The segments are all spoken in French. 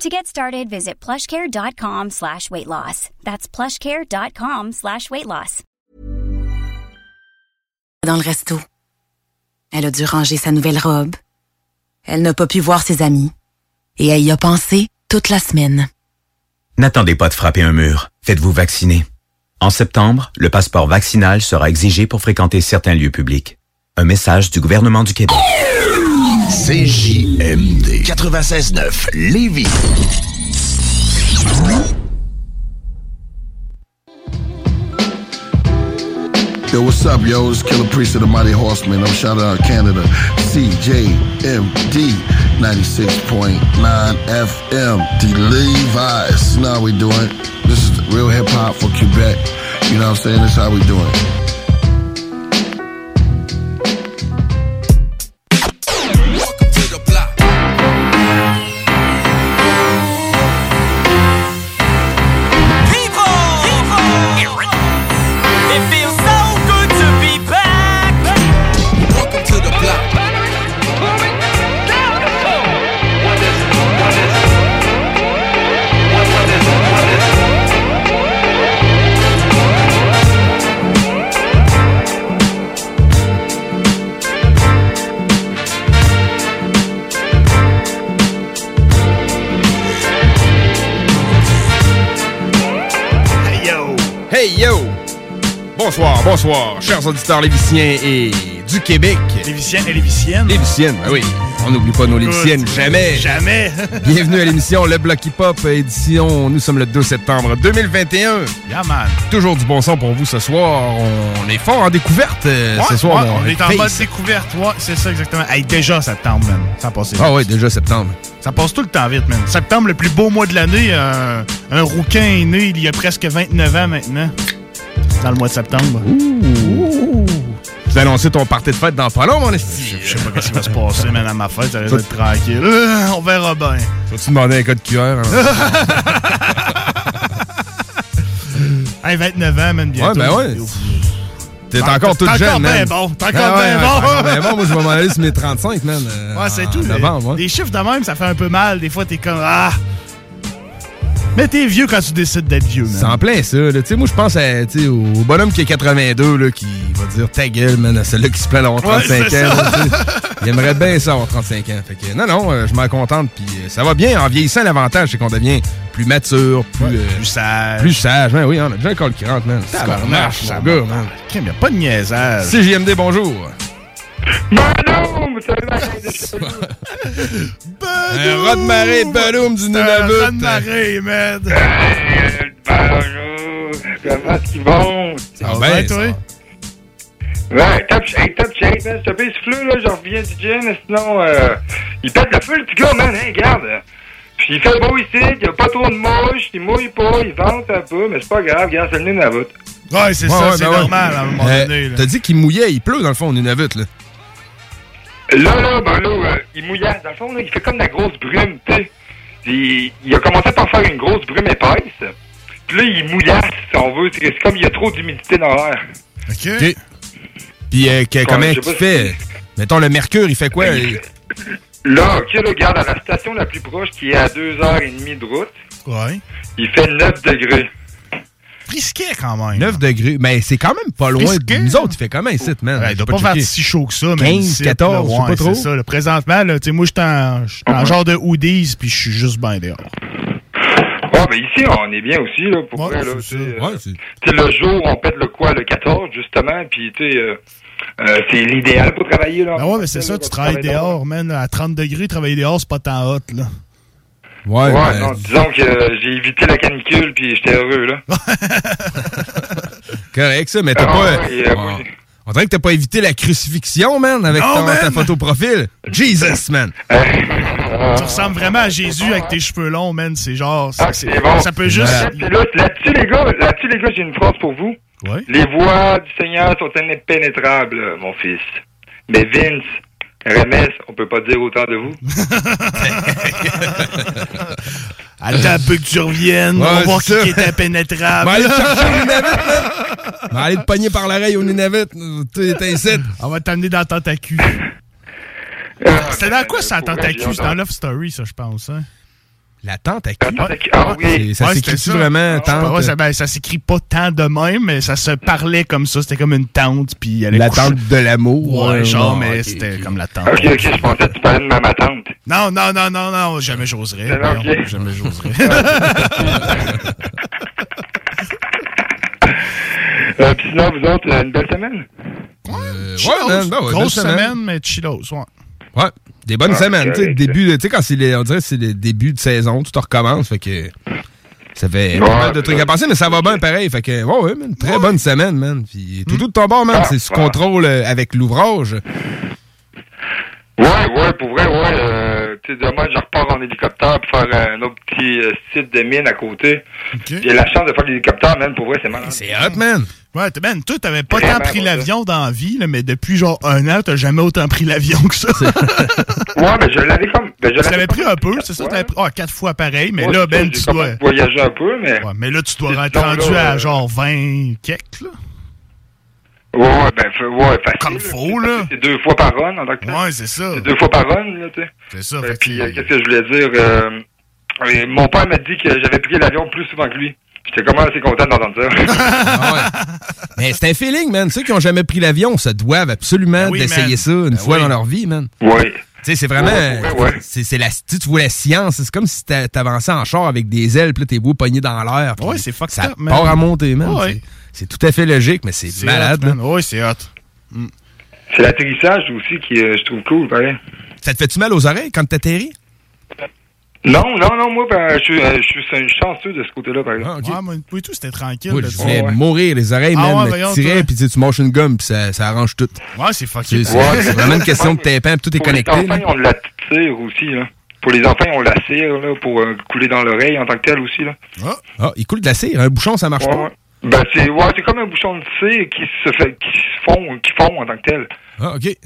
To get started, visit plushcare.com slash weight loss. That's plushcare.com slash weight loss. Dans le resto. Elle a dû ranger sa nouvelle robe. Elle n'a pas pu voir ses amis. Et elle y a pensé toute la semaine. N'attendez pas de frapper un mur. Faites-vous vacciner. En septembre, le passeport vaccinal sera exigé pour fréquenter certains lieux publics. Un message du gouvernement du Québec. CJMD 96.9 Lévis. Yo, what's up, yo? It's Killer Priest of the Mighty Horseman. I'm shouting out Canada. CJMD 96.9 FM. The Levi's. You know how we doing. This is real hip hop for Quebec. You know what I'm saying? This is how we doing. Bonsoir, chers auditeurs léviciens et du Québec. Léviciens et Léviciennes. Léviciennes, ben oui. On n'oublie pas nos Léviciennes, jamais. Jamais. Bienvenue à l'émission Le Bloc Hip Hop, édition, nous sommes le 2 septembre 2021. Yeah, man. Toujours du bon son pour vous ce soir. On est fort en découverte euh, Ouais, ce soir. ouais, mon on est en face. mode découverte, ouais, c'est ça exactement. Hey, déjà septembre, man. Ça passe Ah ouais, déjà septembre. Ça passe tout le temps vite, man. Septembre, le plus beau mois de l'année. Un, un rouquin est né il y a presque 29 ans maintenant. Dans le mois de septembre. Tu as annoncé ton party de fête dans pas long, mon esti. Je sais pas ce qui va se passer, man, à ma fête. Ça risque d'être tranquille. Euh, on verra bien. Vas-tu demander un code QR? hein? Hey, 29 ans, man, bientôt. Ouais, ben ouais. T'es encore tout encore jeune, bien man. bon, t'es Ah encore ouais, bien ouais, bon. encore bon. Moi, je vais m'en aller sur mes 35, man. euh, Ouais, c'est tout. novembre, ouais. Des chiffres de même, ça fait un peu mal. Des fois, t'es comme Ah! Mais t'es vieux quand tu décides d'être vieux, C'est man. en plein ça. là. Tu sais, moi, je pense à, au bonhomme qui a 82, là, qui va dire ta gueule, man, à celui-là qui se plaint d'avoir 35 Ouais, c'est ans. ça. là. Il aimerait bien ça avoir 35 ans. Fait que, non, non, euh, je m'en contente. Puis euh, ça va bien. En vieillissant, l'avantage, c'est qu'on devient plus mature, plus, euh, Plus sage. plus sage. Ben oui, on a déjà un col qui rentre, man. C'est qu'on marche, ça gars, man. Crime, y a pas de niaisage. CJMD, bonjour. Un rat de marée, baloum du Un Nunavut. raz de marée, man. Bonjour, comment est-ce vont? Ça va Ouais, bien, toi? Ouais, top shape, top shape, man. Te paye souffleux, là, je reviens du gym, sinon, euh, il pète le feu, le petit gars, man, hein, regarde. Puis il fait beau ici, il y a pas trop de mouches, il mouille pas, il vente un peu, mais c'est pas grave, regarde, c'est le Nunavut. Ouais, c'est Ouais, ça, ouais, c'est ben ouais. normal à un moment Euh, donné. T'as dit qu'il mouillait, il pleut dans le fond au Nunavut, là. Là, là, ben là, euh, il mouillait. Dans le fond, là, il fait comme de la grosse brume, tu sais. Il a commencé par faire une grosse brume épaisse. Puis là, il mouillasse, si on veut. C'est c'est comme il y a trop d'humidité dans l'air. OK. OK. Puis euh, que- comment il fait? Mettons, le mercure, il fait quoi? Il- Là, OK, là, regarde, à la station la plus proche, qui est à 2h30 de route, Ouais. il fait 9 degrés. Risqué quand même. 9 degrés. Mais c'est quand même pas loin. Risqué, de Nous autres, il fait comment ici, man? Ouais, il doit pas, checké. faire si chaud que ça, mais 15, ici, 14, là, je sais pas ouais, trop. C'est ça, là. Présentement, là, tu sais, moi, je suis en, je suis en genre de hoodies, puis je suis juste bien dehors. Ouais, ben ici, on est bien aussi, là, pour vrai, là. sais, euh, le jour, on pète le quoi, le 14, justement, puis, tu sais, euh, euh, c'est l'idéal pour travailler, là. Ah ouais, mais c'est ça, tu travailles dehors, man. À 30 degrés, travailler dehors, c'est pas tant hot, là. Ouais, Ouais, non, disons que euh, j'ai évité la canicule, puis j'étais heureux, là. Correct, ça, mais t'as Ah, pas. ouais, euh, Ouais. On dirait que t'as pas évité la crucifixion, man, avec Non, ton- man. ta photo profil. Jesus, man. Tu ressembles vraiment à Jésus avec tes cheveux longs, man. C'est genre. Ah, bon. Ça peut juste. Là-dessus, les gars, là-dessus, les gars, j'ai une phrase pour vous. Ouais. Les voies du Seigneur sont impénétrables, mon fils. Mais Vince, RMS, on peut pas dire autant de vous. Attends un peu que tu reviennes. on va voir qui c'est ça. qui est impénétrable. Va aller te chercher au Nunavut, man. Va aller te pogner par l'oreille au Nunavut. Tu es. On va t'amener dans Tentacu. C'était dans quoi ça, Tentacu? C'était dans Love Story, ça, je pense. Hein? La tente à cul. Ah C'est- Ça Ouais, s'écrit vraiment Ouais, tente? ouais, ça, ben, ça s'écrit pas tant de même, mais ça se parlait comme ça. C'était comme une tente. Puis elle La tente de l'amour. Ouais, genre, Ouais, mais c'était comme la tente. Ok, ok, je pensais que tu parlais de ma, ma tante. Non, non, non, non, non, jamais j'oserais. Ah, Jamais j'oserais. Euh, Puis sinon, vous autres, euh, une belle semaine? Chillos. man, ben ouais, Grosse belle semaine. semaine, mais chillos, ouais. Ouais, des bonnes Ah, semaines. Tu sais, début, tu sais, quand c'est les, on dirait que c'est le début de saison, tout recommence, fait que ça fait Ouais, pas mal de trucs à passer, mais ça va bien pareil. Fait que, ouais, ouais, man, très bonne semaine, man. Puis tout, tout de ton bord, man, Ah, c'est sous ah. contrôle euh, avec l'ouvrage. Ouais, ouais, pour vrai, ouais. Euh, demain, je repars en hélicoptère pour faire un autre petit euh, site de mine à côté. J'ai la chance de faire l'hélicoptère, même, pour vrai, c'est malade. C'est hot, man. Ouais, t'es- man, toi, t'avais pas tant pris l'avion dans la vie, là, mais depuis genre un an, t'as jamais autant pris l'avion que ça. Ouais, mais je l'avais comme. Ben, je l'avais pris un peu, c'est ça? T'avais pris ah, quatre fois pareil, mais là, Ben, tu dois. voyager un peu, mais. Ouais, mais là, tu dois être rendu là, à euh, genre 20 quelques, là. Ouais, ouais, ben, ouais, facile. Comme faux, là. C'est deux fois par run, en tant que tel. Ouais, c'est ça. C'est deux fois par run, là, tu sais. C'est ça. Euh, fait puis, euh, qu'est-ce que je voulais dire? Euh, mon père m'a dit que j'avais pris l'avion plus souvent que lui. J'étais comment assez content d'entendre ça. Mais c'est un feeling, man. Ceux qui ont jamais pris l'avion se doivent absolument Ben oui, d'essayer ça une Ben fois oui. dans leur vie, man. Oui. Tu sais, c'est vraiment. Ouais, ouais, ouais. C'est, la, tu vois la science. C'est comme si t'a- t'avançais en char avec des ailes, puis t'es beau pogné dans l'air. Ouais, c'est fucked Ça up, man. part à monter, man. Ouais. C'est, tout à fait logique, mais c'est, malade, hot, man. Ouais, c'est hot. C'est l'atterrissage aussi qui, euh, je trouve cool, pareil. Ça te fait-tu mal aux oreilles quand t'atterris? Non, non, non, moi, ben, je suis, euh, je suis un chanceux de ce côté-là, par exemple. Ah, ok. Ouais, moi, et tout, c'était tranquille. Oui, là, je voulais vois. mourir les oreilles, Ah man. ouais, me voyons, tirais, toi. puis tu manges une gomme, puis ça, ça arrange tout. Ouais, c'est fucké. C'est, Ouais. vraiment une question de tympan, puis tout est Pour connecté. les enfants, là. on la tire aussi, là. Pour les enfants, on la cire, là, pour euh, couler dans l'oreille en tant que tel aussi, là. Ah, il coule de la cire. Un bouchon, ça marche Ouais, pas. ouais. Ben, c'est, ouais, c'est comme un bouchon de cire qui se fait, qui se fond, qui fond en tant que tel. Ah, OK.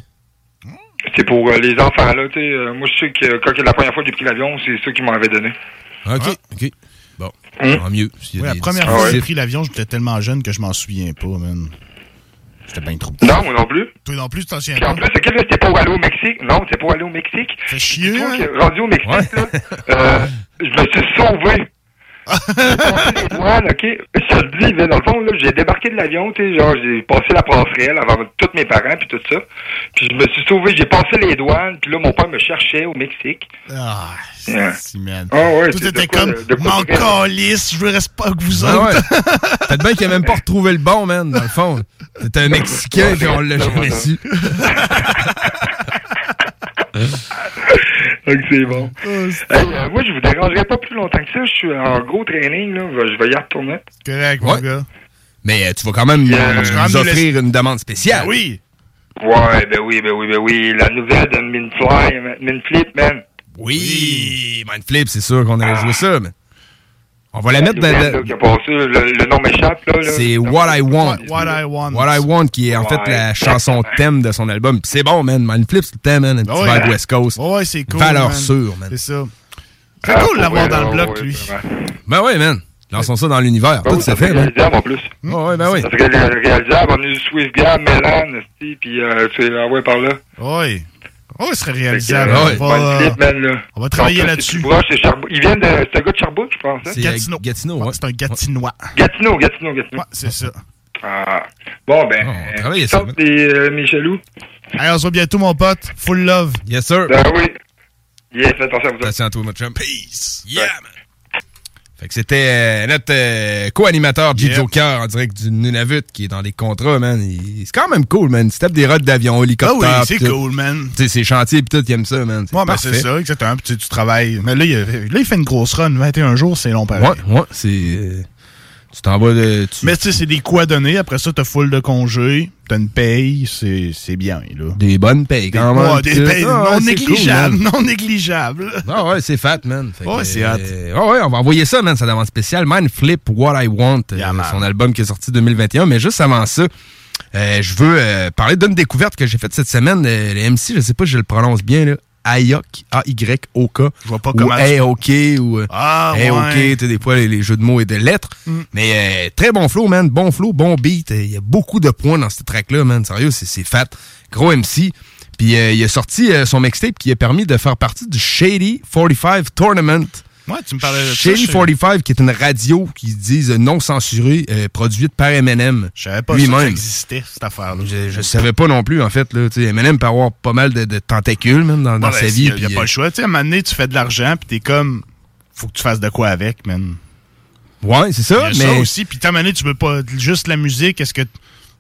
C'est pour euh, les enfants, là, tu sais. euh, moi, je sais que quand la première fois que j'ai pris l'avion, c'est ça qu'ils m'avaient donné. OK, OK. Bon, Hum. tant mieux. La première Ah fois que j'ai pris l'avion, j'étais tellement jeune que je m'en souviens pas, man. J'étais bien trop petit. Non, moi non plus. Toi non plus, tu t'en souviens Puis en pas? plus, c'est que là, c'était pour aller au Mexique. Non, c'est pour aller au Mexique. Fait chier, hein? rendu au Mexique, là, euh, je me suis sauvé. J'ai passé les douanes, OK? Te le dis, mais dans le fond, là, j'ai débarqué de l'avion, tu sais, genre, j'ai passé la passerelle avant tous mes parents, puis tout ça. Puis je me suis sauvé, j'ai passé les douanes, puis là, mon père me cherchait au Mexique. Ah, Ouais. si, man. Ah ouais, Tout c'est était de quoi- comme, vrai? calisse, je veux rester pas que vous Ah autres. ouais. Peut-être bien qu'il a même pas retrouvé le bon, man, dans le fond. C'était un Mexicain, puis on l'a jamais su. C'est bon. Oh, Hey, euh, moi, je vous dérangerai pas plus longtemps que ça. Je suis en gros training, là. Je vais y retourner. Correct, mon Ouais. gars. Mais euh, tu vas quand même Yeah. nous, offrir une demande spéciale. Ah oui. Ouais, ben oui, ben oui, ben oui. La nouvelle de Minfly, Minflip, man. Oui, Mindflip, c'est sûr qu'on allait jouer ça, mais on va la mettre dans... le, le nom m'échappe, là. là. C'est What I Want. What I want. What I Want, qui est en fait Ouais. la chanson thème de son album. Puis c'est bon, man. Mindflip, c'est le thème, man. Un petit Ah ouais. vibe West Coast. Ouais, ouais, c'est cool. Valeur man. sûre, man. C'est ça. C'est Ah, cool de l'avoir vrai, dans le bloc, ouais, lui. c'est. Ben ouais, man. Lançons ça dans l'univers. Ben Tout oui, ça fait, man. réalisable en plus. Ouais, ouais, ben oui. Ça serait ré- réalisable. On a eu Swift Gab, Mélan, esti, puis euh, tu sais, ah ouais, par là. Ouais. Ouais, ce serait Fait que, réalisable. euh, On va, Mindflip, man, là. on va travailler là-dessus. c'est tout proche, c'est Charbou- Il vient de. C'est un gars de Sherbrooke, je pense. Hein? C'est Gatineau. Gatineau, Ouais, ouais. c'est un Gatinois. Gatineau, Gatineau, Gatineau. Ouais, c'est ça. Ah. Bon, ben. Oh, on euh, ça, les, euh, mes jaloux. Allez, on se voit bientôt, mon pote. Full love. Yes, sir. Ben oui. Yes, attention à vous. Attention à toi, mon chum. Peace. Yeah, man. Fait que c'était euh, notre euh, co-animateur. Yep. Joker en direct du Nunavut qui est dans des contrats, man. C'est quand même cool, man. Il se tape des rods d'avion, Ah hélicoptère. oui, c'est cool, man. Tu sais, ses chantiers pis tout, il aime ça, man. Ouais, ben c'est ça, exactement. Puis tu, tu travailles. Mais là il, a- là, il fait une grosse run. 21 jours, c'est long pareil. Ouais, ouais, c'est. Tu t'en vas de. tu- Mais tu sais, c'est des donner. Après ça, t'as full de congés. T'as une paye. C'est c'est bien, là. Des bonnes payes, quand même. Ouais, des payes Ah, non négligeables. cool, non négligeables. Ah ouais, c'est fat, man. Fait Ouais, c'est hot. euh, ouais, ouais, on va envoyer ça, man. Ça demande spécial. Man Flip What I Want, euh, Yeah, son album qui est sorti 2021. Mais juste avant ça, euh, je veux euh, parler d'une découverte que j'ai faite cette semaine. Euh, le MC, je sais pas si je le prononce bien, là. Ayok, A-Y-O-K. Je vois pas ou comment tu- A-OK, ou euh, Ah, A-OK, ouais. tu sais, des fois, les, les jeux de mots et de lettres. Mm. Mais euh, très bon flow, man. Bon flow, bon beat. Euh, Il y a beaucoup de points dans cette track-là, man. Sérieux, c'est c'est fat. Gros MC. Puis euh, il a sorti euh, son mixtape qui a permis de faire partie du Shady 45 Tournament. Ouais, tu me parlais de ça. Shady je- 45, qui est une radio qui disent non censurée, euh, produite par Eminem. Je savais pas ça, que ça existait, cette affaire-là. Je, je savais pas non plus, en fait. Là, Eminem peut avoir pas mal de, de tentacules, même, dans, dans Ouais, sa ben, vie. y a, puis, y a pas euh, le choix. Tu sais, à un moment donné, tu fais de l'argent, puis t'es comme, faut que tu fasses de quoi avec, man. Ouais, c'est ça, Il y a mais ça aussi. Puis, à un moment donné, tu veux pas juste la musique. Est-ce que,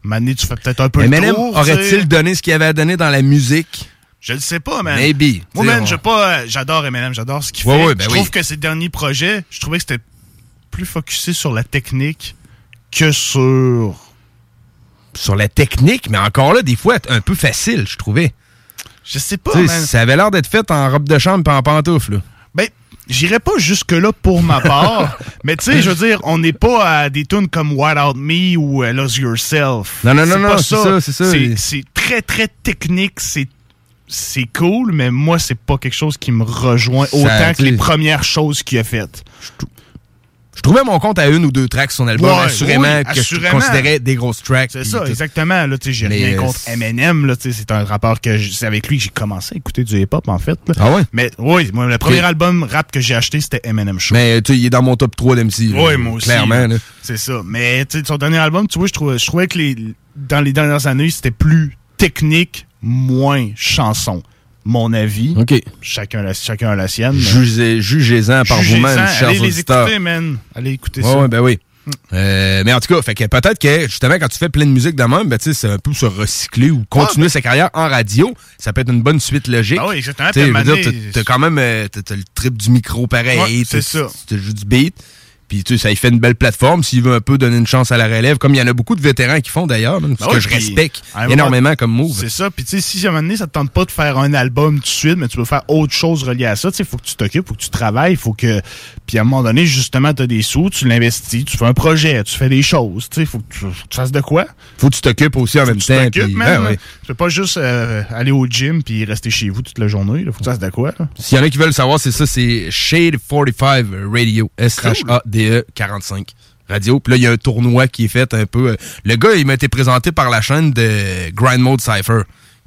donné, tu fais peut-être un peu le Eminem tour, tu aurait-il donné ce qu'il avait à donner dans la musique? Je le sais pas, man. Maybe. Moi, man, je pas, euh, j'adore Eminem, j'adore ce qu'il Ouais, fait. ouais, ben je oui. trouve que ses derniers projets, je trouvais que c'était plus focusé sur la technique que sur. Sur la technique, mais encore là, des fois, un peu facile, je trouvais. Je sais pas, man. ça avait l'air d'être fait en robe de chambre et en pantoufle. là. Ben, j'irais pas jusque-là pour ma part, mais tu sais, je veux dire, on n'est pas à des tunes comme Wild Out Me ou euh, Lose Yourself. Non, non, non, non, c'est ça, c'est ça. C'est très, très technique, c'est c'est cool, mais moi, c'est pas quelque chose qui me rejoint autant que les premières choses qu'il a faites. Je trouvais mon compte à une ou deux tracks sur son album, Ouais, assurément, oui, que assurément. je considérais des grosses tracks. C'est ça, tout. exactement. Là, tu sais, j'ai rien contre Eminem. Là, tu sais, c'est un rappeur que je- c'est avec lui que j'ai commencé à écouter du hip-hop, en fait. là. Ah ouais? Mais oui, moi, le premier album rap que j'ai acheté, c'était Eminem Show. Mais tu sais, il est dans mon top 3 d'MC. là, Oui, moi aussi. Clairement. C'est ça. Mais tu sais, son dernier album, tu vois, je trouvais, je trouvais que les, dans les dernières années, c'était plus technique, moins chanson. Mon avis. OK. Chacun, la, chacun a la sienne. Jugez- Jugez-en par vous-même, chers Allez les auditeurs. écouter, man. Allez écouter Ouais, ça. ouais, ben oui. Euh, mais en tout cas, fait que peut-être que justement quand tu fais plein de musique de même, ben c'est un peu se recycler ou continuer sa carrière en radio, ça peut être une bonne suite logique. Ah oui, exactement. Tu t'as quand même euh, t'as t'as le trip du micro pareil, Ouais, c'est ça. tu joues du beat. Puis tu sais, ça lui fait une belle plateforme s'il veut un peu donner une chance à la relève, comme il y en a beaucoup de vétérans qui font d'ailleurs, même, ce Ben que je respecte moment- énormément comme move. C'est ça. Puis, tu sais, si à un moment donné, ça te tente pas de faire un album tout de suite, mais tu veux faire autre chose relié à ça, tu sais, faut que tu t'occupes, faut que tu travailles, faut que. Puis, à un moment donné, justement, t'as des sous, tu l'investis, tu fais un projet, tu fais des choses, tu sais, faut que tu, faut que tu fasses de quoi? Faut que tu t'occupes aussi en même Tu temps. puis- man. ben. Tu peux pas juste euh, aller au gym puis rester chez vous toute la journée. Là. Faut que tu fasses de quoi. S'il y en a qui veulent savoir, c'est ça, c'est Shade 45 Radio, S-H-A-D-E 45 Radio. Puis là, il y a un tournoi qui est fait un peu. euh, Le gars, il m'a été présenté par la chaîne de Grind Mode Cypher,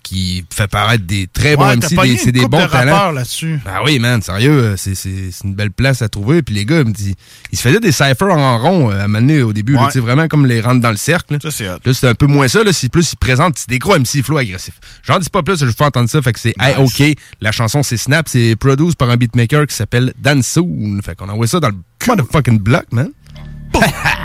qui fait paraître des très bons Ouais, MC, des- c'est des bons de talents. là-dessus. Ah oui, man, sérieux, euh, c'est- c'est c'est une belle place à trouver. Puis les gars, ils me disent, ils se faisaient des cyphers en rond euh, à mener au début, là, Ouais. sais, vraiment comme les rentres dans le cercle. là. Ça, c'est. Là, c'est un peu moins ça. Là, c'est plus, ils présentent c'est des gros MC flow agressifs. J'en dis pas plus, je veux pas entendre ça. Fait que c'est Hey, OK. La chanson, c'est Snap. C'est produit par un beatmaker qui s'appelle Dan Soon. Fait qu'on envoie ça dans le motherfucking block, man.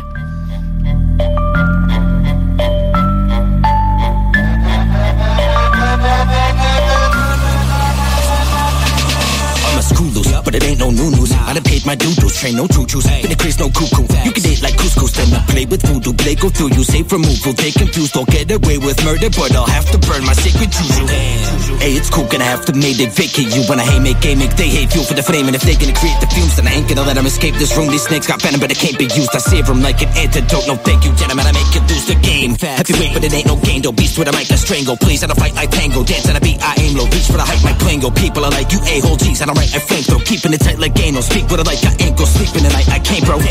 but it ain't no new news. I done paid my dues, train no choo-choos. Been a craze, no cuckoo. You can date like couscous, then I play with voodoo. Play go through you, safe removal. They confused, don't get away with murder, but I'll have to burn my sacred juju. Hey, it's cool, gonna have to make they vacate you. When I hate, make game, make they hate fuel for the flame. And if they gonna create the fumes, then I ain't gonna let them escape this room. These snakes got venom, but it can't be used. I save them like an antidote. No thank you, gentlemen, I make you lose the game. Heavyweight, but it ain't no game, though. Beast with a mic, I strangle. Please, I don't fight like tango. Dance on a beat, I aim low. Reach for the height, my plane go. People are like, you a-hole G's. I don't write, I flamethrow. Keeping it tight like Gano. Speak with it like I ain't go sleeping tonight. I can't, bro.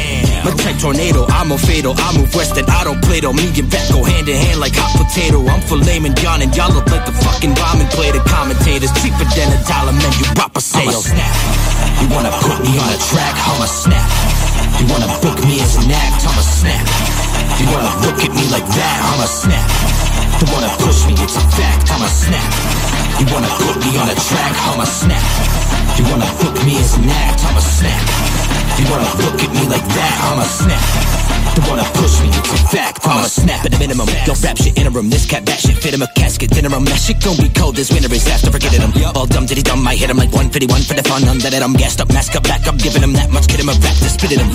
My type tornado, I'm a fatal. I move west and I don't play though. Me and back go hand in hand like hot potato. I'm for layman John and y'all look like the fucking and play the commentators. Cheaper than a dollar, man. You proper sales. snap. You wanna put me on a track? I'm a snap. You wanna book me as an act? I'm a snap. You wanna look at me like that? I'm a snap. You wanna push me? It's a fact. I'm a snap. You wanna put me on a track? I'm a snap. You wanna book me as an act? I'm a snap. You wanna look at me like that, I'ma snap. They wanna push me, it's a fact. I'ma snap at a minimum. Don't rap shit interim. This cat bat shit fit him a casket dinner him. That shit gon' be cold. This winter is after forgetting him. All dumb diddy dumb. I hit him like 151 for the fun. Under that I'm gassed up, mask up, back up, giving him that much. Kid him a back to spit at him.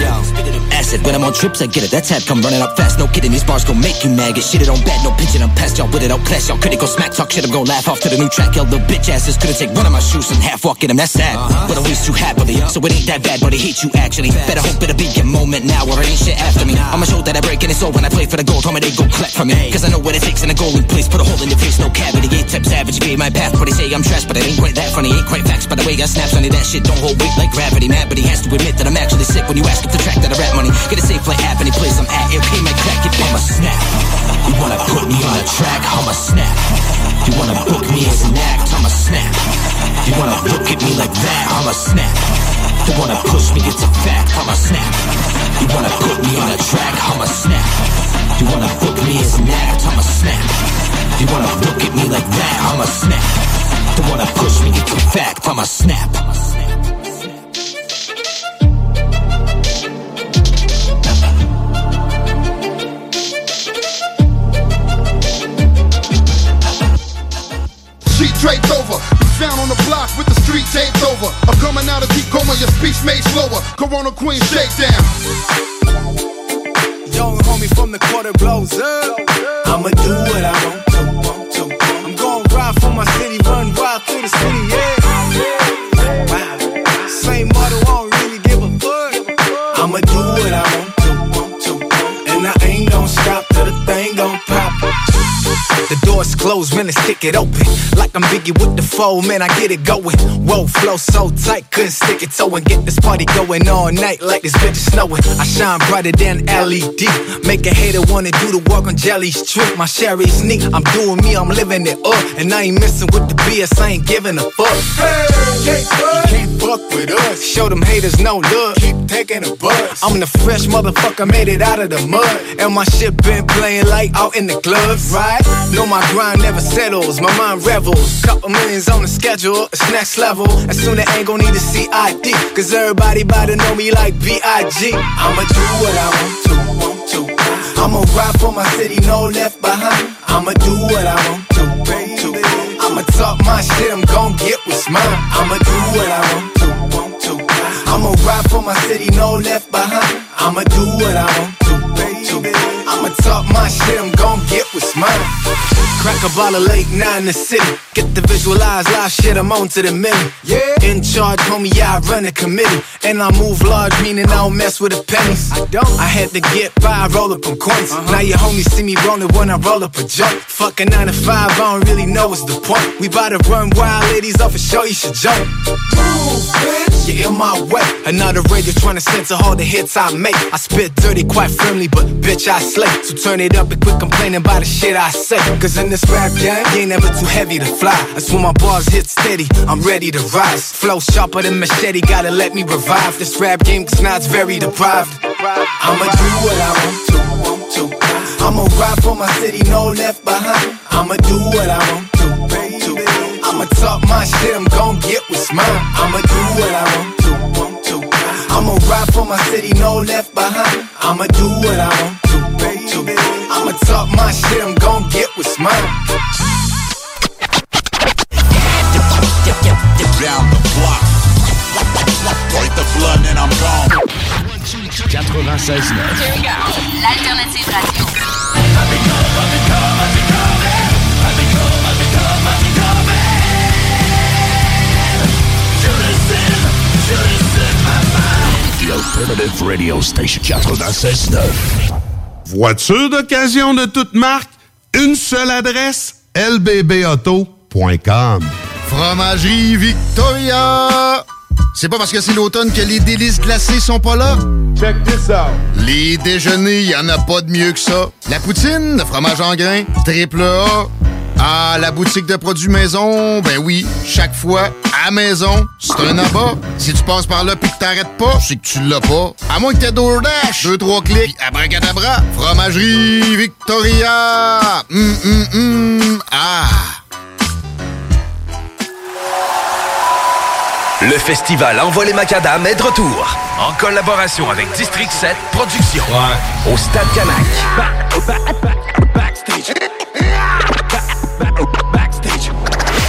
Acid when I'm on trips, I get it. That's head come running up fast. No kidding, these bars gon' make you mad. Get shitted on bad, no pitching. I'm past y'all with it. I'll clash y'all. Critical smack talk shit. I'm gon' laugh off to the new track. Y'all little bitch asses couldn't take one of my shoes and half walk in them. That's sad. Uh-huh. But I'm used too happily. So it ain't that bad, but I hate you actually. Better hope it'll be your moment now or it ain't shit after me. I'ma show that I break and it's over when I play for the gold. Homie, they go clap for me. Cause I know what it takes in a goalie place. Put a hole in your face, no cavity. Eight type savage, gave my path. But they say I'm trash, but it ain't quite that funny. Ain't quite facts, by the way I snaps on it. That shit don't hold weight like gravity. Mad, but he has to admit that I'm actually sick when you ask if the track that I rap money. Get a safe flight app any place I'm at. It pay my crack, it I'ma snap. You wanna put me on a track, I'ma snap. You wanna book me as an act, I'ma snap. You wanna look at me like that, I'ma snap. You wanna push me, it's a fact, I'ma snap. You wanna put me on a track, I'ma snap. You wanna book me as an act, I'ma snap. You wanna look at me like that, I'ma snap. You wanna push me, it's a fact, I'ma snap. Sheet draped over. Found on the block with the street taped over. I'm coming out of deep coma, your speech made slower. Corona Queen shakedown. Young homie from the quarter blows up. I'ma do what I want to, want to. I'm gon' ride for my city, run wild through the city, yeah. The door's closed, man, let's kick it open. Like I'm Biggie with the foe, man, I get it going. Whoa, flow so tight, couldn't stick it toe and get this party going all night like this bitch is snowing. I shine brighter than LED. Make a hater wanna do the work on Jelly Street. My sherry's neat, I'm doing me, I'm living it up. And I ain't messing with the BS, I ain't giving a fuck. Hey, you can't fuck with us. Show them haters no love, keep taking a buzz. I'm the fresh motherfucker, made it out of the mud. And my shit been playing like out in the clubs, right? Know my grind never settles, my mind revels. Couple millions on the schedule, it's next level. As soon as ain't gon' need a CID, cause everybody about to know me like B.I.G. I'ma do what I want to, want to. I'ma ride for my city, no left behind. I'ma do what I want to, want to. I'ma talk my shit, I'm gon' get what's mine. I'ma do what I want to, want to. I'ma ride for my city, no left behind. I'ma do what I want to. Talk my shit, I'm gon' get what's mine. Crack a bottle late nine in the city. Get the visualize live shit, I'm on to the minute. Yeah. In charge, homie, yeah, I run the committee. And I move large, meaning I don't mess with the pennies. I don't. I had to get by, roll up on coins. Uh-huh. Now your homies see me rolling when I roll up a joint. Fuck a nine to five, I don't really know what's the point. We bout to run wild, ladies off a show, you should jump. Move, bitch. You're in my way. Another radio trying to censor all the hits I make. I spit dirty, quite firmly, but bitch, I slay. So turn it up and quit complaining about the shit I say. Cause in this rap game, you ain't never too heavy to fly. That's when my bars hit steady, I'm ready to rise. Flow sharper than machete, gotta let me revive this rap game, cause now it's very deprived. I'ma do what I want to, want to. I'ma ride for my city, no left behind. I'ma do what I want to, want to. I'ma talk my shit, I'm gon' get what's mine. I'ma do what I want to, want to. I'ma ride for my city, no left behind. I'ma do what I want. I'ma talk my shit, I'm gon' get what's mine. Down the block. Break the blood and I'm gone. 96.9. L'alternative radio. The Alternative Radio Station 96.9. Voiture d'occasion de toute marque, une seule adresse, lbbauto.com. Fromagerie Victoria! C'est pas parce que c'est l'automne que les délices glacées sont pas là? Check this out! Les déjeuners, y en a pas de mieux que ça. La poutine, le fromage en grains, triple A. Ah, la boutique de produits maison, ben oui, chaque fois, à maison, c'est un abat. Si tu passes par là pis que t'arrêtes pas, c'est que tu l'as pas. À moins que t'aies DoorDash, deux, trois clics, abracadabra, fromagerie Victoria! Hum, hum, hum, ah! Le festival Envol les Macadam est de retour. En collaboration avec District 7 Productions. Au Stade Canac.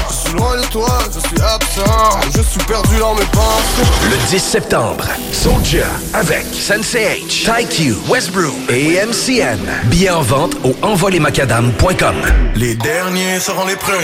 Je suis loin de toi, je suis absent, je suis perdu dans mes pensées. Le 10 septembre, Soulja avec Sensei H, TyQ, Westbrook et MCN. Billets en vente au envolemacadam.com. Les derniers seront les premiers.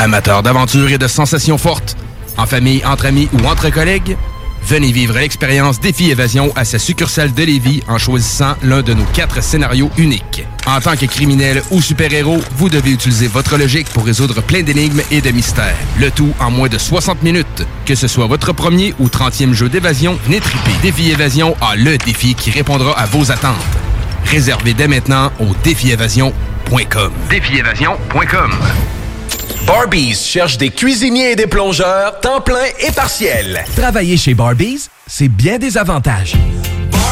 Amateurs d'aventure et de sensations fortes, en famille, entre amis ou entre collègues, venez vivre l'expérience Défi Évasion à sa succursale de Lévis en choisissant l'un de nos quatre scénarios uniques. En tant que criminel ou super-héros, vous devez utiliser votre logique pour résoudre plein d'énigmes et de mystères. Le tout en moins de 60 minutes. Que ce soit votre premier ou 30e jeu d'évasion, venez triper. Défi Évasion a le défi qui répondra à vos attentes. Réservez dès maintenant au défiévasion.com. Défiévasion.com. Barbies cherche des cuisiniers et des plongeurs, temps plein et partiel. Travailler chez Barbies, c'est bien des avantages.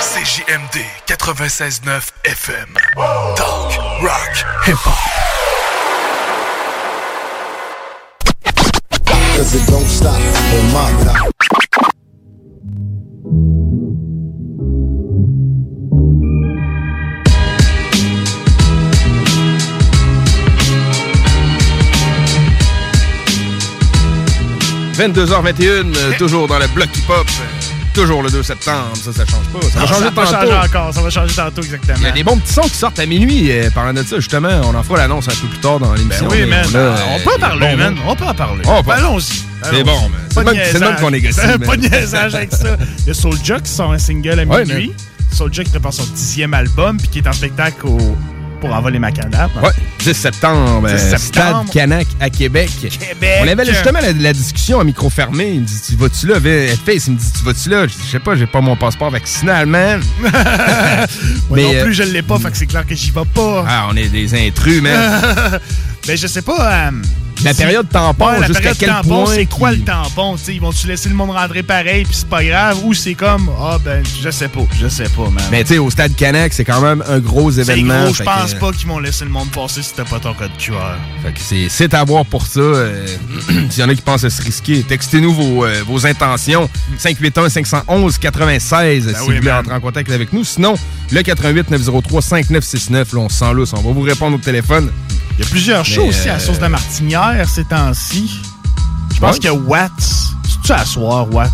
CJMD 96.9 FM. Talk, rock, hip-hop. Cause it don't stop on my top. « 22h21, euh, toujours dans le bloc hip-hop. Toujours le 2 septembre, ça, ça change pas. Ça va Non, changer ça va tantôt. changer encore, ça va changer tantôt, exactement. Il y a des bons petits sons qui sortent à minuit. euh, parlant de ça, justement, on en fera l'annonce un peu plus tard dans l'émission. Ben oui, man. on a, on euh, peut en parler, bon, man. On peut en parler. On. Allons-y. C'est bon, man. C'est le même- qu'on négocie, Pas de niaisage avec ça. Il y a Soulja qui sort un single à minuit. Soulja qui prépare son dixième album puis qui est en spectacle au- pour envoler macadam. Ouais, 10 septembre, 10 euh, septembre. Stade Canac à Québec. Québec. On avait justement la, la discussion à micro fermé. Il me dit Tu vas-tu là? Face, il me dit Tu vas-tu là? Je dis sais pas, j'ai pas mon passeport vaccinal, man. Moi Mais, non euh, plus, je l'ai pas, fait que c'est clair que j'y vais pas. Ah, on est des intrus, man. Mais je sais pas. euh, La période tampon, Ouais, jusqu'à quel tampon, point c'est quoi le tampon? T'sais, ils vont-tu laisser le monde rentrer pareil puis c'est pas grave? Ou c'est comme, ah ben, je sais pas, je sais pas, man. Mais tu sais, au Stade Canac, c'est quand même un gros événement. gros, je pense que- pas qu'ils vont laisser le monde passer si t'as pas ton code QR. Fait que c'est, à voir pour ça. euh, S'il y en a qui pensent à se risquer, textez-nous vos, euh, vos intentions. 581-511-96 si oui, vous voulez man. entrer en contact avec nous. Sinon, le 88-903-5969, là, on se sent lousse. On va vous répondre au téléphone. Il y a plusieurs shows aussi à euh, la source de la martinière ces temps-ci. Je pense Ouais. qu'il y a Watts. C'est-tu à soir, Watts?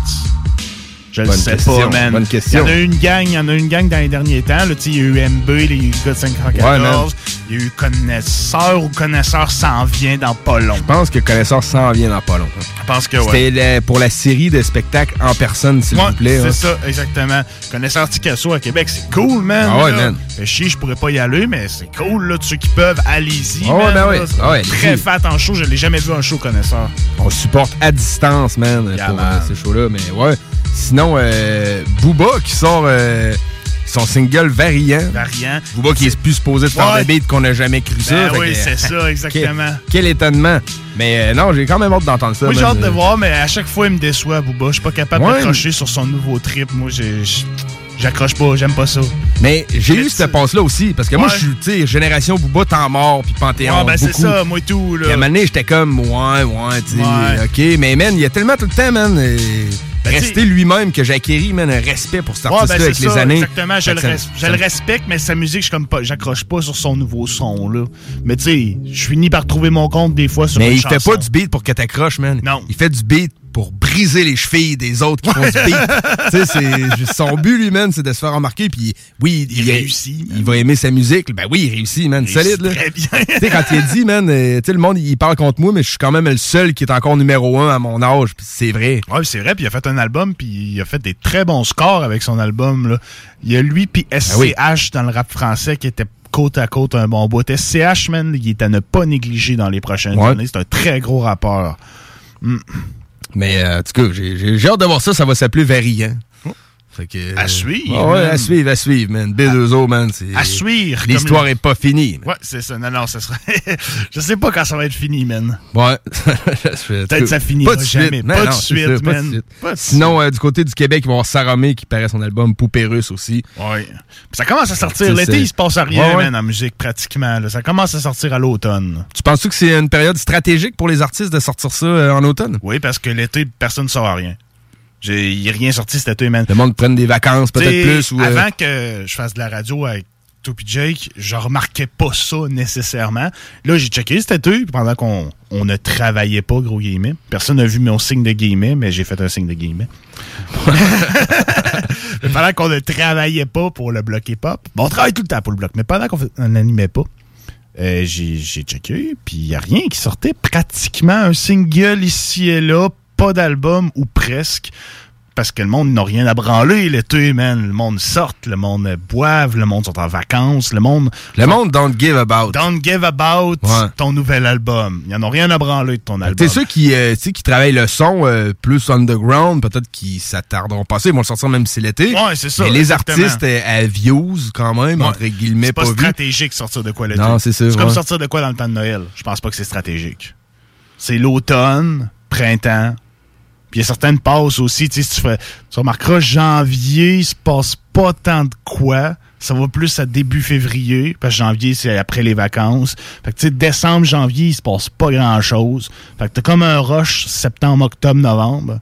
Je le sais question, pas, man. bonne question. Il y en a eu une gang, il y en a eu une gang dans les derniers temps. Là, il y a eu MB, les gars de 514. Ouais, man. il y a eu Connaisseur ou Connaisseur s'en vient dans pas long. Je pense que Connaisseur s'en vient dans pas longtemps. Je pense que. C'était pour la série de spectacles en personne, s'il Ouais, vous plaît. c'est hein. ça, exactement. Connaisseur Ticasso à Québec, c'est cool, man. Ah ouais, là. man. Fait chier, je pourrais pas y aller, mais c'est cool, là. Ceux qui peuvent, allez-y. Ouais, man, ben ouais. C'est Ah ouais, Très fat en show, je l'ai jamais vu en show, Connaisseur. On supporte à distance, man, Yeah, pour man. euh, ces shows-là. Mais ouais. Sinon, euh, Booba qui sort euh, son single Variant. Variant. Booba qui est plus supposé de faire des beats qu'on n'a jamais cru ça. Ben Fait oui, que- c'est ça, exactement. Quel, quel étonnement. Mais euh, non, j'ai quand même hâte d'entendre ça. Moi, j'ai man. hâte de voir, mais à chaque fois, il me déçoit, Booba. Je suis pas capable Ouais. d'accrocher sur son nouveau trip. Moi, j'ai- j'- j'accroche pas, j'aime pas ça. Mais j'ai eu cette passe-là aussi, parce que moi, Ouais. je suis, tu sais, génération Booba, temps mort, puis Panthéon. Ouais, ben, c'est ça, moi tout, là. Puis à un moment donné, j'étais comme, ouais, ouais, tu sais, Ouais. ok. Mais man, il y a tellement tout le temps, man. euh, Ben, rester lui-même que j'ai acquéri, man, un respect pour cet Ouais, artiste-là ben, avec les années. Exactement, je, le, res- je le respecte, mais sa musique, je comme pas, j'accroche pas sur son nouveau son, là. Mais tu sais, je finis par trouver mon compte des fois sur Mais une il fait pas du beat pour que t'accroches, man. Non. Il fait du beat pour briser les chevilles des autres qui font du beat. tu sais, c'est son but, lui, man, c'est de se faire remarquer. Puis oui, il, réussit. Il va aimer sa musique. Ben oui, il réussit, man. Solide, là. Très bien. tu sais, quand il a dit, man, euh, tu sais, le monde, il parle contre moi, mais je suis quand même le seul qui est encore numéro un à mon âge. Puis c'est vrai. Ouais, c'est vrai, puis il a fait un album, puis il a fait des très bons scores avec son album. Là. Il y a lui, puis SCH Ah oui. dans le rap français qui était côte à côte un bon bout. SCH, man, il est à ne pas négliger dans les prochaines Ouais. années. C'est un très gros rappeur. Mm. Mais euh, en tout cas, j'ai hâte de voir ça. Ça va s'appeler Variant. Fait que, À suivre, Ouais, ouais, man. à suivre, à suivre, man. B2O, man. À suivre. L'histoire le- est pas finie. Ouais, c'est ça. Non, non, ça serait. je sais pas quand ça va être fini, man. Ouais. Peut-être ça finira pas de jamais. Suite. Pas de suite, ça, pas de man. Sinon, euh, du côté du Québec, ils vont avoir Saramé qui paraît son album Poupée russe aussi. Ouais. Puis ça commence à sortir. L'été, il se passe rien, Ouais, ouais. man, en musique, pratiquement. là. Ça commence à sortir à l'automne. Tu penses-tu que c'est une période stratégique pour les artistes de sortir ça euh, en automne? Oui, parce que l'été, personne ne sort rien. J'ai- Il a rien sorti cet été, man. Le monde prenne des vacances, peut-être plus. Ou, euh, Avant que je fasse de la radio avec Topi Jake, je remarquais pas ça nécessairement. Là, j'ai checké cet été, pendant qu'on on ne travaillait pas, gros guillemets. Personne n'a vu mon signe de guillemets, mais j'ai fait un signe de guillemets. Mais pendant qu'on ne travaillait pas pour le bloc hip-hop, bon, on travaille tout le temps pour le bloc, mais pendant qu'on n'animait pas, euh, j'ai j'ai checké, puis il n'y a rien qui sortait. Pratiquement un single ici et là, pas d'album ou presque. Parce que le monde n'a rien à branler l'été, man. Le monde sort, le monde boive, le monde sont en vacances, le monde... Le monde don't give about. Don't give about Ouais. ton nouvel album. Ils en ont rien à branler de ton album. T'es ceux qui, euh, qui travaillent le son euh, plus underground, peut-être qui s'attarderont pas. Ils vont le sortir même si c'est l'été. Ouais, c'est ça, Mais les artistes euh, à views, quand même, Ouais. entre guillemets, C'est pas, stratégique sortir de quoi l'été. Non, c'est C'est comme sortir de quoi dans le temps de Noël. Je pense pas que c'est stratégique. C'est l'automne, printemps. Puis il y a certaines passes aussi. Tu sais, si tu fais, tu remarqueras, janvier, il se passe pas tant de quoi. Ça va plus à début février, parce que janvier, c'est après les vacances. Fait que, tu sais, décembre, janvier, il se passe pas grand-chose. Fait que t'as comme un rush septembre, octobre, novembre.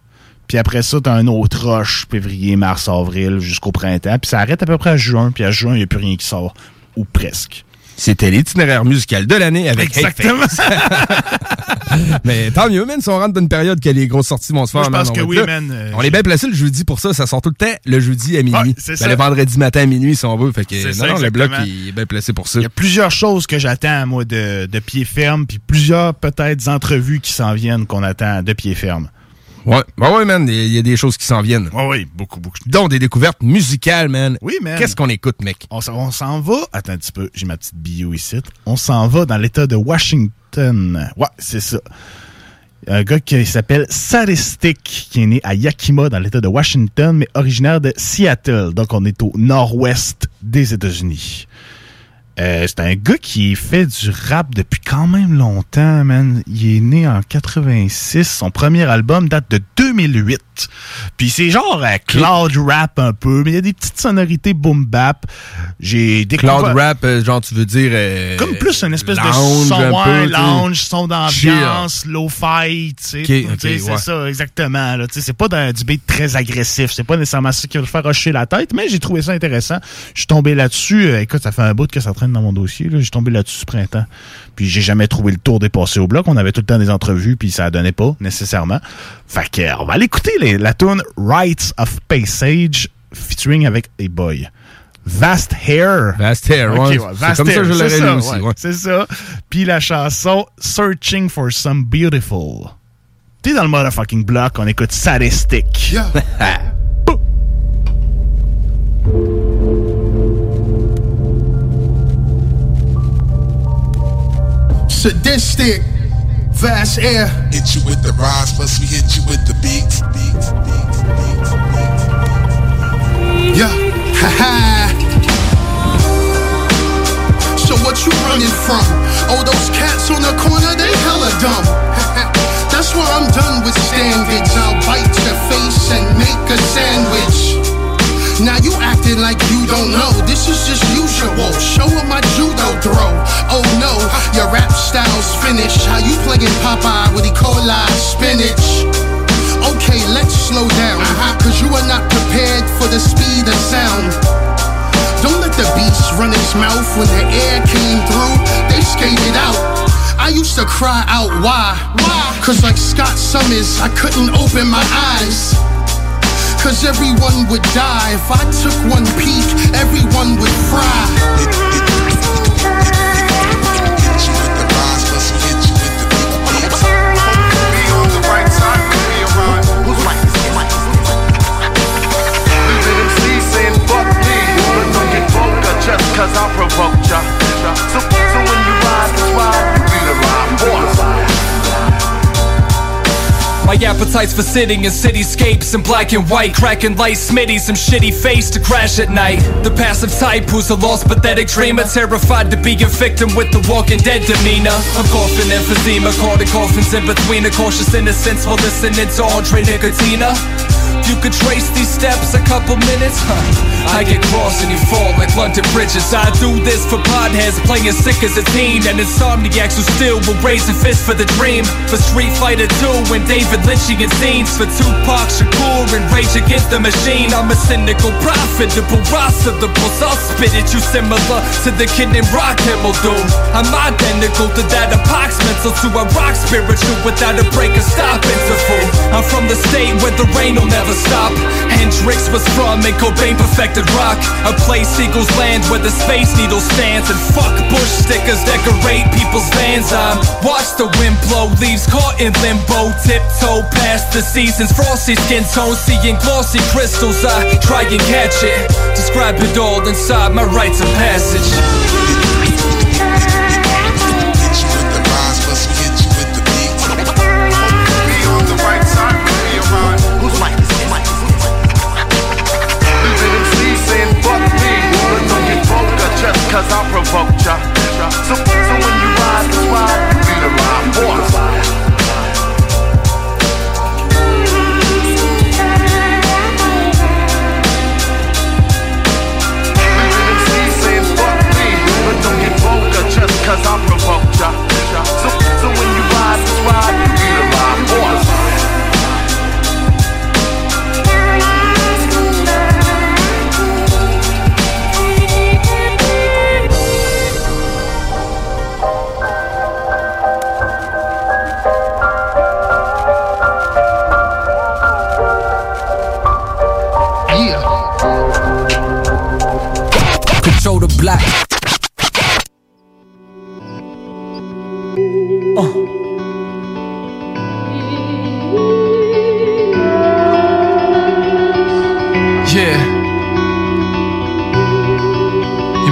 Puis après ça, t'as un autre rush février, mars, avril, jusqu'au printemps. Puis ça arrête à peu près à juin. Puis à juin, il n'y a plus rien qui sort. Ou presque. C'était l'itinéraire musical de l'année avec Exactement. Mais tant mieux, man, si on rentre dans une période que les grosses sorties vont se faire. Je pense que oui, man, euh, on est bien placé le jeudi pour ça. Ça sort tout le temps le jeudi à minuit. Ben, ça. Le vendredi matin à minuit, si on veut. Fait que, C'est non, ça, non, le bloc, il est bien placé pour ça. Il y a plusieurs choses que j'attends, moi, de, de pied ferme, puis plusieurs, peut-être, entrevues qui s'en viennent qu'on attend de pied ferme. Ouais, ouais, ouais, man, il y a des choses qui s'en viennent. Ouais, ouais, beaucoup, beaucoup. Dont des découvertes musicales, man. Oui, man. Qu'est-ce qu'on écoute, mec? On s'en on s'en va. Attends un petit peu, j'ai ma petite bio ici. On s'en va dans l'État de Washington. Ouais, c'est ça. Un gars qui s'appelle Saristic, qui est né à Yakima, dans l'État de Washington, mais originaire de Seattle. Donc, on est au nord-ouest des États-Unis. Euh, c'est un gars qui fait du rap depuis quand même longtemps, man. Il est né en 86. Son premier album date de 2008. Puis c'est genre euh, cloud rap un peu, mais il y a des petites sonorités boom bap. J'ai découvert... Cloud rap, euh, genre, tu veux dire. euh, Comme plus une espèce lounge de son, un peu, lounge, son d'ambiance, low-fi, tu sais. Ok, Tu ok, sais, c'est ouais. ça, exactement. là. Tu sais, C'est pas dans du beat très agressif. C'est pas nécessairement ça qui va le faire hocher la tête, mais j'ai trouvé ça intéressant. Je suis tombé là-dessus. euh, écoute, ça fait un bout que ça traîne dans mon dossier. J'ai tombé là-dessus ce printemps. Puis j'ai jamais trouvé le tour dépassé au bloc. On avait tout le temps des entrevues, puis ça donnait pas nécessairement. Fait que, on va aller écouter les- la tune Rights of Passage featuring avec A Boy. Vast Hair. Vast Hair, Ok, ouais. ouais, C'est Vast comme ça Hair, que je c'est l'aurais ça, lu aussi, ouais. C'est ça. Puis la chanson Searching for Some Beautiful. T'es dans le motherfucking block, on écoute Sadistic. sadistic, vast air. Hit you with the rise, plus we hit you with the beats. beats, beats, beats, beats. Yeah, ha ha. So what you running from? Oh, those cats on the corner, they hella dumb. That's why I'm done with standards. I'll bite your face and make a sandwich. Now you acting like you don't know. This is just usual. Show Show 'em my judo throw. Oh no, your rap style's finished. How you playing Popeye with E. coli spinach? Okay, let's slow down. Uh-huh. Cause you are not prepared for the speed of sound. Don't let the beast run his mouth when the air came through. They skated out. I used to cry out, why? Why? Cause like Scott Summers, I couldn't open my eyes. Cause everyone would die. If I took one peek, everyone would fry. Just cause I provoked ya. So, so when you ride this ride, you be the ride boss. My appetite's for sitting in cityscapes in black and white, cracking light smitty, some shitty face to crash at night. The passive type who's a lost, pathetic dreamer, terrified to be a victim with the Walking Dead demeanor. I'm coughing emphysema, caught in coffins in between a cautious innocence while listening to Andre Nicotina. You could trace these steps a couple minutes, huh? I get cross and you fall like London bridges. I do this for podheads playing sick as a teen, and insomniacs who still will raise a fist for the dream. For Street Fighter 2 and David Lynchian scenes, for Tupac Shakur and Rage Against the Machine. I'm a cynical prophet, the boss. I'll spit at you similar to the kid named Rock will do. I'm identical to that of mental to a rock spiritual without a break or stop interval. I'm from the state where the rain will never stop. Hendrix was from and Cobain perfected rock. A place eagles land where the space needle stands. And fuck bush stickers decorate people's vans. I'm watch the wind blow, leaves caught in limbo. Tiptoe past the seasons, frosty skin tone, seeing glossy crystals. I try and catch it. Describe it all inside my rites of passage. Cause I provoked ya. So, so when you ride this ride,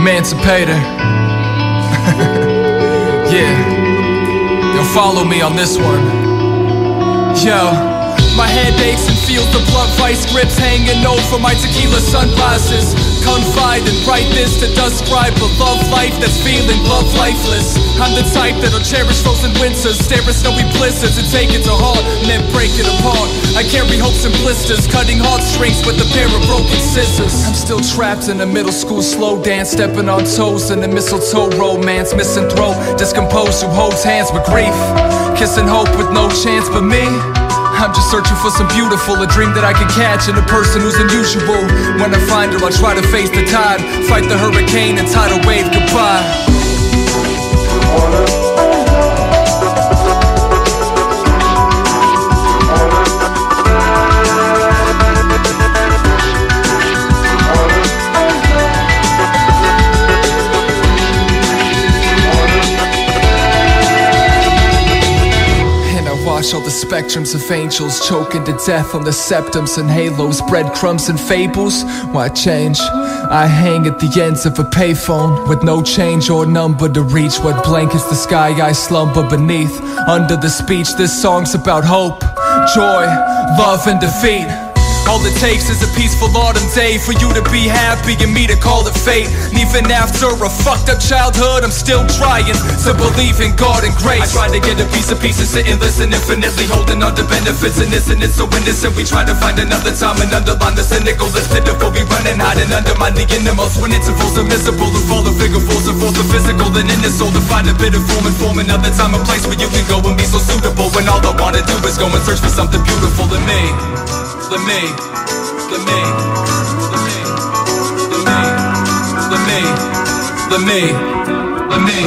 Emancipator. yeah. You'll follow me on this one. Yo. My head aches and feels the blood vice grips hanging over my tequila sunglasses. Confide and write this to describe a love life that's feeling love lifeless. I'm the type that'll cherish frozen winters, stare at snowy blizzards and take it to heart and then break it apart. I carry hopes and blisters, cutting heartstrings with a pair of broken scissors. I'm still trapped in a middle school slow dance, stepping on toes in a mistletoe romance, missing throat, discomposed who holds hands with grief, kissing hope with no chance but me. I'm just searching for some beautiful, a dream that I can catch in a person who's unusual. When I find her, I'll try to face the tide, fight the hurricane and tidal wave goodbye. Spectrums of angels choking to death on the septums and halos, breadcrumbs and fables. Why change? I hang at the ends of a payphone with no change or number to reach what blankets the sky I slumber beneath. Under the speech, this song's about hope, joy, love, and defeat. All it takes is a peaceful autumn day for you to be happy and me to call it fate. And even after a fucked up childhood, I'm still trying to believe in God and grace. I try to get a piece of peace and sit and listen infinitely, holding on to benefits and isn't it so innocent? We try to find another time and underline the cynical, the pitiful. We running, hiding, undermining intervals when intervals are miserable. The fall of figure falls and forth the physical, then in the soul to find a bit of form and form another time and place where you can go and be so suitable. When all I wanna do is go and search for something beautiful in me, the me, the me, the me, the me, the me, the me, the me.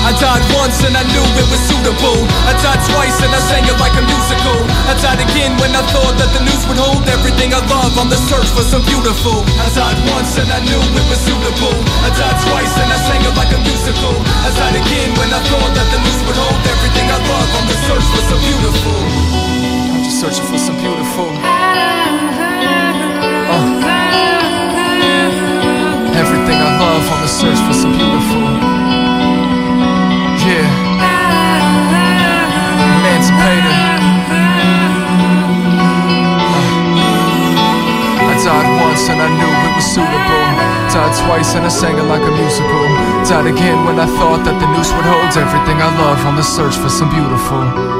I died once and I knew it was suitable. I died twice and I sang it like a musical. I died again when I thought that the news would hold everything I love on the search for some beautiful. I died once and I knew it was suitable. I died twice and I sang it like a musical. I died again when I thought that the news would hold everything I love on the search for some beautiful. Searching for some beautiful. Uh. Everything I love on the search for some beautiful. Yeah. Uh. I died once and I knew it was suitable. Died twice and I sang it like a musical. Died again when I thought that the noose would hold everything I love on the search for some beautiful.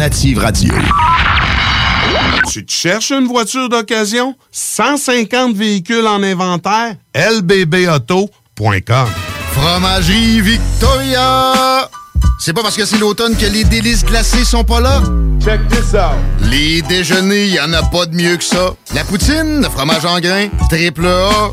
L'Alternative Radio. Tu te cherches une voiture d'occasion? 150 véhicules en inventaire? lbbauto.com Fromagerie Victoria! C'est pas parce que c'est l'automne que les délices glacées sont pas là? Check this out! Les déjeuners, y en a pas de mieux que ça. La poutine, le fromage en grains, triple A.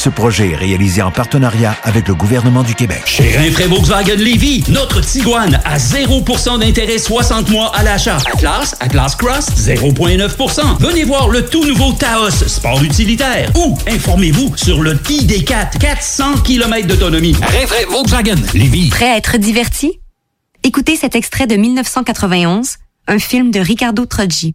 Ce projet est réalisé en partenariat avec le gouvernement du Québec. Chez Rinfraie Volkswagen Lévy, notre Tiguan à 0% d'intérêt 60 mois à l'achat. Atlas, Atlas Cross, 0,9%. Venez voir le tout nouveau Taos, sport utilitaire. Ou informez-vous sur le ID4, 400 km d'autonomie. Rinfraie Volkswagen Lévy. Prêt à être diverti? Écoutez cet extrait de 1991, un film de Ricardo Troggi.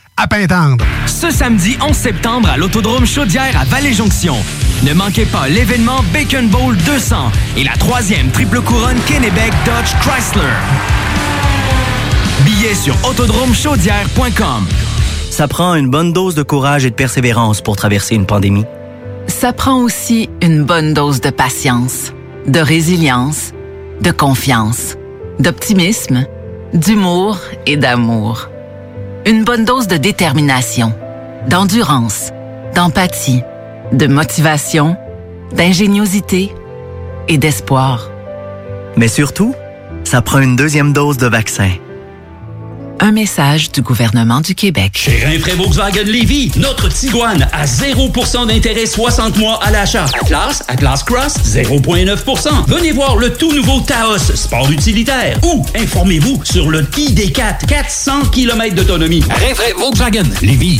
à Pintendre. Ce samedi 11 septembre à l'Autodrome Chaudière à Vallée-Jonction. Ne manquez pas l'événement Bacon Bowl 200 et la troisième triple couronne Kennebec Dodge Chrysler. Billets sur autodromechaudière.com. Ça prend une bonne dose de courage et de persévérance pour traverser une pandémie. Ça prend aussi une bonne dose de patience, de résilience, de confiance, d'optimisme d'humour et d'amour. Une bonne dose de détermination, d'endurance, d'empathie, de motivation, d'ingéniosité et d'espoir. Mais surtout, ça prend une deuxième dose de vaccin. Un message du gouvernement du Québec. Chez Rinfraie Volkswagen Lévy, notre Tiguan à 0% d'intérêt 60 mois à l'achat. Atlas, Atlas Cross, 0,9%. Venez voir le tout nouveau Taos, sport utilitaire. Ou informez-vous sur le ID4, 400 km d'autonomie. Rinfraie Volkswagen Lévy.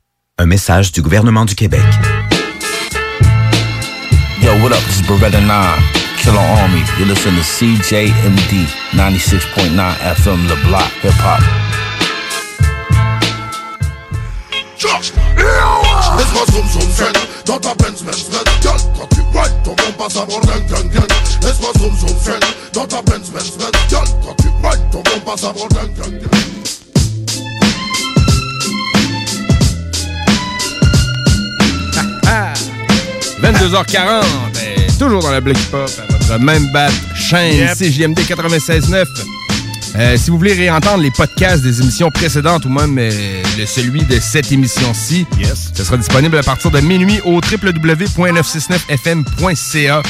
Un message du gouvernement du Québec. Yo, what up? This is Beretta 9, Killer Army. You listen to CJMD 96.9 FM Le Block Hip Hop. Laisse-moi zoom zoom zen Dans ta Benz Benz Benz Girl, quand tu ride Ton bon passe à bord gang gang gang Laisse-moi zoom zoom zen Dans ta Benz Benz Benz Girl, quand tu ride Ton bon passe à bord gang gang gang 22h40, eh, toujours dans la Black Pop, à votre même bat chaîne Yep. CJMD 96.9. Euh, si vous voulez réentendre les podcasts des émissions précédentes ou même euh, le, celui de cette émission-ci, ce sera disponible à partir de minuit au www.969fm.ca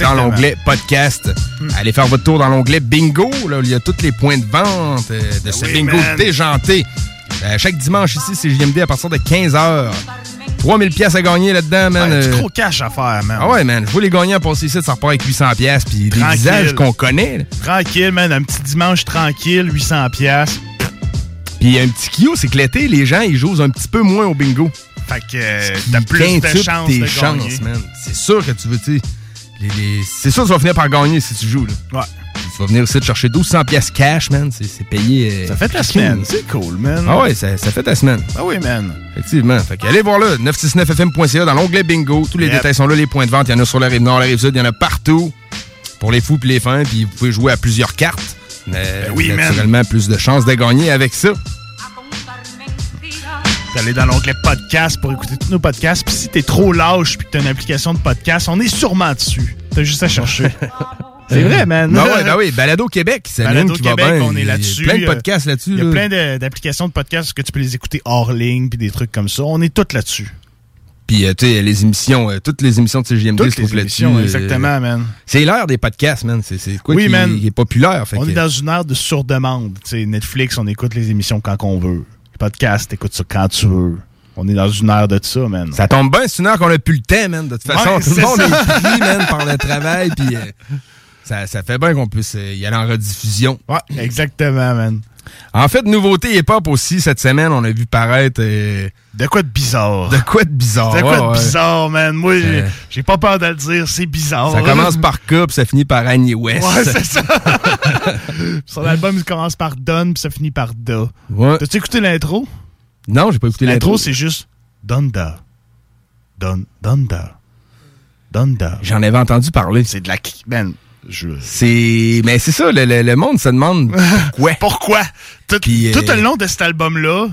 dans l'onglet podcast. Allez faire votre tour dans l'onglet bingo, là, où il y a tous les points de vente euh, de ce oui, bingo man. déjanté. Chaque dimanche ici, c'est JMD à partir de 15h. 3000 pièces à gagner là-dedans, man. Ouais, du Euh, gros cash à faire, man. ah ouais, man. Je vois les gagnants passer ici, ça repart avec 800 pièces puis des visages qu'on connaît. là. Tranquille, man. Un petit dimanche tranquille, 800 pièces. Puis un petit kio, c'est que l'été, les gens, ils jouent un petit peu moins au bingo. Fait que t'as plus de chances de chances, gagner. man. C'est sûr que tu veux, tu les- C'est sûr que tu vas finir par gagner si tu joues, là. Ouais. Tu vas venir aussi te chercher 1200 pièces cash, man. C'est c'est payé. euh, Ça fait ta semaine. C'est cool, man. Ah ouais, ça, ça fait ta semaine. Ah oui, man. Effectivement. Fait que allez voir là, 969fm.ca dans l'onglet bingo. Tous les Yep. détails sont là, les points de vente. Il y en a sur la rive nord, la rive sud, il y en a partout. Pour les fous et les fins, puis vous pouvez jouer à plusieurs cartes. Mais oui, man. naturellement, plus de chances de gagner avec ça. Allé dans l'onglet podcast pour écouter tous nos podcasts. Puis si t'es trop lâche puis que t'as une application de podcast, on est sûrement dessus. T'as juste à chercher. C'est vrai, man. Ben oui, ben oui. Balado Québec, c'est Balado qui va Québec, bien. on est Il y a là-dessus. Plein de Euh, podcasts là-dessus. Il y a là. plein d'applications de podcasts que tu peux les écouter hors ligne puis des trucs comme ça. On est tous là-dessus. Puis, euh, tu sais, les émissions, euh, toutes les émissions de CGMD Toutes se trouvent les là-dessus. émissions, euh, exactement, man. C'est l'heure des podcasts, man. C'est quoi Oui, qui, man. qui est populaire. Fait on que- est dans une ère de surdemande. Tu sais, Netflix, on écoute les émissions quand on veut. Les podcasts, t'écoutes ça quand tu veux. On est dans une ère de ça, man. Ça tombe bien, c'est une heure qu'on a plus le temps, man. De toute façon, Ouais, tout le monde ça. est pris, man, par le travail. Puis, euh, ça, ça fait bien qu'on puisse euh, y aller en rediffusion. Ouais, exactement, man. En fait, nouveauté hip-hop aussi, cette semaine, on a vu paraître... euh, De quoi de bizarre? De quoi de bizarre? De quoi ouais, de ouais. bizarre, man? Moi, j'ai- pas peur de le dire, c'est bizarre. Ça commence par K, puis ça finit par Kanye West. Ouais, c'est ça. Son album, il commence par Done, puis ça finit par Da. Ouais. T'as-tu écouté l'intro? Non, j'ai pas écouté l'intro. L'intro, c'est juste Donda. Don, Donda. Donda. J'en avais entendu parler. C'est de la... Man, je... C'est... Mais c'est ça, le, le- le monde se demande pourquoi. Pourquoi? Tout, Puis, tout euh, le long de cet album-là,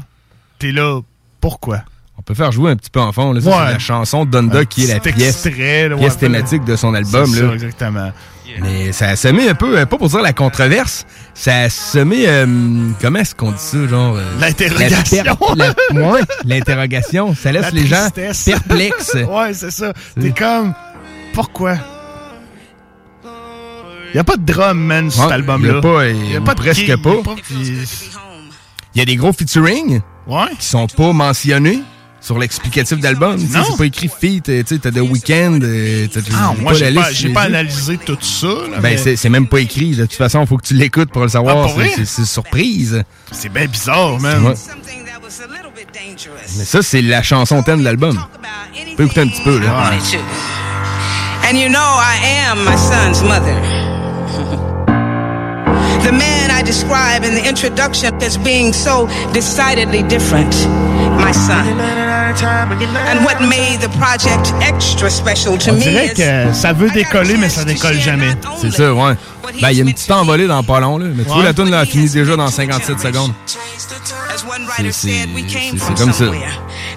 t'es là, pourquoi? On peut faire jouer un petit peu en fond. Là. Ça, Ouais. C'est la chanson de Donda Un qui est la pièce, extrait, là, pièce thématique de son album. C'est là. ça, exactement. Mais ça a semé un peu, euh, pas pour dire la controverse, ça a semé, euh, comment est-ce qu'on dit ça, genre... euh, L'interrogation. la per- la- ouais, l'interrogation. Ça laisse La les gens perplexes. ouais, c'est ça. T'es comme, pourquoi? Y a pas de drum, man, sur Ouais, cet album-là. y a pas, Y a pas de presque pas. Il y a des gros featuring Ouais. qui sont pas mentionnés. sur l'explicatif d'album. C'est pas écrit feat, euh, tu sais, t'as The Weeknd, euh, t'as Ah, moi, j'ai la pas, liste j'ai sous pas yeux. analysé tout ça. Là, Ben, mais c'est même pas écrit. De toute façon, il faut que tu l'écoutes pour le savoir. Ah, C'est- surprise. c'est bien bizarre, man. Ouais. Mais ça, c'est la chanson thème de l'album. Tu peux écouter un petit peu, là. And you know I am my son's mother. The man I describe in the introduction as being so decidedly different, my son. And what made the project extra special to On me dirait is que ça veut décoller, mais ça décolle jamais. C'est ça, ouais. Ben, il y a une petite envolée dans pas long, là. Mais tu vois, la tune, là, elle finit déjà dans 57 secondes. C'est- C'est c'est comme ça.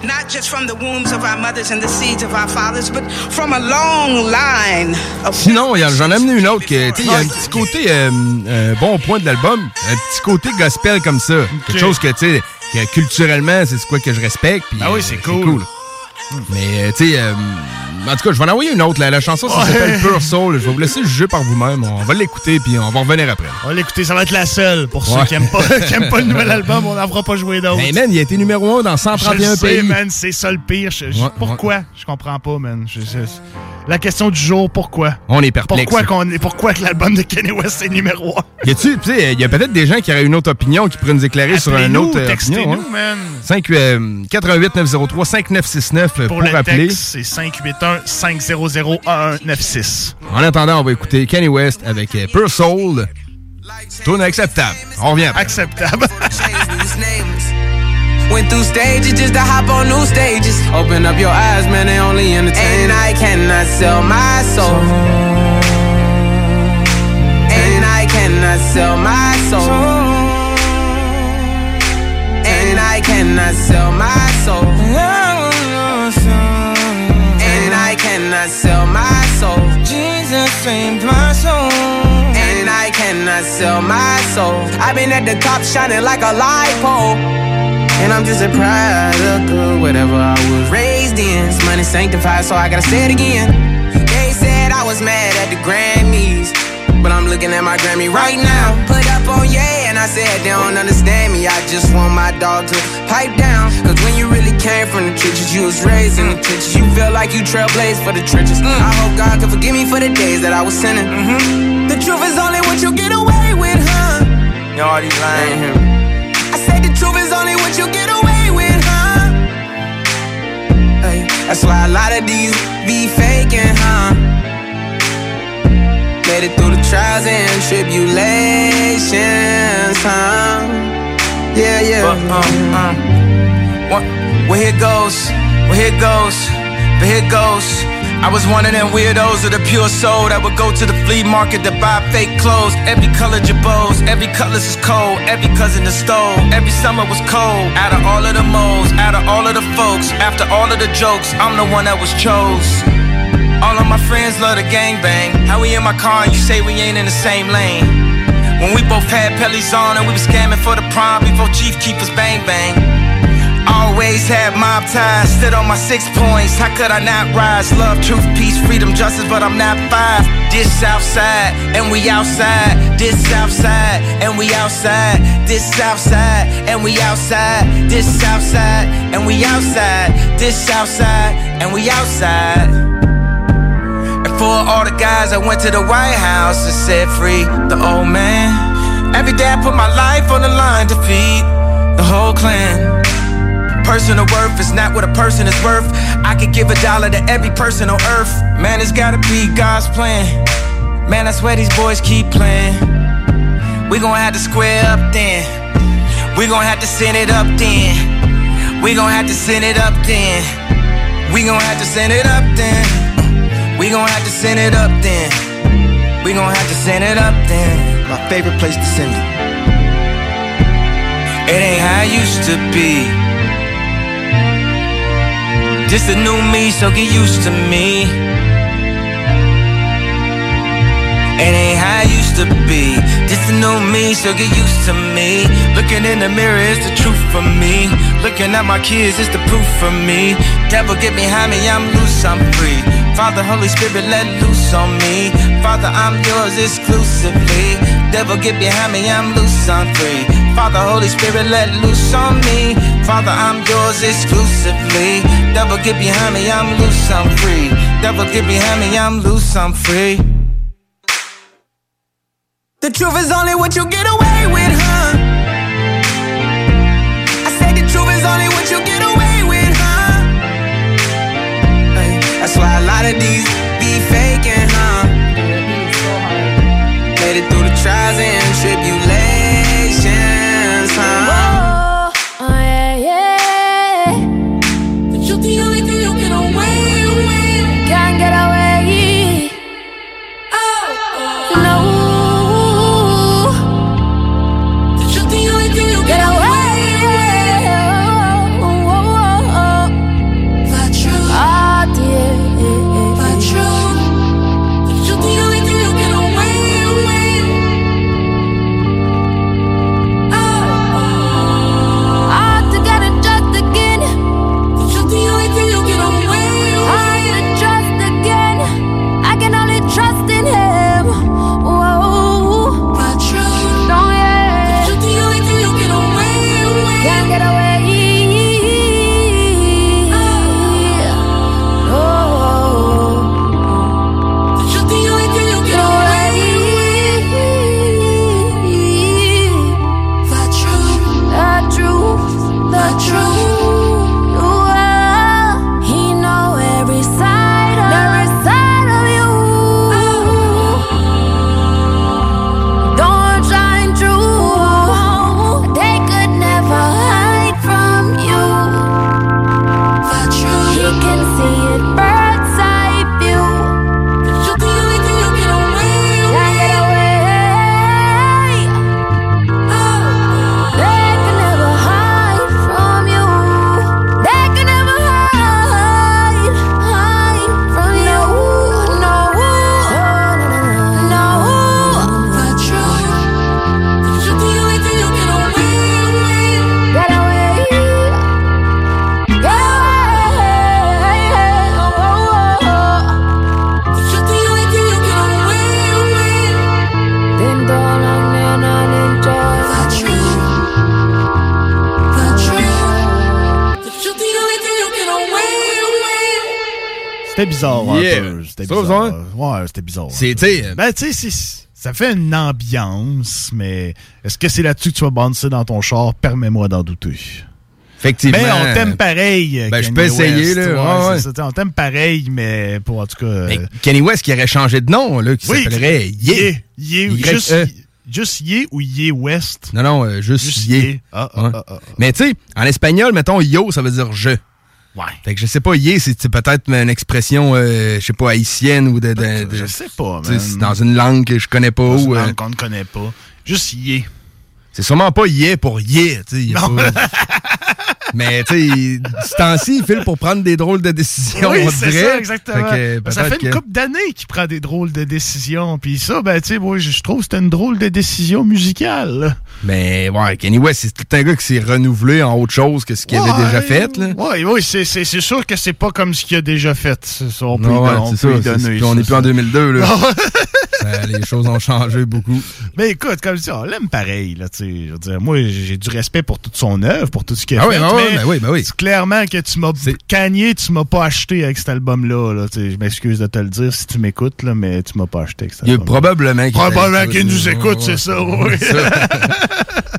not just from the wombs of our mothers and the seeds of our fathers, but from a long line of Sinon, a- j'en ai amené une autre que, tu sais, il y a un petit côté euh, euh, bon point de l'album, un petit côté gospel comme ça. Quelque chose que, tu sais, que culturellement, c'est ce quoi que je respecte. Ah oui, euh, c'est cool. Mais, tu sais, euh, en tout cas, je vais en envoyer une autre. La, la chanson, ça Ouais. s'appelle Pure Soul. Je vais vous laisser juger par vous-même. On va l'écouter, puis on va revenir après. On va l'écouter, ça va être la seule. Pour Ouais. ceux qui aiment pas, pas le nouvel album, on n'en fera pas jouer d'autres. Hey man, il a été numéro 1 dans Je 131 le sais, pays. man, c'est ça le pire. Je- je- Ouais, pourquoi? Je comprends pas, man. Je- je- la question du jour, pourquoi? On est perplexe. Pourquoi, qu'on est, pourquoi que l'album de Kanye West est numéro 1? Y a-tu, tu sais, il y a peut-être des gens qui auraient une autre opinion qui pourraient nous éclairer sur un autre euh, textez-nous, hein? man. 5, euh, 88 903 5969 euh, Pour pour, le appeler. c'est 581-500-1196. En attendant, on va écouter Kanye West avec euh, Pure Soul. Tourne acceptable. On revient après. Acceptable. Went through stages just to hop on new stages. Open up your eyes, man, they only entertain. And I cannot sell my soul. And I cannot sell my soul. And I cannot sell my soul. And I cannot sell my soul. Jesus saved my soul. And I cannot sell my soul. I've been at the top shining like a light pole. And I'm just a product of whatever I was raised in. This money sanctified, so I gotta say it again. They said I was mad at the Grammys. But I'm looking at my Grammy right now. Put up on yeah, and I said they don't understand me. I just want my dog to pipe down. Cause when you really came from the trenches, you was raised in the trenches. You feel like you trailblazed for the trenches. I hope God can forgive me for the days that I was sinning. Mhm. The truth is only what you get away with, huh? You all these lying. I that's why a lot of these be faking, huh? Made it through the trials and tribulations, huh? Yeah, yeah. But, um, what, well, here goes, well, here goes, but here goes. I was one of them weirdos of the pure soul that would go to the flea market to buy fake clothes. Every color jabos, every cutlass is cold, every cousin is stole. Every summer was cold. Out of all of the moles, out of all of the folks, after all of the jokes, I'm the one that was chose. All of my friends love the gangbang. How we in my car and you say we ain't in the same lane? When we both had pellies on and we was scamming for the prime before Chief Keepers bang bang. Always had mob ties, stood on my six points. How could I not rise? Love, truth, peace, freedom, justice, but I'm not five. This Southside, and we outside. This Southside, and we outside. This Southside, and we outside. This Southside, and we outside. This Southside, and we outside. And for all the guys I went to the White House and said free the old man. Every day I put my life on the line to feed the whole clan. Personal worth is not what a person is worth. I could give a dollar to every person on earth. Man, it's gotta be God's plan. Man, I swear these boys keep playing. We gon' have to square up then. We gon' have to send it up then. We gon' have to send it up then. We gon' have to send it up then. We gon' have to send it up then. We gon' have to send it up then. My favorite place to send it. It ain't how it used to be. Just a new me, so get used to me. It ain't how it used to be. Just a new me, so get used to me. Looking in the mirror is the truth for me. Looking at my kids is the proof for me. Devil get behind me, I'm loose, I'm free. Father, Holy Spirit, let loose on me. Father, I'm yours exclusively. Devil get behind me, I'm loose, I'm free. Father, Holy Spirit, let loose on me. Father, I'm yours exclusively. Devil, get behind me, I'm loose, I'm free. Devil, get behind me, I'm loose, I'm free. The truth is only what you get away with, huh? I say the truth is only what you get away with, huh? That's why a lot of these bizarre un Yeah. peu. C'était bizarre. Ouais, c'était bizarre. C'est, sais, Ben, tu sais, ça fait une ambiance, mais est-ce que c'est là-dessus que tu vas bander dans ton char? Permets-moi d'en douter. Effectivement. Mais on t'aime pareil. Ben, je peux essayer, West. là. Ouais, Ouais, ça, On t'aime pareil, mais pour en tout cas. euh, Kenny West qui aurait changé de nom, là, qui oui, s'appellerait Ye. Ye. Ye. Juste, Y-E. juste ou Ye West? Non, non, euh, juste, Juste. Ah, ah, ah. Mais tu sais, en espagnol, mettons yo, ça veut dire je. Ouais. Fait que je sais pas, Ye, c'est peut-être une expression, euh, je sais pas, haïtienne ou de. de- de- Je sais pas, man. dans une langue que je connais pas. Dans une ou, euh, langue qu'on ne connaît pas. Juste Ye. c'est sûrement pas Ye pour Ye, tu sais. Mais tu sais, ce temps-ci, il file pour prendre des drôles de décisions, oui, on c'est dirait. ça, exactement. Fait que, ça fait une que- couple d'années qu'il prend des drôles de décisions. Puis ça, ben, tu sais, moi, je trouve que c'était une drôle de décision musicale. Mais ouais, Kenny West, c'est tout un gars qui s'est renouvelé en autre chose que ce qu'il avait déjà fait. Oui, oui, c'est sûr que c'est pas comme ce qu'il a déjà fait. Ça, on peut, Non, lui, ouais, on c'est peut ça, lui c'est- donner. puis on ça, n'est plus en ça. 2002, là. Ça, les choses ont changé beaucoup. Mais écoute, comme ça, on l'aime pareil, là, tu sais. Je veux dire, moi, j'ai du respect pour toute son œuvre, pour tout ce qu'il a Ah fait. oui, ah oui, ben oui, ben oui. clairement que tu m'as Kanye, tu m'as pas acheté avec cet album-là, là. Je m'excuse de te le dire si tu m'écoutes, là, mais tu m'as pas acheté avec cet album. probablement qu'il Probablement qu'il nous là. écoute, c'est ça, oui.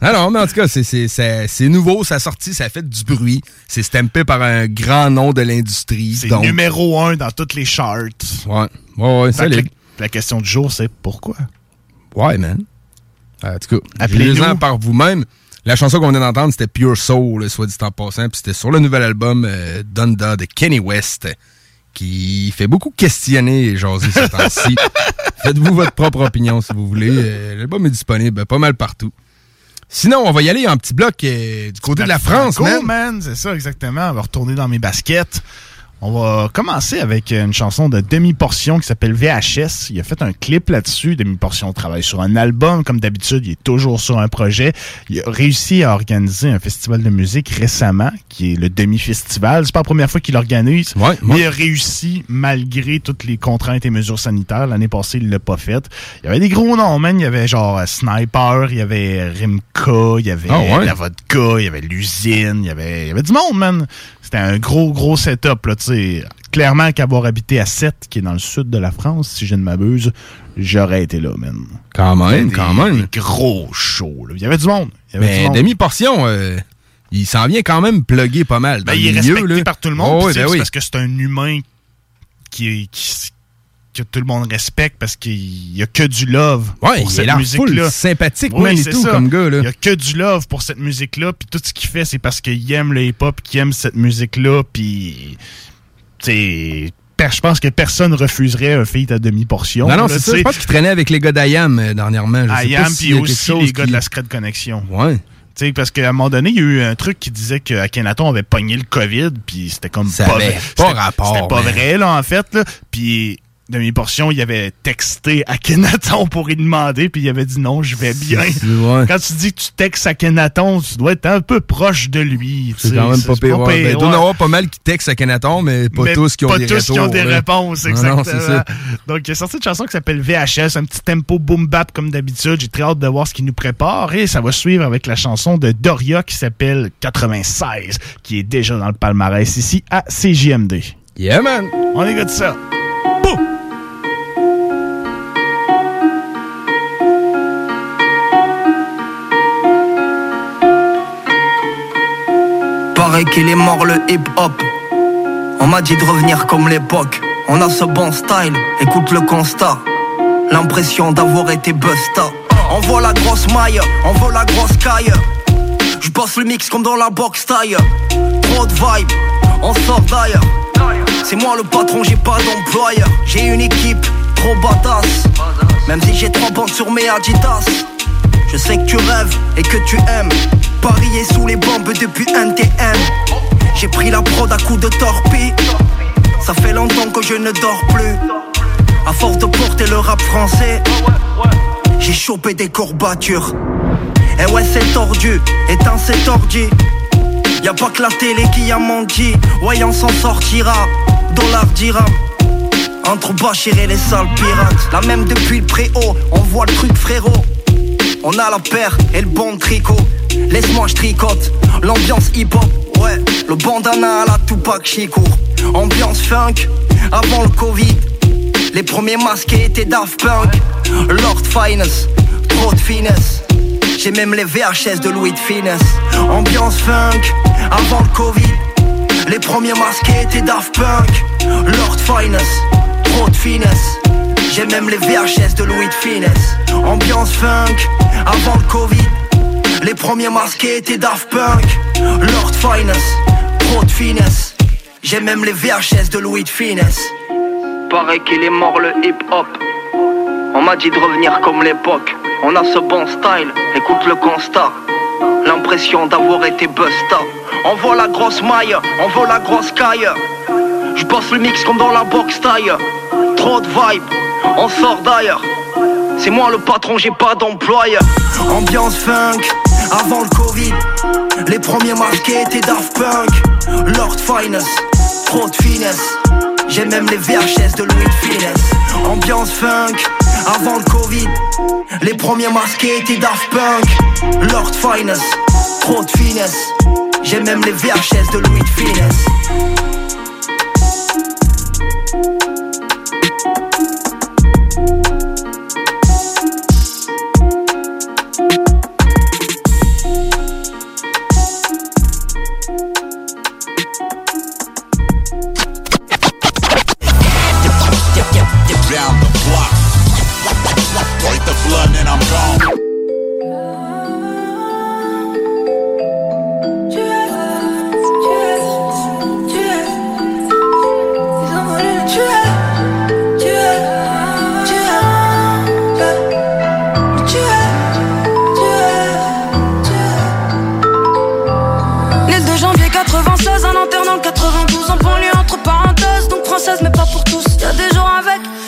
non, mais en tout cas, c'est- nouveau, ça a sorti, ça a fait du bruit. C'est stampé par un grand nom de l'industrie. C'est numéro un dans toutes les charts. Ouais, ouais, ouais. La, question du jour, c'est pourquoi? Ouais, man. En tout cas, Appelez-nous. appelez-en par vous-même. La chanson qu'on vient d'entendre, c'était Pure Soul, là, soit dit en passant, puis c'était sur le nouvel album euh, Donda de Kenny West, qui fait beaucoup questionner jaser ces temps-ci. Faites-vous votre propre opinion si vous voulez. Euh, L'album est disponible pas mal partout. Sinon, on va y aller en petit bloc euh, du côté de la France, man. man. C'est ça, exactement. On va retourner dans mes baskets. On va commencer avec une chanson de demi-portion qui s'appelle VHS. Il a fait un clip là-dessus. Demi-portion travaille sur un album. Comme d'habitude, il est toujours sur un projet. Il a réussi à organiser un festival de musique récemment, qui est le demi-festival. C'est pas la première fois qu'il l'organise, mais il a réussi malgré toutes les contraintes et mesures sanitaires. L'année passée, il l'a pas fait. Il y avait des gros noms, man. Il y avait genre euh, Sniper, il y avait Rimka, il y avait Ah ouais? La Vodka, il y avait l'usine, il y avait, il y avait du monde, man. C'était un gros, gros setup, là. Clairement qu'avoir habité à Sète, qui est dans le sud de la France, si je ne m'abuse, j'aurais été là, man. Quand même, Des- quand même. gros show, là. Il y avait du monde. Il y avait Mais demi-portion, euh, il s'en vient quand même plugger pas mal. Dans Ben, le il est respecté là. par tout le monde. Oh, oui, ben c'est oui. parce que c'est un humain qui- que tout le monde respecte parce qu'il y a que du love Ouais, pour il cette musique-là. sympathique, Oui, man, et c'est tout, ça. comme gars, là. Il y a que du love pour cette musique-là, puis tout ce qu'il fait, c'est parce qu'il aime le hip-hop, qu'il aime cette musique-là, puis tu je pense que personne refuserait un feat à demi-portion. Non, non, c'est ça. Je pense qu'il traînait avec les gars d'IAM euh, dernièrement. IAM, puis aussi les gars qui- de la Secret Connexion. Ouais. Tu sais, parce qu'à un moment donné, il y a eu un truc qui disait qu'Akhenaton avait pogné le COVID, puis c'était comme Ça pas avait vrai. pas rapport, C'était pas man. vrai, là, en fait. Là. Puis, demi-portion, il avait texté Akhenaton pour lui demander, puis il avait dit non, je vais bien. Ouais. Quand tu dis que tu textes Akhenaton, tu dois être un peu proche de lui. C'est sais. quand même pas pire. Ben, Il doit y avoir pas mal qui textent à Kenaton, mais pas Mais tous qui ont pas des tous qui ont des réponses, exactement. non. Donc, il a sorti une chanson qui s'appelle VHS, un petit tempo boom bap comme d'habitude. J'ai très hâte de voir ce qu'il nous prépare. Et ça va suivre avec la chanson de Doria qui s'appelle 96, qui est déjà dans le palmarès ici à CJMD. Yeah, man! On écoute ça. Paraît qu'il est mort le hip-hop. On m'a dit de revenir comme l'époque. On a ce bon style, écoute le constat. L'impression d'avoir été busta. On voit la grosse maille, on voit la grosse caille. Je bosse le mix comme dans la box taille. Trop de vibe, on sort d'ailleurs. C'est moi le patron, j'ai pas d'employeur. J'ai une équipe trop badass. Même si j'ai trois bandes sur mes Adidas. Je sais que tu rêves et que tu aimes Sous les bombes depuis J'ai pris la prod à coups de torpille. Ça fait longtemps que je ne dors plus. À force de porter le rap français J'ai chopé des courbatures. Et ouais c'est tordu, éteins c'est tordu. Y'a pas que la télé qui a menti. Ouais on s'en sortira Dollar dirham. Entre Bachir et les sales pirates. La même depuis le préau, on voit le truc frérot on a la paire et le bon tricot. Laisse-moi je. L'ambiance hip-hop, ouais. Le bandana à la Tupac Chico. Ambiance funk avant le Covid. Les premiers masqués étaient Daft Punk. Lord Finest, trop de finesse. J'ai même les VHS de Louis de Finesse. Ambiance funk avant le Covid. Les premiers masqués étaient Daft Punk. Lord Finest, trop de finesse. J'ai même les VHS de Louis de Finesse. Ambiance funk, avant le Covid. Les premiers masqués étaient Daft Punk. Lord Finest, trop de finesse. J'ai même les VHS de Louis de Finesse. Paraît qu'il est mort le hip hop. On m'a dit de revenir comme l'époque. On a ce bon style, écoute le constat. L'impression d'avoir été busta. On voit la grosse maille, on voit la grosse caille. Je bosse le mix comme dans la box taille. Trop de vibe, on sort d'ailleurs. C'est moi le patron, j'ai pas d'employeur. Ambiance funk, avant le Covid. Les premiers masqués étaient Daft Punk. Lord Finest, trop de finesse. J'ai même les VHS de Louis de Finesse. Ambiance funk, avant le Covid. Les premiers masqués étaient Daft Punk. Lord Finest, trop de finesse. J'ai même les VHS de Louis de Finesse.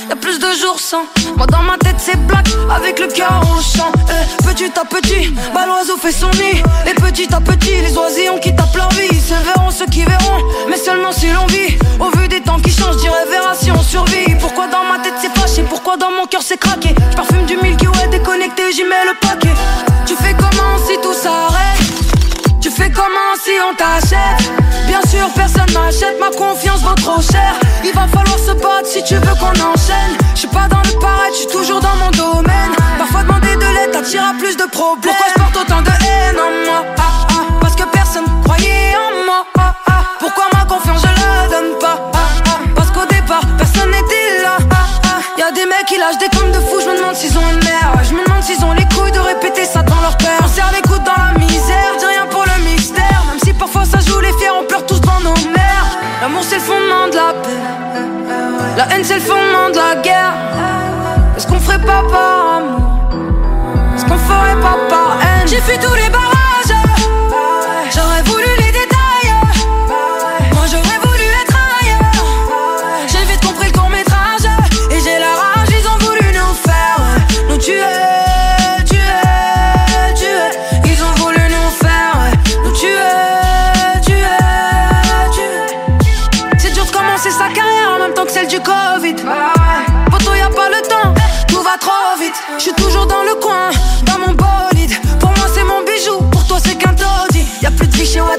Y a plus de jours sans. Moi dans ma tête c'est black, avec le cœur au champ. Eh, petit à petit, bah l'oiseau fait son nid. Et petit à petit, les oisillons qui tapent leur vie. Se verront ceux qui verront, mais seulement si l'on vit. Au vu des temps qui changent, je dirais verra si on survit. Pourquoi dans ma tête c'est fâché, pourquoi dans mon cœur c'est craqué? Je parfume du Milky Way déconnecté, j'y mets le paquet. Tu fais comment si tout s'arrête? Fais comment si on t'achète. Bien sûr personne n'achète, ma confiance vaut trop cher. Il va falloir se battre si tu veux qu'on enchaîne. Je suis pas dans le paraître, je suis toujours dans mon domaine. Parfois demander de l'aide t'attire à plus de problèmes. Pourquoi je porte autant de haine en moi? Ah, ah, Parce que personne croyait en moi. Ah, ah, Pourquoi ma confiance je la donne pas? Ah, ah, Parce qu'au départ personne n'était là. Ah, ah, Y'a des mecs qui lâchent des comptes de La haine c'est le fondement de la guerre. Est-ce qu'on ferait pas par amour? Est-ce qu'on ferait pas par haine? J'ai fui tous les barrages. J'aurais voulu les détails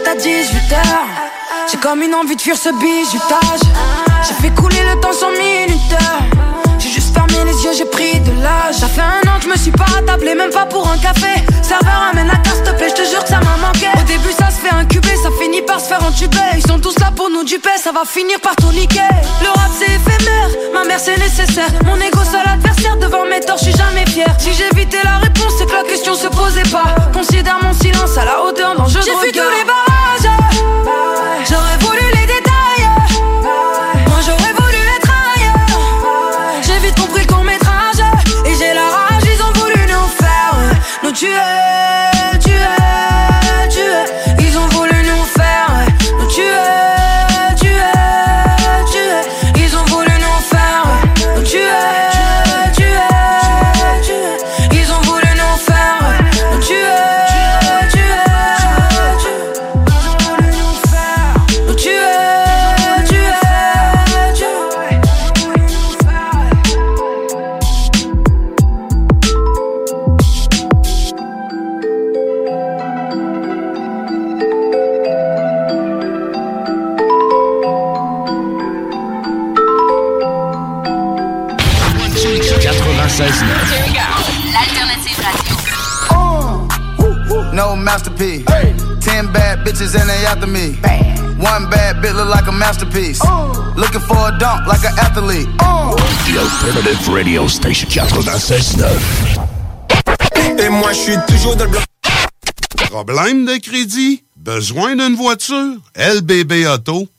à 18h J'ai comme une envie de fuir ce bizutage. J'ai fait couler le temps sans minuteur J'ai juste fermé les yeux, j'ai pris de l'âge. Ça fait un an que je me suis pas attablé, même pas pour un café. Serveur amène la carte, s'il te plaît, je te jure que ça m'a manqué. Au début ça se fait incuber, ça finit par se faire entuber Ils sont tous là pour nous duper, ça va finir par tout niquer. Le rap c'est éphémère, ma mère c'est nécessaire. Mon ego seul adversaire, devant mes torts, je suis jamais fier. Si j'évitais la réponse, c'est que la question se posait pas. Considère mon silence à la hauteur d'un jeu de J'ai regard. tous les barrages radio. No masterpiece. Ten bad bitches and they after me. One bad bitch look like a masterpiece. Oh. Looking for a dunk like an athlete. Oh. The Alternative Radio Station 96.9. Et moi, je suis toujours dans le bloc. Problème de crédit? Besoin d'une voiture? lbbauto.com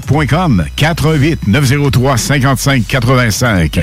GestionBloc.com 88 903 55 85.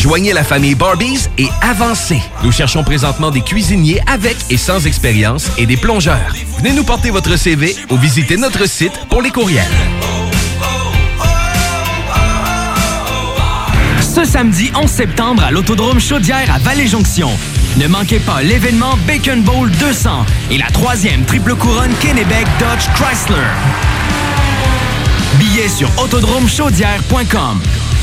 Joignez la famille Barbies et avancez. Nous cherchons présentement des cuisiniers avec et sans expérience et des plongeurs. Venez nous porter votre CV ou visitez notre site pour les courriels. Ce samedi 11 septembre à l'Autodrome Chaudière à Vallée-Jonction. Ne manquez pas l'événement Bacon Bowl 200 et la troisième triple couronne Kennebec Dodge Chrysler. Billets sur autodromechaudière.com.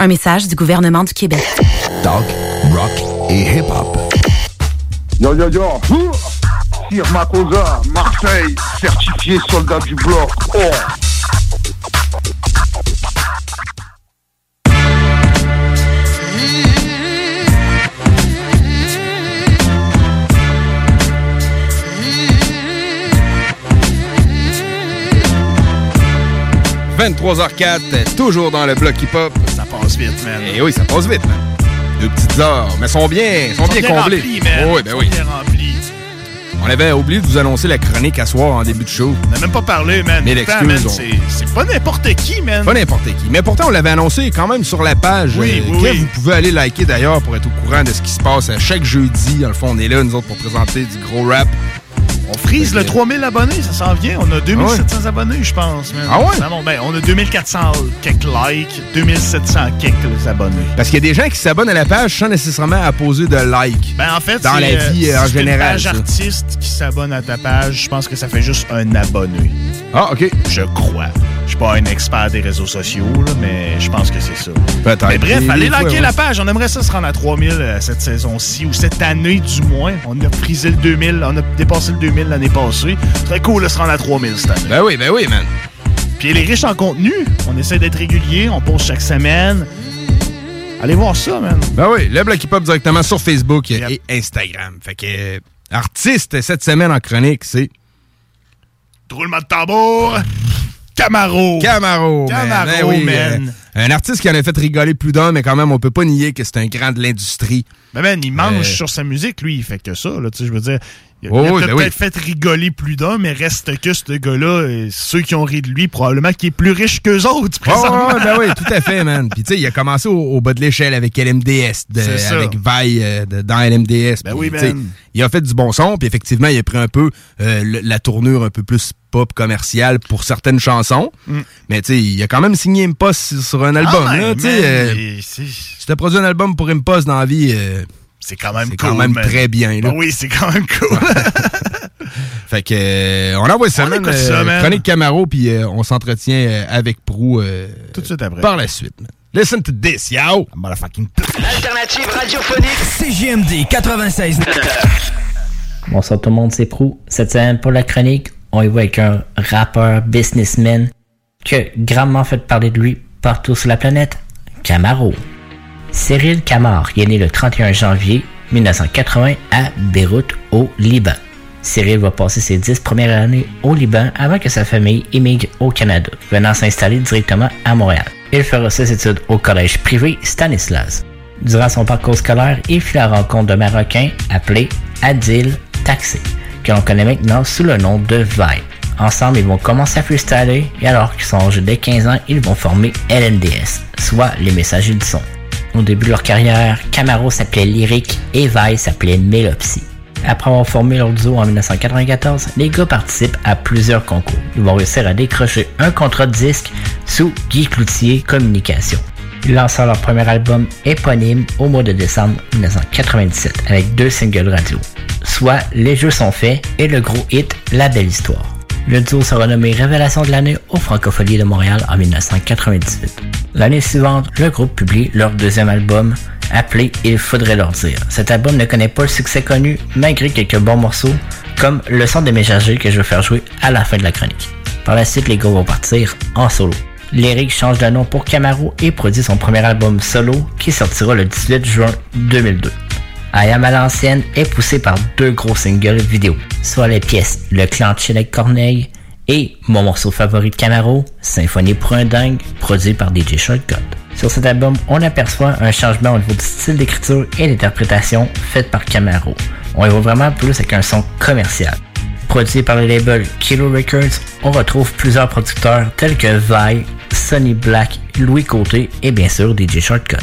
Un message du gouvernement du Québec. Talk, rock et hip-hop. Yo yo yo Sir Makosa, Marseille, certifié soldat du bloc. Oh. « 23h04, toujours dans le bloc hip-hop. Ça passe vite, man. Et oui, ça passe vite, man. Deux petites heures, mais sont bien, sont, Sont bien, bien comblées. remplis, man. Oui, ben oui. bien remplis. On avait oublié de vous annoncer la chronique à soir en début de show. On n'a même pas parlé, man. Mais l'excuse, c'est- C'est pas n'importe qui, man. Pas n'importe qui. Mais pourtant, on l'avait annoncé quand même sur la page. Oui, euh, oui, que oui. vous pouvez aller liker d'ailleurs pour être au courant de ce qui se passe à chaque jeudi. Dans le fond, on est là, nous autres, pour présenter du gros rap. On frise le 3000 abonnés, ça s'en vient. On a 2700 abonnés, je pense, man. Ah ouais? Ça monte. Ben, on a 2400 quelques likes, 2700 quelques abonnés. Parce qu'il y a des gens qui s'abonnent à la page sans nécessairement apposer de like. Ben, en fait, dans la euh, vie si euh, en une général. page ça. artiste qui s'abonne à ta page, je pense que ça fait juste un abonné. Ah, OK. Je crois. Je suis pas un expert des réseaux sociaux, là, mais je pense que c'est ça. Peut-être. Mais bref, allez liker ouais. la page. On aimerait ça se rendre à 3000 euh, cette saison-ci, ou cette année du moins. On a frisé le 2000, on a dépassé le 2000 l'année passée. Très cool de se rendre à 3000 cette année. Ben oui, ben oui, man. Puis les riches en contenu, on essaie d'être régulier, on pose chaque semaine. Allez voir ça, man. Ben oui, le bloc hip-hop directement sur Facebook et Instagram. Fait que euh, artiste cette semaine en chronique, c'est Roulement de tambour. Camaro. Camaro. man. Camaro, Ben oui, man. euh, un artiste qui en a fait rigoler plus d'un, mais quand même, on peut pas nier que c'est un grand de l'industrie. Ben, man, il mange Euh, sur sa musique, lui. Il fait que ça, là. Tu sais, je veux dire. Il a, Oh, peut-être ben oui. fait rigoler plus d'un, mais reste que ce gars-là, euh, ceux qui ont ri de lui, probablement qu'il est plus riche qu'eux autres, Oh, présentement. ouais, ben oui, tout à fait, man. Puis tu sais, il a commencé au, au bas de l'échelle avec LMDS, de- avec Vaille euh, dans LMDS. Ben oui, man. Il a fait du bon son, puis effectivement, il a pris un peu euh, le- la tournure un peu plus pop commerciale pour certaines chansons. Mm. Mais tu sais, il a quand même signé Impost sur un album. Ah, là, ouais, tu sais, man, euh, si t'as produit un album pour Impost dans la vie, c'est quand même c'est cool. quand même très bien. Là. Ben oui, c'est quand même cool. Fait que euh, on envoie ça, On man, euh, ça, man. Chronique Camaro, puis euh, on s'entretient euh, avec Prou euh, Tout de suite après. par la suite. man. Listen to this, yo! Motherfucking L'alternative radiophonique CGMD 96. Bonsoir tout le monde, c'est Prou. Cette semaine, pour la chronique, on y voit avec un rappeur businessman qui a grandement fait parler de lui partout sur la planète, Camaro. Cyril Camar il est né le 31 janvier 1980 à Beyrouth, au Liban. Cyril va passer ses dix premières années au Liban avant que sa famille émigre au Canada, venant s'installer directement à Montréal. Il fera ses études au collège privé Stanislas. Durant son parcours scolaire, il fit la rencontre d'un Marocain appelé Adil Taxé, que l'on connaît maintenant sous le nom de Vibe. Ensemble, ils vont commencer à freestyler et alors qu'ils sont âgés de 15 ans, ils vont former LNDS, soit les messagers du son. Au début de leur carrière, Camaro s'appelait Lyric et Vibe s'appelait Melopsy. Après avoir formé leur duo en 1994, les gars participent à plusieurs concours. Ils vont réussir à décrocher un contrat de disque sous Guy Cloutier Communication. Ils lancent leur premier album éponyme au mois de décembre 1997 avec deux singles radio, soit Les Jeux sont faits et le gros hit La Belle Histoire. Le duo sera nommé Révélation de l'année au Francopholies de Montréal en 1998. L'année suivante, le groupe publie leur deuxième album appelé Il faudrait leur dire. Cet album ne connaît pas le succès connu malgré quelques bons morceaux comme Le son des messagers que je vais faire jouer à la fin de la chronique. Par la suite, les gars vont partir en solo. Lyric change de nom pour Camaro et produit son premier album solo qui sortira le 18 juin 2002. I Am à l'ancienne est poussé par deux gros singles vidéo, soit les pièces Le Clan Chill avec Corneille et mon morceau favori de Camaro, Symphonie pour un dingue, produit par DJ Shortcut. Sur cet album, on aperçoit un changement au niveau du style d'écriture et d'interprétation fait par Camaro. On y voit vraiment plus avec un son commercial. Produit par le label Kilo Records, on retrouve plusieurs producteurs tels que Vi, Sonny Black, Louis Côté et bien sûr DJ Shortcut.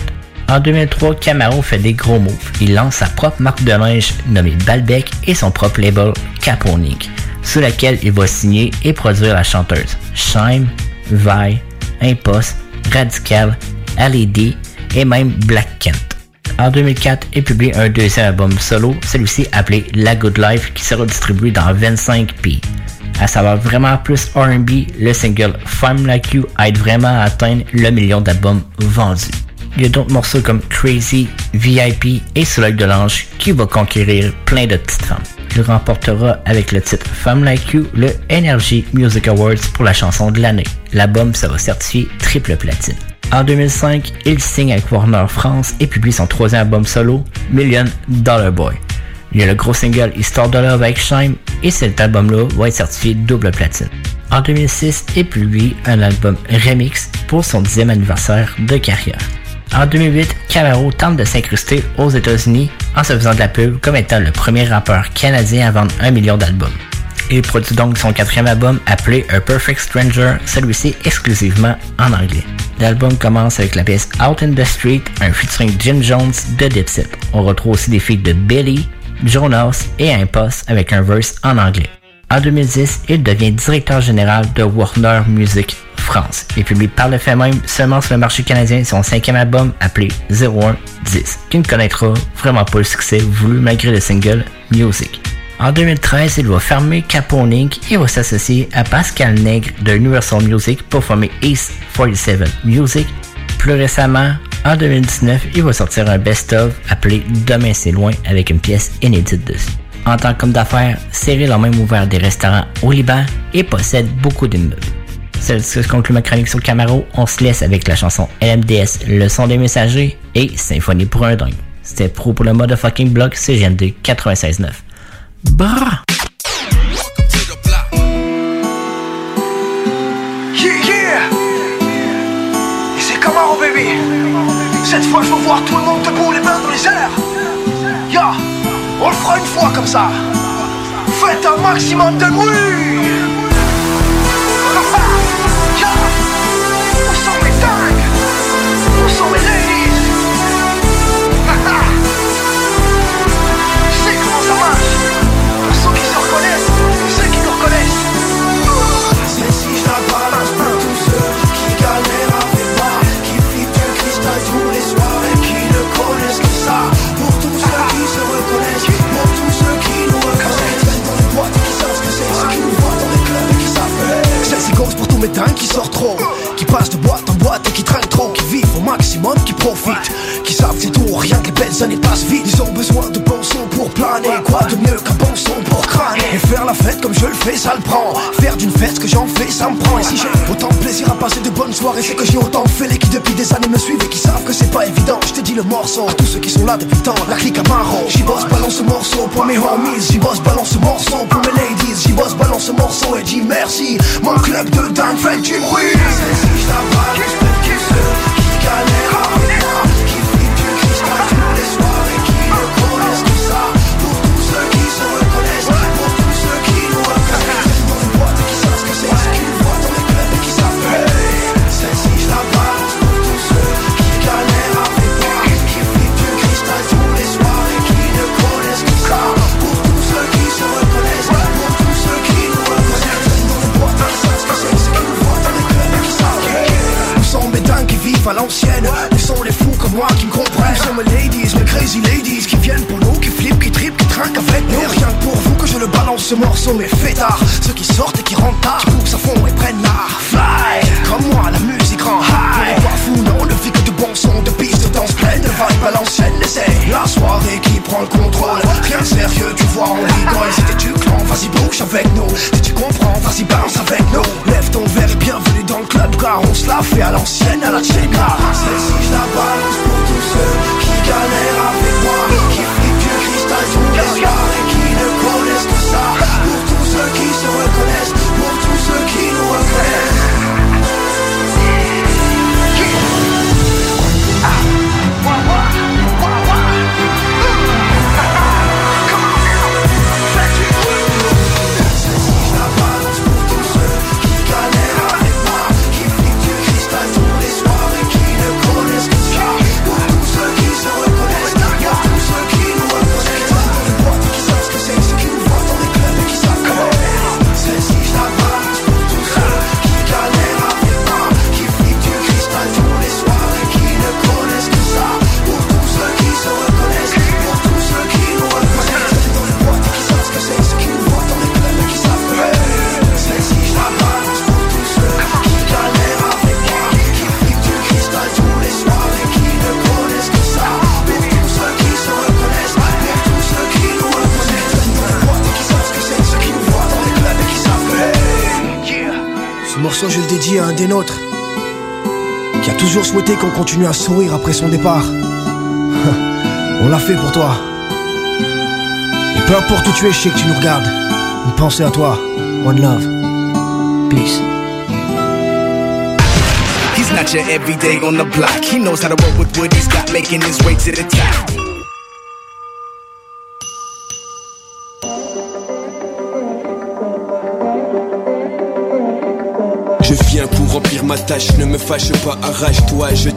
En 2003, Camaro fait des gros moves. Il lance sa propre marque de linge nommée Balbec et son propre label Caponique, sous laquelle il va signer et produire la chanteuse Shime, Vi, Impost, Radical, LED et même Black Kent. En 2004, il publie un deuxième album solo, celui-ci appelé La Good Life, qui sera distribué dans 25 pays. À savoir vraiment plus R&B, le single Femme Like You aide vraiment à atteindre le million d'albums vendus. Il y a d'autres morceaux comme Crazy, VIP et Soleil de l'Ange qui va conquérir plein de petites femmes. Il remportera avec le titre Femme Like You le Energy Music Awards pour la chanson de l'année. L'album sera certifié triple platine. En 2005, il signe avec Warner France et publie son troisième album solo, Million Dollar Boy. Il y a le gros single Histoire de Love avec Shime et cet album-là va être certifié double platine. En 2006, il publie un album remix pour son 10e anniversaire de carrière. En 2008, Camaro tente de s'incruster aux États-Unis en se faisant de la pub comme étant le premier rappeur canadien à vendre un million d'albums. Il produit donc son quatrième album appelé A Perfect Stranger, celui-ci exclusivement en anglais. L'album commence avec la pièce Out in the Street, un featuring Jim Jones de Dipset. On retrouve aussi des feats de Billy, Jonas et Impost avec un verse en anglais. En 2010, il devient directeur général de Warner Music France et publie par le fait même seulement sur le marché canadien son cinquième album appelé 0110, qui ne connaîtra vraiment pas le succès voulu malgré le single Music. En 2013, il va fermer Capone Inc. et va s'associer à Pascal Nègre de Universal Music pour former East 47 Music. Plus récemment, en 2019, il va sortir un best-of appelé Demain c'est loin avec une pièce inédite dessus. En tant qu'homme d'affaires, Cyril a même ouvert des restaurants au Liban et possède beaucoup d'immeubles. C'est ce qui conclut ma chronique sur Camaro. On se laisse avec la chanson LMDS, Le son des messagers et Symphonie pour un dingue. C'était pro pour le motherfucking blog CGMD 96.9. Brrr! Une fois comme ça. Faites un maximum de bruit. Qui sortent trop, qui passent de boîte en boîte et qui traînent trop, maximum, qui profitent, qui savent c'est tout, rien que les belles années passent vite. Ils ont besoin de bons sons pour planer, quoi de mieux qu'un bon son pour crâner. Et faire la fête comme je le fais, ça le prend. Faire d'une fête ce que j'en fais, ça me prend. Et si j'ai autant de plaisir à passer de bonnes soirées, c'est que j'ai autant fait les qui depuis des années me suivent et qui savent que c'est pas évident. Je te dis le morceau à tous ceux qui sont là depuis temps. La clique à Maro, j'y bosse, balance ce morceau pour mes homies. J'y bosse, balance ce morceau pour mes ladies. J'y bosse, balance ce morceau et dis merci. Mon club de dingue fait du bruit. Y'all à l'ancienne. Sont les fous comme moi qui me comprennent. Où sont mes ladies, mes crazy ladies Qui viennent pour nous, qui flippent, qui trippent, qui trinquent avec nous rien que pour vous que je le balance ce morceau Mais fêtards, ceux qui sortent et qui rentrent tard Qui poussent à fond et prennent l'art Fly, comme moi la musique rend high. Pas fou, non, souhaité qu'on continue à sourire après son départ. On l'a fait pour toi. Et peu importe où tu es, je sais que tu nous regardes. Une pensée à toi. One love. Peace. He's not your everyday on the block. He knows how to work with what he's got, making his way to the top. Je viens pour remplir ma tâche, ne me fâche pas, arrache-toi, je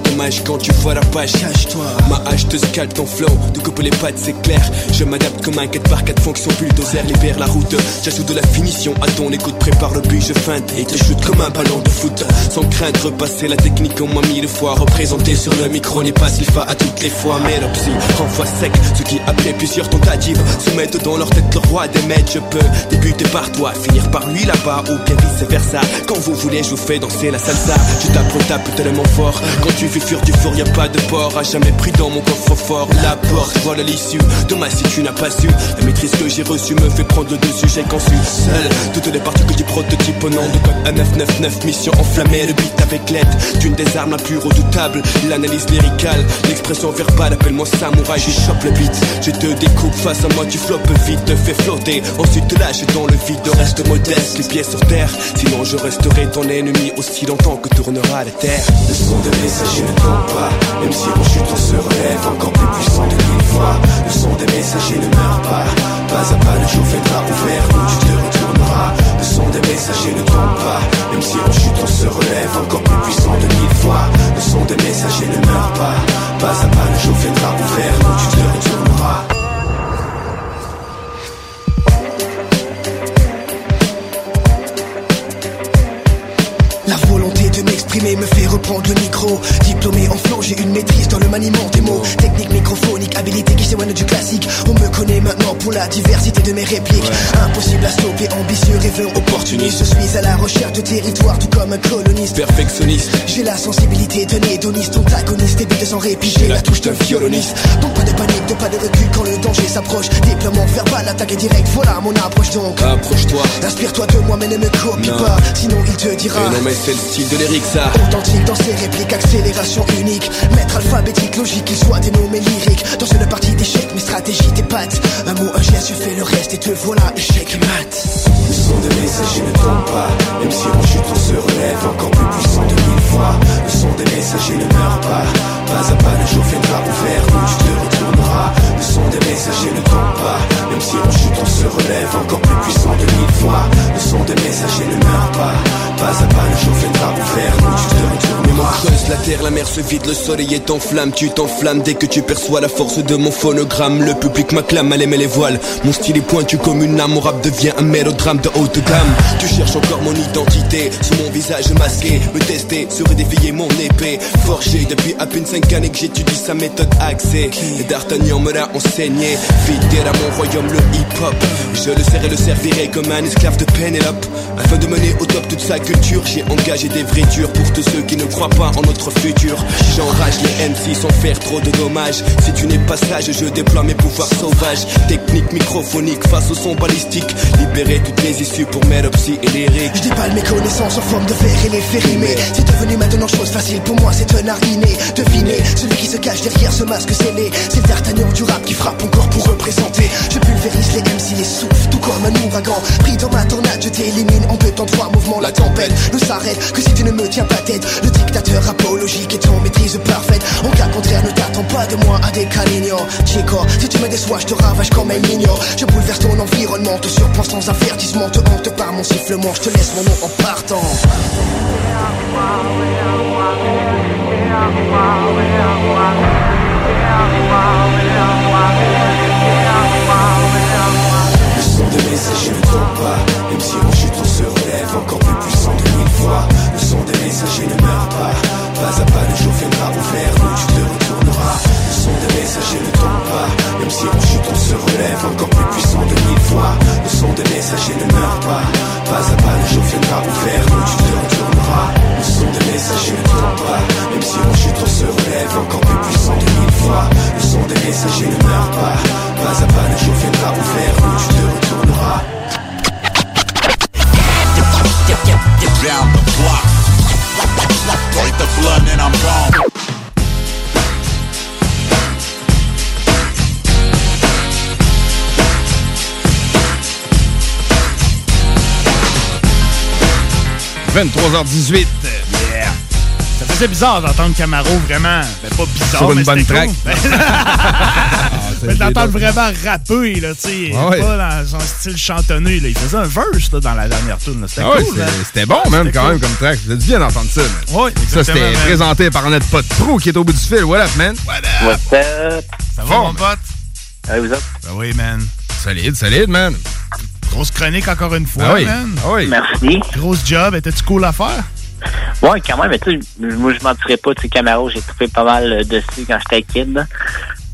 quand tu vois la page. Cache-toi. Ma hache te scalpe ton flow, de couper les pattes, c'est clair. Je m'adapte comme un 4 par 4 fonction bulldozer, libère la route. J'ajoute de la finition à ton écoute, prépare le but, je feinte et te shoot comme un ballon de foot. Sans crainte, repasser la technique au moins mille fois. Représenté sur le micro n'est pas s'il à toutes les fois. Mais l'opsie renvoie sec, ceux qui après plusieurs tentatives se mettent dans leur tête le roi des maîtres. Je peux débuter par toi, finir par lui là-bas ou bien vice versa. Quand vous voulez, je vous fais danser la salsa. Je tape, on tape tellement fort. Quand tu fais du four, y a pas de port. A jamais pris dans mon coffre-fort. La porte, voilà l'issue. Dommage si tu n'as pas su. La maîtrise que j'ai reçue me fait prendre le dessus. J'ai conçu seul toutes les particules du prototype au nom de code A999. Mission enflammée, le beat avec l'aide d'une des armes la plus redoutable. L'analyse lyricale, l'expression verbale. Appelle-moi samouraï, j'y chope le beat. Je te découpe face à moi, tu floppes vite, te fais flotter. Ensuite te lâche dans le vide, reste modeste, les pieds sur terre. Sinon je resterai ton ennemi aussi longtemps que tournera la terre. Le son des messagers ne tombe pas Même si on chute on se relève encore plus puissant de mille fois Le son des messagers ne meurt pas Pas à pas le jour viendra ouvert où tu te Le son des messagers ne tombe pas. Même si on chute on se relève encore plus puissant de mille fois. Le son des messagers ne meurt pas. Pas à pas le jour viendra ouvert où tu te retourneras reprendre le micro. Diplômé en flow, j'ai une maîtrise dans le maniement des mots. Technique microphonique, habilité qui s'éloigne du classique. On me connaît maintenant pour la diversité de mes répliques. Impossible à stopper, ambitieux, rêveur, opportuniste. Je suis à la recherche de territoire, tout comme un coloniste. Perfectionniste. J'ai la sensibilité d'un hédoniste, antagoniste, débute sans répit, j'ai la touche d'un violoniste. Donc pas de panique, de pas de recul quand le danger s'approche. Déploiement verbal, attaque direct, voilà mon approche donc. Approche-toi. Inspire-toi de moi, mais ne me copie Non. pas, sinon il te dira. Et non mais c'est le style de l'Eric ça. Authentique dans ses répliques, accélération unique. Maître alphabétique, logique, qu'il soit dénommé lyrique. Dans une partie d'échecs, mes stratégies, tes pattes. Un mot, un geste, je fais le reste et te voilà, échec mat. Le son des messagers ne tombe pas Même si on chute on se relève encore plus puissant de mille fois Le son des messagers ne meurt pas Pas à pas le jour viendra ouvert où tu te retourneras Le son des messagers ne tombe pas Même si on chute on se relève encore plus puissant de mille fois Le son des messagers ne meurt pas Pas à pas le jour viendra ouvert où tu te retourneras creuse la terre, la mer se vide, le soleil est en flamme, tu t'enflammes dès que tu perçois la force de mon phonogramme. Le public m'acclame, allez mais les voiles. Mon style est pointu comme une âme, mon rap devient un mélodrame de haute gamme. Tu cherches encore mon identité, sous mon visage masqué, me tester, serait défier mon épée. Forgé depuis à peine 5 années que j'étudie sa méthode axée. Et D'Artagnan me l'a enseigné, fidèle à mon royaume, le hip-hop. Je le serai, le servirai comme un esclave de Pénélope. Afin de mener au top toute sa culture, j'ai engagé des vrais durs pour tous ceux qui ne croient pas en notre futur. J'enrage les MC sans faire trop de dommages. Si tu n'es pas sage, je déploie mes pouvoirs sauvages. Technique microphonique face au son balistique. Libérer toutes les issues pour Melopsy et lyrique. Je déballe mes connaissances en forme de verre et les fais. C'est devenu maintenant chose facile pour moi, c'est un art inné. Devinez, celui qui se cache derrière ce masque scellé. C'est le d'Artagnan du rap qui frappe encore pour représenter. Je pulvérise les MC, les souffle, tout comme un ouragan. Pris dans ma tornade, je t'élimine en deux temps, trois mouvements. La tempête ne s'arrête que si tu ne me tiens pas tête. Le dictateur apologique est en maîtrise parfaite. En cas contraire, ne t'attends pas de moi à des calignants. Chico, si tu me déçois, je te ravage comme un mignon. Je bouleverse ton environnement, te surprends sans avertissement. Te hante par mon sifflement, je te laisse mon nom en partant. Le son des messagers ne tombe pas. Même si on chute on se relève encore plus puissant de mille fois. Le son des messagers ne meurt pas. Pas à pas le jour viendra ouvert où tu te retourneras. Le son des messagers ne tombe pas. Même si on chute on se relève encore plus puissant de mille fois. Le son des messagers ne meurt pas. Pas à pas le jour viendra ouvert où tu te retourneras. Le son des messagers ne tombe pas. Même si on chute on se relève encore plus puissant de mille fois. Le son des messagers ne meurt pas. Pas à pas le jour viendra ouvert où tu te retourneras Down the block. Break the blood and I'm gone. « 23h18. Yeah. Ça faisait bizarre d'entendre Camaro vraiment. Ben, pas bizarre, Sur une mais bonne track. cool. Mais d'entendre vraiment rapper, là, tu sais. Ah ouais. Pas dans son style chantonné, là. Il faisait un verse, là, dans la dernière tune. C'était Ah ouais, cool, man. C'était bon, même, quand cool. même, comme track. Vous êtes bien d'entendre ça, man. Oui, Ça, c'était présenté par notre pote Pro qui est au bout du fil. What up, man? What's up? Ça va, mon pote? Ouais, vous autres? Ben oui, man. Solide, solide, man. Grosse chronique encore une fois, Ah oui. man. Ah oui. Merci. Grosse job. Étais-tu cool à faire? Ouais, quand même, mais tu sais, moi, je mentirais pas, tu sais, Camaro, j'ai trouvé pas mal dessus quand j'étais kid, là.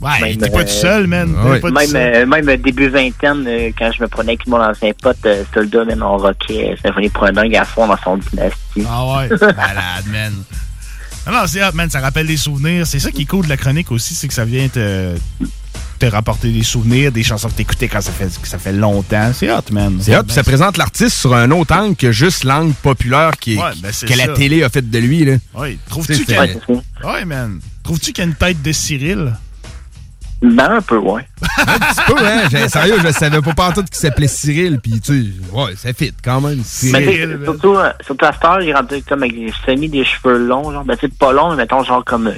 Ouais, Même, t'es pas euh, tout seul, man. Pas tout Même, seul. euh, même euh, début vingtaine, euh, quand je me prenais avec mon ancien pote, euh, soldat, même, on rockait euh, Symphonie pour un dingue à fond dans son dynastie. Ah ouais, malade, man. Non, non, c'est hot, man. Ça rappelle des souvenirs. C'est ça qui est cool de la chronique aussi, c'est que ça vient te, te rapporter des souvenirs, des chansons que t'écoutais quand ça fait, que ça fait longtemps. C'est hot, man. C'est hot, puis ça présente l'artiste sur un autre angle que juste l'angle populaire qui, Ouais, ben, que la télé a fait de lui. Là. Oui. Tu Trouves-tu sais, qu'il y c'est- a... Ouais, man. Trouves-tu qu'il y a une tête de Cyril? Ben, un peu, ouais. Un petit peu, hein? J'ai- Sérieux, je savais pas partout qu'il s'appelait Cyril, puis tu sais, ouais, ça fit quand même. Mais tu Cyril. surtout, euh, surtout à cette heure, il est rendu comme avec des semi des cheveux longs, genre, ben, c'est pas long, mais mettons, genre, comme, euh,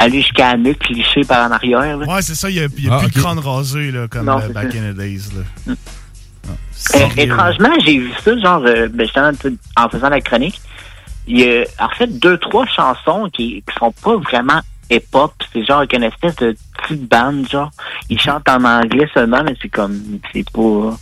aller jusqu'à la nuque, cliché par en arrière, là. Ouais, c'est ça. Il y a, il y a Ah, plus de crâne rasé, là, comme Non, euh, c'est back ça. in the days, là. Euh, Cyril. étrangement, j'ai vu ça, genre, euh, ben, justement, tu en faisant la chronique. Il y a, en fait, deux, trois chansons qui, qui sont pas vraiment hip-hop. C'est genre avec une espèce de petite bande, genre. Ils chantent en anglais seulement, mais c'est comme, c'est pas...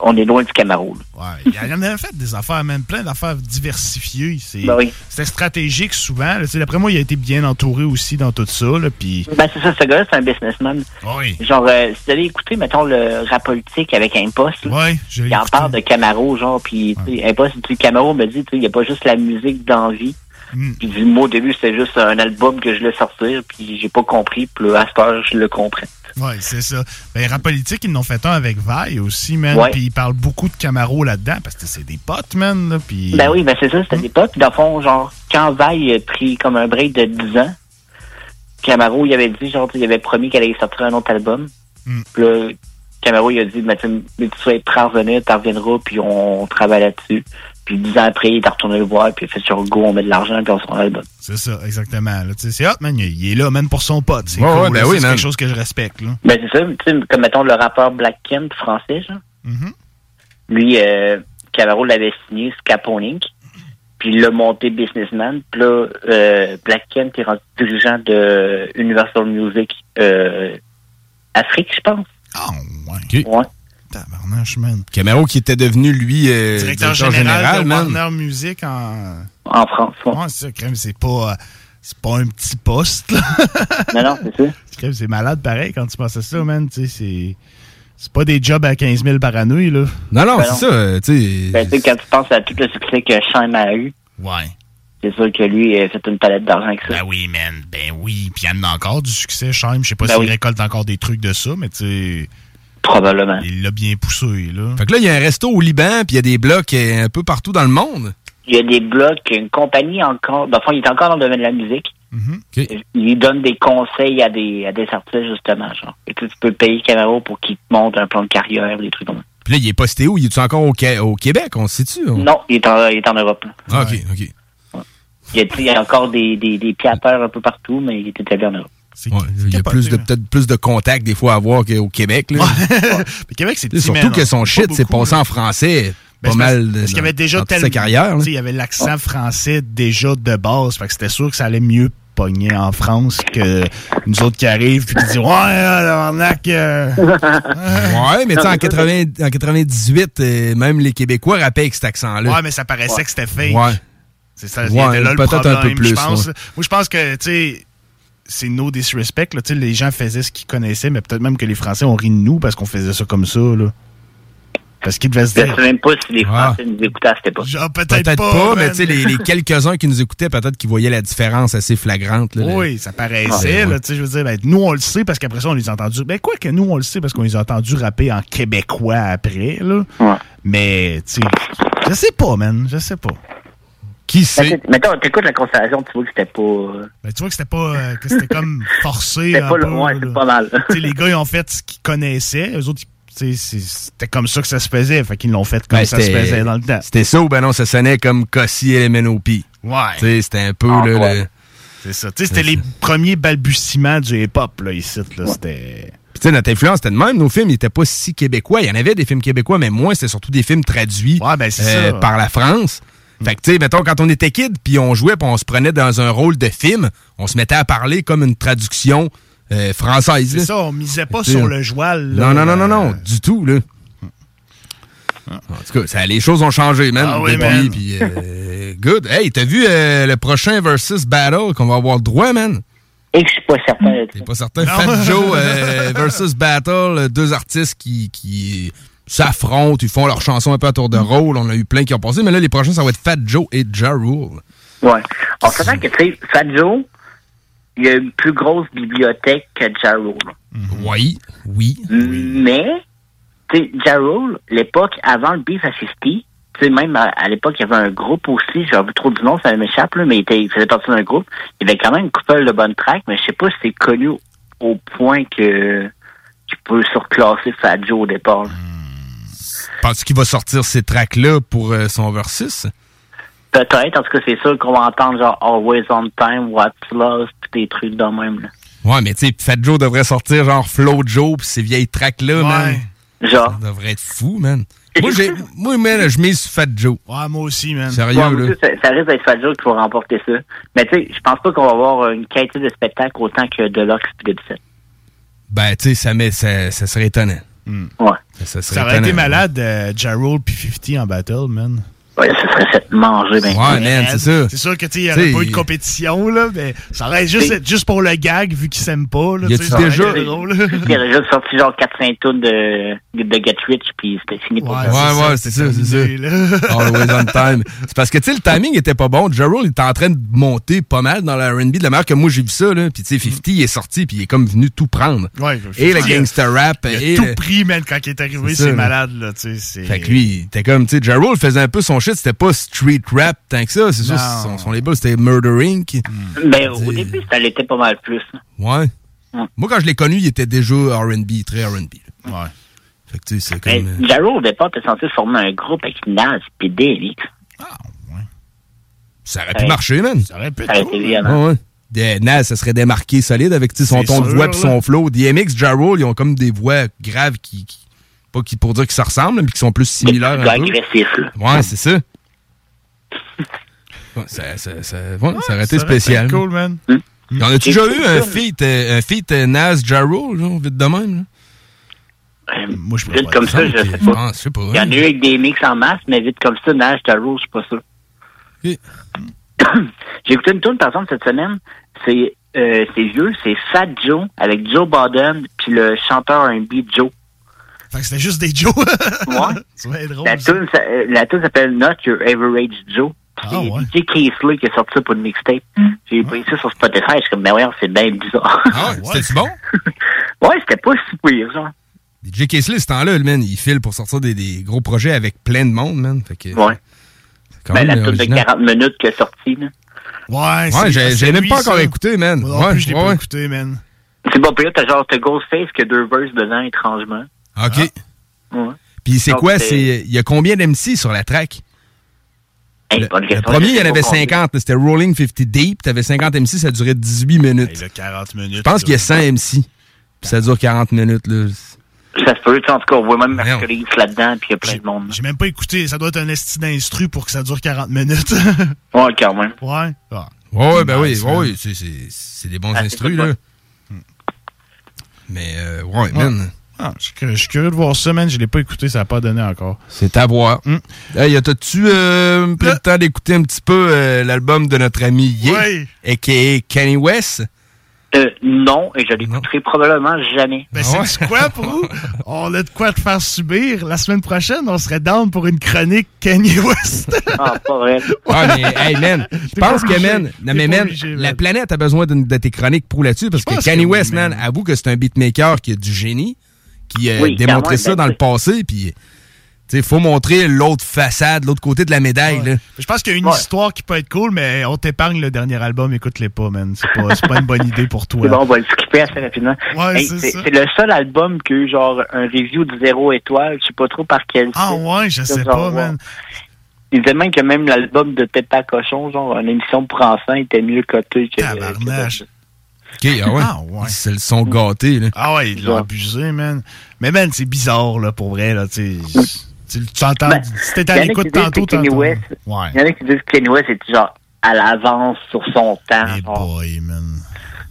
On est loin du Camaro. Ouais, il y en a fait des affaires, même plein d'affaires diversifiées. C'est Ben oui. C'était stratégique souvent. Tu D'après moi, il a été bien entouré aussi dans tout ça. Là. Ben, c'est ça, ce gars-là, c'est un businessman. Oui. Genre, euh, si vous allez écouter, mettons, le rap politique avec Impost, Ouais, il en parle de Camaro, genre, puis, tu sais, Impost, dit, Camaro me dit, tu sais, il n'y a pas juste la musique d'envie. Mm. Puis, mot au début, c'était juste un album que je voulais sortir, puis j'ai pas compris, puis à cette heure, je le comprends. Ouais, c'est ça. Ben, rap politique, ils en ont fait un avec Vaille aussi, man. Ouais. Puis ils parlent beaucoup de Camaro là-dedans parce que c'est des potes, man. Là. Ben oui, ben c'est ça, c'était des potes. Puis dans le fond, genre, quand Vaille a pris comme un break de 10 ans, Camaro, il avait dit, genre, il avait promis qu'elle allait sortir un autre album. Mm. Puis là, Camaro, il a dit, tu sais, mais tu vas être prêt à revenir, t'en reviendras, puis on travaille là-dessus. Puis dix ans après, il est retourné le voir, puis il fait sur go, on met de l'argent, puis on sort l'album. C'est ça, exactement. C'est hot, man. Il il est là, même pour son pote. C'est Ouais, cool, ouais, ben oui, quelque chose que je respecte. Là. Ben c'est ça, tu sais, comme mettons le rappeur Black Kent français, genre. Mhm. Lui, euh, Camaro l'avait signé Scapone Inc. Puis il l'a monté businessman. Puis là, euh, Black Kent est rendu dirigeant de Universal Music euh, Afrique, je pense. Ah, ouais. Ouais. Tabarnache, man. Camaro qui était devenu, lui, euh, Directeur général, de Warner Music en... En France, ouais. c'est ça, c'est pas... euh, C'est pas un petit poste, là. Non, non, c'est ça. C'est malade pareil quand tu penses à ça, man. Tu sais, c'est... C'est pas des jobs à 15 000 par année, là. Non, non, Ben c'est ça, euh, tu sais. Ben, tu sais, quand tu penses à tout le succès que Shime a eu, Ouais. c'est sûr que lui a fait une palette d'argent avec ça. Ben oui, man. Ben oui. Puis il y en a encore du succès, Shime. Je sais pas Ben s'il oui. récolte encore des trucs de ça, mais tu sais... Probablement. Il l'a bien poussé, là. Fait que là, il y a un resto au Liban, puis il y a des blocs euh, un peu partout dans le monde. Il y a des blocs, une compagnie encore, dans le fond, il est encore dans le domaine de la musique. Il donne des conseils à des, à des artistes, justement, genre. Et tu, tu peux payer Camaro pour qu'il te monte un plan de carrière, des trucs comme ça. Puis là, il est posté où? Il est encore au, au Québec, on se situe? Non, il est en, il est en Europe. là. Ah, OK, OK. Il y a, tu sais, il y a encore des, des, terre un peu partout, mais il est établi en Europe. Ouais, il y a plus de, peut-être plus de contacts des fois à avoir qu'au Québec. Là. Québec, c'est Surtout man, que son pas shit s'est passé là. en français Ben, pas mal de, Parce qu'il y avait déjà tellement. carrière. là. Il y avait l'accent français déjà de base. Fait que c'était sûr que ça allait mieux pogner en France que nous autres qui arrivent puis qui disent Ouais, là, euh. Ouais, mais tu sais, en, 80 en 98, euh, même les Québécois rappaient avec cet accent-là. Ouais, mais ça paraissait que c'était fake. Ouais. C'est ça, Ouais, là le peut-être un problème. peu plus, je pense, ouais. Moi, je pense que, tu sais, c'est no disrespect. Là, Tu sais, les gens faisaient ce qu'ils connaissaient, mais peut-être même que les Français ont ri de nous parce qu'on faisait ça comme ça. Là. Parce qu'il devait se Je dire. sais même pas si les Français nous écoutaient à cette époque. Genre, Peut-être pas, mais tu sais, les, les quelques-uns qui nous écoutaient, peut-être qu'ils voyaient la différence assez flagrante. là, Oui, ça paraissait, Ouais, là, tu sais, je veux dire, ben, nous, on le sait parce qu'après ça, on les a entendus. Ben, quoi que nous, on le sait parce qu'on les a entendus rapper en québécois après, là. Mais, tu sais, je sais pas, man, je sais pas. Qui sait? Mettons, t'écoutes la constellation, tu vois que c'était pas. euh, Ben, tu vois que c'était pas, euh, que c'était comme forcé. C'était pas le- peu, là. c'est pas mal. Tu sais, les gars, ils ont fait ce qu'ils connaissaient. Eux autres, c'était comme ça que ça se faisait. Fait qu'ils l'ont fait comme Ben, ça se c'était- faisait dans le temps. C'était ça ou ben non, ça sonnait comme Cossi et MNOP. Ouais. Tu sais, c'était un peu Ah, là, ouais. le- C'est ça. Tu sais, c'était les premiers balbutiements du hip-hop, là, ici, là. C'était. Puis, tu sais, notre influence était de même. Nos films n'étaient pas si québécois. Il y en avait des films québécois, mais moins, c'était surtout des films traduits c'est euh, par la France. Fait que, tu sais, mettons, quand on était kid, puis on jouait, puis on se prenait dans un rôle de film, on se mettait à parler comme une traduction euh, française. C'est ça, on misait pas sur le joual. là. Non, non, non, non, non, du tout, là. En tout cas, ça, les choses ont changé, man. Ah oui, depuis, man. puis, euh, good. Hey, t'as vu euh, le prochain versus battle qu'on va avoir le droit, man? Et je suis pas certain. T'es pas certain? Fat Joe euh, versus battle, euh, deux artistes qui, qui s'affrontent, ils font leurs chansons un peu à tour de rôle. On a eu plein qui ont passé, mais là, les prochains, ça va être Fat Joe et Ja Rule. Ouais. On s'entend que, tu sais, Fat Joe, il y a une plus grosse bibliothèque que Ja Rule. Oui, oui. Mais, tu sais, Ja Rule, l'époque avant le Beef à 50, tu sais, même à, à l'époque, il y avait un groupe aussi, j'ai vu trop du nom, ça m'échappe, là, mais il, était, il faisait partie d'un groupe. Il y avait quand même une couple de bonnes tracks, mais je sais pas si c'est connu au point que tu peux surclasser Fat Joe au départ. là. Penses-tu qu'il va sortir ces tracks-là pour euh, son versus? Peut-être, en tout cas, c'est sûr qu'on va entendre genre Always on Time, What's Lost, pis des trucs de même. Là. Ouais, mais tu sais, Fat Joe devrait sortir genre Flow Joe pis ces vieilles tracks-là, man. Genre. Ça devrait être fou, man. Moi, j'ai, moi, man, je mise sur Fat Joe. Ouais, moi aussi, man. Sérieux, Ouais, là. aussi, ça, ça risque d'être Fat Joe qui va remporter ça. Mais tu sais, je pense pas qu'on va avoir une qualité de spectacle autant que Deluxe et Dipset. Ben, tu sais, ça, met- ça, ça serait étonnant. Ouais. Ça, ça aurait été étonnant. malade, euh, Ja Rule puis 50 en battle, man. Ouais, ça serait fait manger, ben. Ouais, man, c'est ça. C'est sûr que, tu sais, il n'y aurait pas eu de compétition, là, mais ça aurait juste, juste pour le gag, vu qu'ils s'aiment pas, là. Y a-tu déjà-. Il a déjà sorti genre 4-5 tonnes de, de Get Rich, puis c'était fini pour ça. Ouais, ouais, c'est ça, c'est ça. Always on time. C'est parce que, tu sais, le timing était pas bon. Il était en train de monter pas mal dans la R&B de la manière que moi j'ai vu ça, là. Puis, tu sais, 50 il est sorti, puis il est comme venu tout prendre. Ouais, et le 50, gangster rap. Il a tout pris, man, quand il est arrivé, C'est malade, là, tu sais. c'est- Fait que lui, il était comme, tu sais, Rule faisait un peu son shit, c'était pas street rap tant que ça. C'est sûr, son, son label, c'était Murder Inc. Ben, au début, ça l'était pas mal plus. Ouais. Moi, quand je l'ai connu, il était déjà R&B, très R&B. Ouais. Fait que, tu sais, c'est Mais comme... euh, Ja Rule, au départ, t'es censé former un groupe avec Nas et DMX. Ça aurait pu marcher, man. Ça aurait pu Ça aurait été violent. Ouais, ouais. Des- Nas, ça serait démarqué solide avec son ton de voix et son flow. DMX, Ja Rule, ils ont comme des voix graves qui. qui- pas qui, pour dire qu'ils se ressemblent, mais qui sont plus similaires. plus un peu. agressifs, là. Ouais, c'est ça. Ouais, ça, ça, ça, ouais, ça aurait été ça aurait été spécial. cool, man. Y en a-tu déjà eu un feat, euh, un feat euh, Nas, Ja Rule, là, vite de même? Là? Moi, je Vite comme ça, je sais pas. Ah, je sais pas. Il y en a eu avec des mix en masse, mais vite comme ça, Nash, Rule, je suis pas sûr. J'ai écouté une tune par exemple cette semaine. C'est euh, c'est vieux, c'est Fat Joe avec Joe Biden puis le chanteur R&B Joe. Fait que c'était juste des Joe. Ouais. C'est drôle. La tune, euh, la tune s'appelle Not Your Average Joe. Ah, C'est ouais. DJ Casely qui a sorti ça pour une mixtape. J'ai pris ça sur Spotify, je suis comme, mais voyons, c'est bien bizarre. Ah ouais, c'était-tu bon? ouais, c'était pas si pire, genre. DJ Casely, ce temps-là, le man, il file pour sortir des, des gros projets avec plein de monde, man. Fait que, Ouais. Ben, la même tune de original. 40 minutes qui est sortie, là. Ouais, Ouais, j'ai même lui, pas encore ça. écouté, man. Moi ouais, plus, je l'ai ouais, pas ouais. écouté, man. C'est pas pire, t'as genre, t'as Ghostface qui a deux verses dedans, étrangement. OK. Ouais. Puis c'est quoi? c'est- Il y a combien d'MC sur la track? Hey, le, le premier, il y en avait pas combien. 50. là, C'était Rolling 50 Deep. T'avais 50 MC, ça durait 18 minutes. Il a 40 minutes. Je pense qu'il y a 100 MC. Puis ça dure 40 minutes. Là. Ça se peut, tu en tout cas, on voit même Mercury là-dedans, puis il y a plein de monde. J'ai même pas écouté. Ça doit être un esti d'instru pour que ça dure 40 minutes. Ouais, quand même. ouais. Ah. Ouais, ouais, ben oui, Nice, ouais, oui, c'est- c'est c'est des bons Ah, instrus, là. Mais, euh, ouais, man. Ah, je suis curieux- je suis curieux de voir ça, man. Je l'ai pas écouté, ça a pas donné encore. C'est à voir. Hmm. Hey, t'as-tu euh, pris le temps d'écouter un petit peu euh, l'album de notre ami Ye, Ouais. a.k.a. Kanye West? Euh, non, et je l'écouterai probablement jamais. Ben, c'est quoi, pour On a de quoi te faire subir. La semaine prochaine, on serait down pour une chronique Kanye West. ah, pas vrai. Ah, mais, hey, man, je pense que, man, non, mais, man, obligé, la planète a besoin d'une- de, tes chroniques pro là-dessus parce que Kanye que oui, West, man, avoue que c'est un beatmaker qui a du génie, qui a Oui, démontré ça dans le passé, puis, tu sais, faut montrer l'autre façade, l'autre côté de la médaille, là. Je pense qu'il y a une histoire qui peut être cool, mais on t'épargne le dernier album. Écoute-les pas, man. C'est pas, pas une bonne idée pour toi. C'est bon, on va le skipper assez rapidement. Ouais, Hey, c'est le seul album que eu, genre, un review de zéro étoile. Je sais pas trop par quel Ah site. ouais, je sais Genre, pas, ouais. man. Il disait même que même l'album de Peppa Cochon, genre, une émission pour enfants, était mieux coté que... Tabarnache. OK, ah ouais. Ah ouais. Ils se le sont gâtés, là. Ah ouais, ils l'ont abusé, man. Mais man, c'est bizarre, là, pour vrai, là, tu. Tu tu entends, Ben, si t'étais il à l'écoute tantôt, t'entends. West- Ouais. Il y en a qui disent que Kanye West est genre à l'avance sur son temps. genre.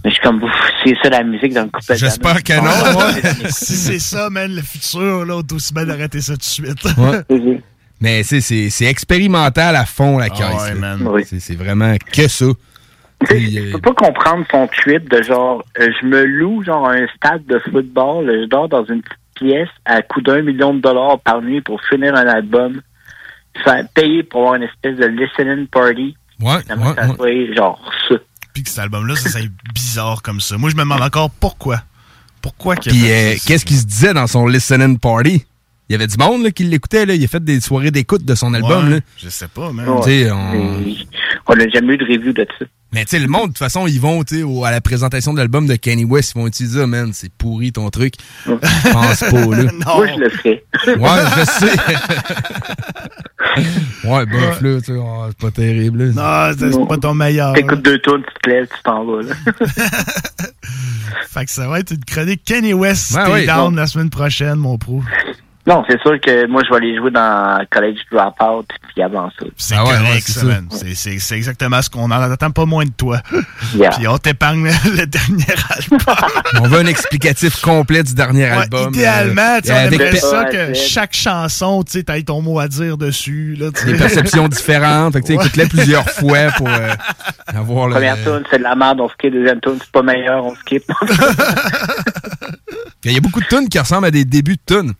Mais je suis comme, c'est ça la musique dans le couplet. J'espère que non, ouais. si c'est ça, man, le futur, là, on est aussi bien d'arrêter ça tout de suite. Ouais. Mais c'est- expérimental à fond, la Ah caisse. ouais, man. C'est- C'est vraiment que ça. Je peux pas comprendre son tweet de genre, euh, je me loue genre un stade de football, je dors dans une petite pièce à coût d'un million de dollars par nuit pour finir un album, faire payer pour avoir une espèce de listening party. Ouais, ça soit genre ça. Puis que cet album-là, ça, c'est bizarre comme ça. Moi, je me demande encore pourquoi. Pourquoi Puis euh, qu'est-ce qu'il se disait dans son listening party? Il y avait du monde là, qui l'écoutait. là. Il a fait des soirées d'écoute de son album. Ouais, là. Je sais pas, man. On- n'a jamais eu de review de ça. Mais tu sais, le monde, de toute façon, ils vont tu sais, au- à la présentation de l'album de Kanye West, ils vont utiliser ça, man. C'est pourri ton truc. Je pense pas, là. Moi, je le ferais. Ouais, je sais. ouais, bof, là, tu sais, oh, c'est pas terrible. là. Non, c'est pas ton meilleur. T'écoutes deux tours, tu te lèves, tu t'en vas. Là. Fait que ça va être une chronique Kanye West. Ouais, Stay oui. down Bon. la semaine prochaine, mon pro. Non, c'est sûr que moi, je vais aller jouer dans College Dropout, puis avant ça. C'est Ah ouais, correct, ouais, c'est exactement ce qu'on en attend pas moins de toi. Yeah. Puis on t'épargne le, dernier album. On veut un explicatif complet du dernier Ouais, album. idéalement, tu euh, on avec aimerait pe- ça que chaque chanson, tu sais, t'aies ton mot à dire dessus. Là, tu des perceptions différentes. Fait que tu écoute-les plusieurs fois pour euh, avoir le. Première tune, c'est de la merde, on skip. Deuxième tune, c'est pas meilleur, on skip. Il y a beaucoup de tunes qui ressemblent à des débuts de tunes.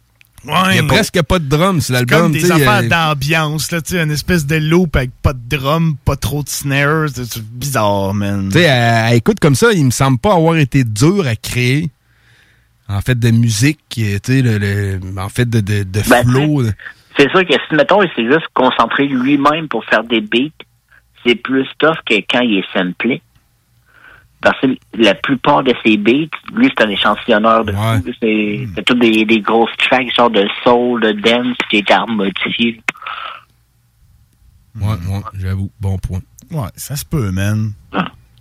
Ouais, Il y a presque pas de drums sur l'album. Comme des affaires euh, d'ambiance, là, tu sais, une espèce de loop avec pas de drum, pas trop de snares. C'est bizarre, man. Tu sais, à, à écoute comme ça, il me semble pas avoir été dur à créer. En fait, de musique, euh, tu sais, le, le- en fait, de, de, de Ben, flow. c'est sûr que si, mettons, il s'est juste concentré lui-même pour faire des beats, c'est plus tough que quand il est samplé. Parce que la plupart de ses beats, lui, c'est un échantillonneur de tout. C'est c'est tous des, des grosses tracks, genre de soul, de dance, qui est modifié. Ouais, ouais, j'avoue. Bon point. Ouais, ça se peut, man.